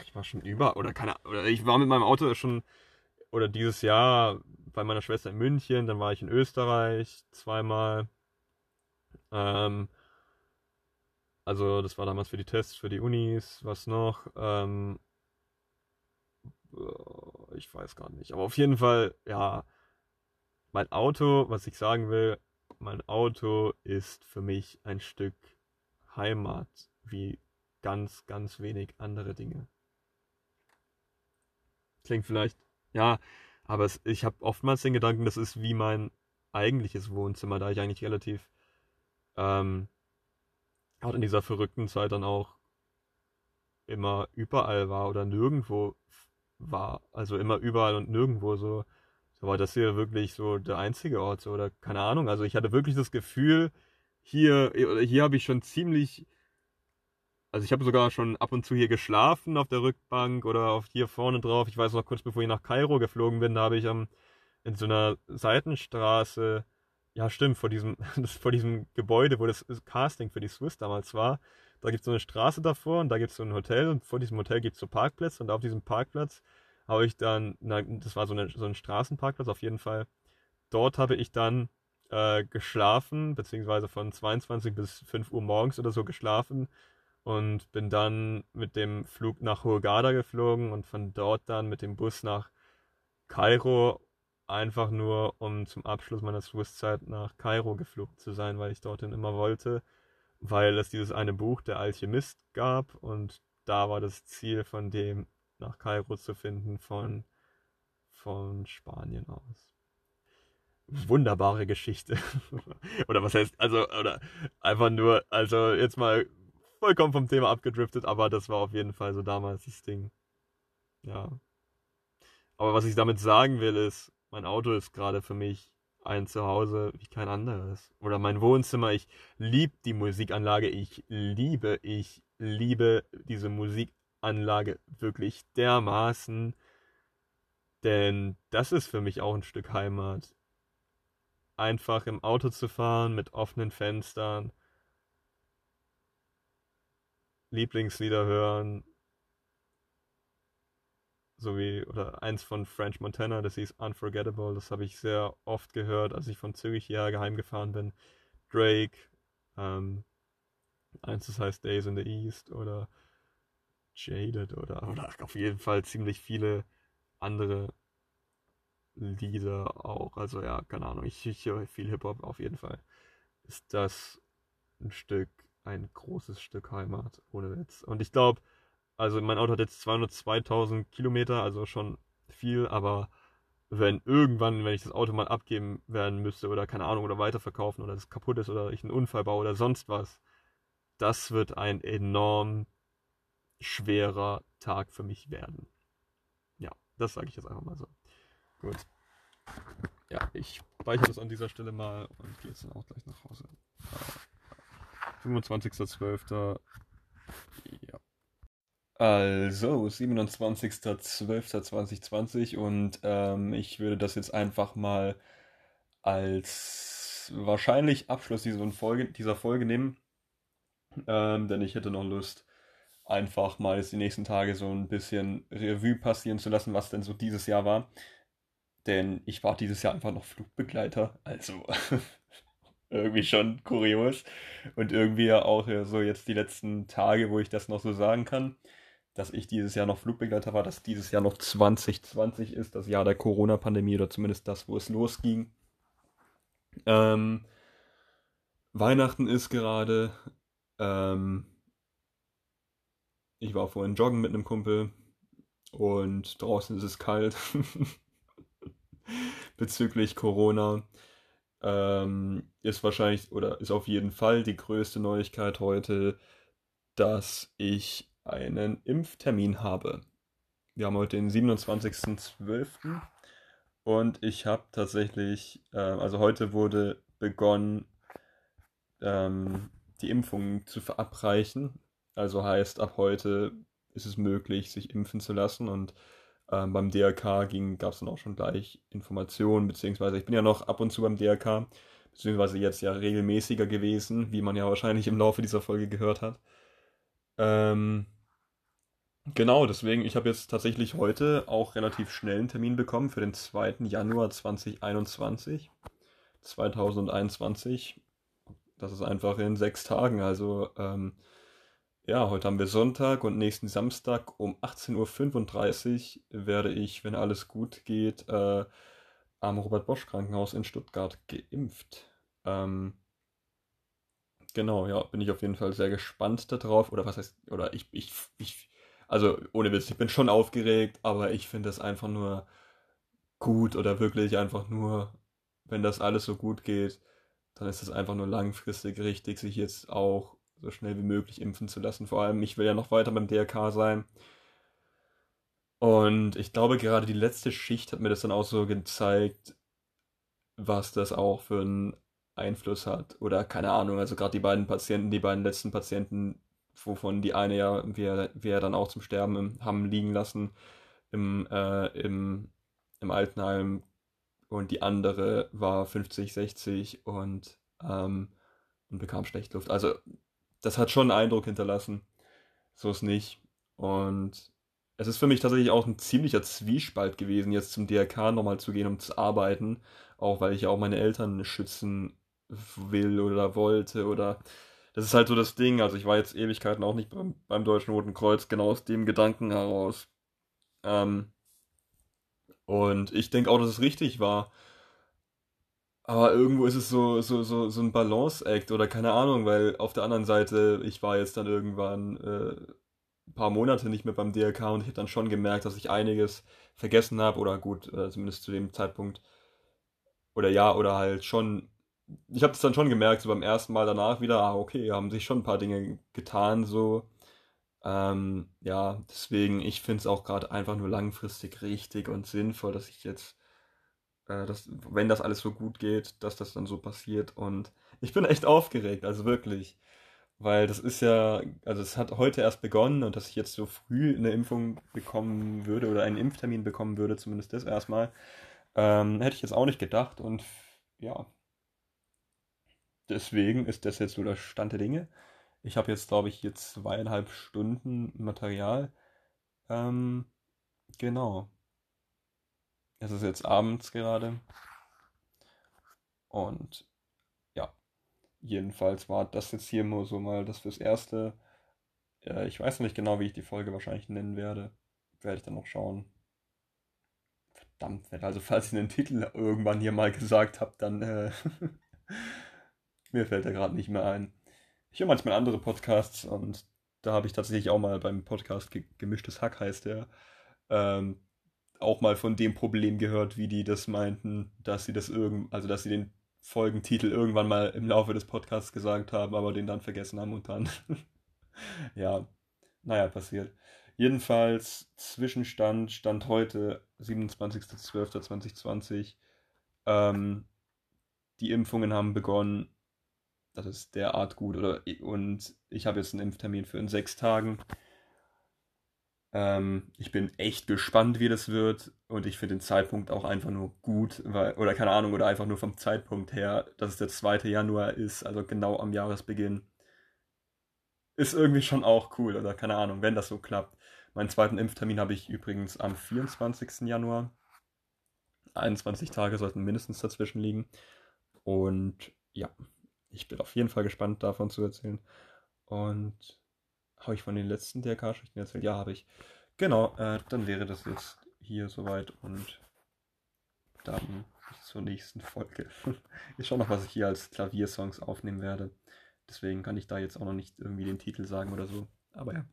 ich war schon über oder keine, oder ich war mit meinem Auto schon oder dieses Jahr bei meiner Schwester in München, dann war ich in Österreich zweimal. Ähm, also das war damals für die Tests, für die Unis, was noch. Ähm, äh, ich weiß gar nicht. Aber auf jeden Fall, ja, mein Auto, was ich sagen will, mein Auto ist für mich ein Stück Heimat, wie ganz, ganz wenig andere Dinge. Klingt vielleicht, ja, aber es, ich habe oftmals den Gedanken, das ist wie mein eigentliches Wohnzimmer, da ich eigentlich relativ ähm, gerade in dieser verrückten Zeit dann auch immer überall war oder nirgendwo war. Also immer überall und nirgendwo so. So war das hier wirklich so der einzige Ort so, oder keine Ahnung. Also ich hatte wirklich das Gefühl, hier, hier habe ich schon ziemlich, also ich habe sogar schon ab und zu hier geschlafen auf der Rückbank oder auf hier vorne drauf. Ich weiß noch kurz bevor ich nach Kairo geflogen bin, da habe ich am, in so einer Seitenstraße ja, stimmt, vor diesem, vor diesem Gebäude, wo das Casting für die Swiss damals war. Da gibt es so eine Straße davor und da gibt es so ein Hotel und vor diesem Hotel gibt es so Parkplätze und auf diesem Parkplatz habe ich dann, na, das war so, eine, so ein Straßenparkplatz auf jeden Fall. Dort habe ich dann äh, geschlafen, beziehungsweise von 22 bis 5 Uhr morgens oder so geschlafen und bin dann mit dem Flug nach Hurghada geflogen und von dort dann mit dem Bus nach Kairo einfach nur, um zum Abschluss meiner Swiss-Zeit nach Kairo geflogen zu sein, weil ich dorthin immer wollte, weil es dieses eine Buch, Der Alchemist, gab und da war das Ziel von dem nach Kairo zu finden von, von Spanien aus. Wunderbare Geschichte. oder was heißt, also, oder einfach nur, also jetzt mal vollkommen vom Thema abgedriftet, aber das war auf jeden Fall so damals das Ding. Ja. Aber was ich damit sagen will, ist, mein Auto ist gerade für mich ein Zuhause wie kein anderes. Oder mein Wohnzimmer. Ich liebe die Musikanlage. Ich liebe, ich liebe diese Musikanlage wirklich dermaßen. Denn das ist für mich auch ein Stück Heimat. Einfach im Auto zu fahren mit offenen Fenstern. Lieblingslieder hören, so wie, oder eins von French Montana, das hieß Unforgettable, das habe ich sehr oft gehört, als ich von Zürich hierher geheim gefahren bin. Drake, ähm, eins, das heißt Days in the East oder Jaded oder, oder auf jeden Fall ziemlich viele andere Lieder auch. Also ja, keine Ahnung, ich, ich höre viel Hip-Hop auf jeden Fall. Ist das ein Stück, ein großes Stück Heimat, ohne Witz. Und ich glaube, also mein Auto hat jetzt 202.000 Kilometer, also schon viel, aber wenn irgendwann, wenn ich das Auto mal abgeben werden müsste oder keine Ahnung oder weiterverkaufen oder es kaputt ist oder ich einen Unfall baue oder sonst was, das wird ein enorm schwerer Tag für mich werden. Ja, das sage ich jetzt einfach mal so. Gut. Ja, ich speichere das an dieser Stelle mal und gehe jetzt dann auch gleich nach Hause. 25.12. Ja. Also, 27.12.2020 und ähm, ich würde das jetzt einfach mal als wahrscheinlich Abschluss dieser Folge, dieser Folge nehmen, ähm, denn ich hätte noch Lust, einfach mal jetzt die nächsten Tage so ein bisschen Revue passieren zu lassen, was denn so dieses Jahr war. denn ich war dieses Jahr einfach noch Flugbegleiter. Also irgendwie schon kurios. Und irgendwie auch so jetzt die letzten Tage, wo ich das noch so sagen kann, dass ich dieses Jahr noch Flugbegleiter war, dass dieses Jahr noch 2020 ist, das Jahr der Corona-Pandemie oder zumindest das, wo es losging. Ähm, Weihnachten ist gerade. Ähm, ich war vorhin joggen mit einem Kumpel und draußen ist es kalt. Bezüglich Corona ähm, ist wahrscheinlich oder ist auf jeden Fall die größte Neuigkeit heute, dass ich einen Impftermin habe. Wir haben heute den 27.12. und ich habe tatsächlich, äh, also heute wurde begonnen, ähm, die Impfungen zu verabreichen. Also heißt, ab heute ist es möglich, sich impfen zu lassen und ähm, beim DRK gab es dann auch schon gleich Informationen, beziehungsweise ich bin ja noch ab und zu beim DRK, beziehungsweise jetzt ja regelmäßiger gewesen, wie man ja wahrscheinlich im Laufe dieser Folge gehört hat. Ähm, genau, deswegen, ich habe jetzt tatsächlich heute auch relativ schnell einen Termin bekommen für den 2. Januar 2021. 2021. Das ist einfach in sechs Tagen, also ähm, ja, heute haben wir Sonntag und nächsten Samstag um 18.35 Uhr werde ich, wenn alles gut geht, äh, am Robert Bosch Krankenhaus in Stuttgart geimpft. Ähm, genau, ja, bin ich auf jeden Fall sehr gespannt darauf. Oder was heißt, oder ich, ich, ich, also ohne Witz, ich bin schon aufgeregt, aber ich finde es einfach nur gut oder wirklich einfach nur, wenn das alles so gut geht, dann ist es einfach nur langfristig richtig, sich jetzt auch so schnell wie möglich impfen zu lassen. Vor allem, ich will ja noch weiter beim DRK sein. Und ich glaube, gerade die letzte Schicht hat mir das dann auch so gezeigt, was das auch für einen Einfluss hat. Oder keine Ahnung, also gerade die beiden Patienten, die beiden letzten Patienten, wovon die eine ja wir, wir dann auch zum Sterben haben liegen lassen im, äh, im, im Altenheim und die andere war 50, 60 und, ähm, und bekam Schlechtluft. Also das hat schon einen Eindruck hinterlassen. So ist nicht. Und es ist für mich tatsächlich auch ein ziemlicher Zwiespalt gewesen, jetzt zum DRK nochmal zu gehen, um zu arbeiten. Auch weil ich ja auch meine Eltern schützen will oder wollte oder. Das ist halt so das Ding. Also ich war jetzt Ewigkeiten auch nicht beim, beim Deutschen Roten Kreuz, genau aus dem Gedanken heraus. Ähm, und ich denke auch, dass es richtig war, aber irgendwo ist es so, so, so, so ein Balance-Act oder keine Ahnung, weil auf der anderen Seite, ich war jetzt dann irgendwann äh, ein paar Monate nicht mehr beim DLK und ich habe dann schon gemerkt, dass ich einiges vergessen habe oder gut, äh, zumindest zu dem Zeitpunkt. Oder ja, oder halt schon. Ich habe es dann schon gemerkt, so beim ersten Mal danach wieder, ah, okay, haben sich schon ein paar Dinge getan, so. Ähm, ja, deswegen, ich finde es auch gerade einfach nur langfristig richtig und sinnvoll, dass ich jetzt äh, dass, wenn das alles so gut geht, dass das dann so passiert. Und ich bin echt aufgeregt, also wirklich. Weil das ist ja, also es hat heute erst begonnen und dass ich jetzt so früh eine Impfung bekommen würde oder einen Impftermin bekommen würde, zumindest das erstmal, ähm, hätte ich jetzt auch nicht gedacht. Und ja, deswegen ist das jetzt so der Stand der Dinge. Ich habe jetzt, glaube ich, hier zweieinhalb Stunden Material. Ähm, genau. Es ist jetzt abends gerade. Und ja, jedenfalls war das jetzt hier nur so mal das fürs Erste. Äh, ich weiß noch nicht genau, wie ich die Folge wahrscheinlich nennen werde. Werde ich dann noch schauen. Verdammt, also falls ihr den Titel irgendwann hier mal gesagt habt, dann äh, mir fällt er gerade nicht mehr ein. Ich höre manchmal andere Podcasts und da habe ich tatsächlich auch mal beim Podcast Gemischtes Hack heißt der, ähm, auch mal von dem Problem gehört, wie die das meinten, dass sie das irgend, also dass sie den Folgentitel irgendwann mal im Laufe des Podcasts gesagt haben, aber den dann vergessen haben und dann, ja, naja, passiert. Jedenfalls Zwischenstand, Stand heute, 27.12.2020. Ähm, die Impfungen haben begonnen. Das ist derart gut. Oder, und ich habe jetzt einen Impftermin für in sechs Tagen. Ähm, ich bin echt gespannt, wie das wird. Und ich finde den Zeitpunkt auch einfach nur gut, weil, oder keine Ahnung, oder einfach nur vom Zeitpunkt her, dass es der 2. Januar ist, also genau am Jahresbeginn. Ist irgendwie schon auch cool, oder keine Ahnung, wenn das so klappt. Meinen zweiten Impftermin habe ich übrigens am 24. Januar. 21 Tage sollten mindestens dazwischen liegen. Und ja, ich bin auf jeden Fall gespannt davon zu erzählen. Und habe ich von den letzten DRK-Schichten erzählt? Ja, habe ich. Genau, äh, dann wäre das jetzt hier soweit und dann zur nächsten Folge. ich schaue noch, was ich hier als Klaviersongs aufnehmen werde. Deswegen kann ich da jetzt auch noch nicht irgendwie den Titel sagen oder so. Aber ja.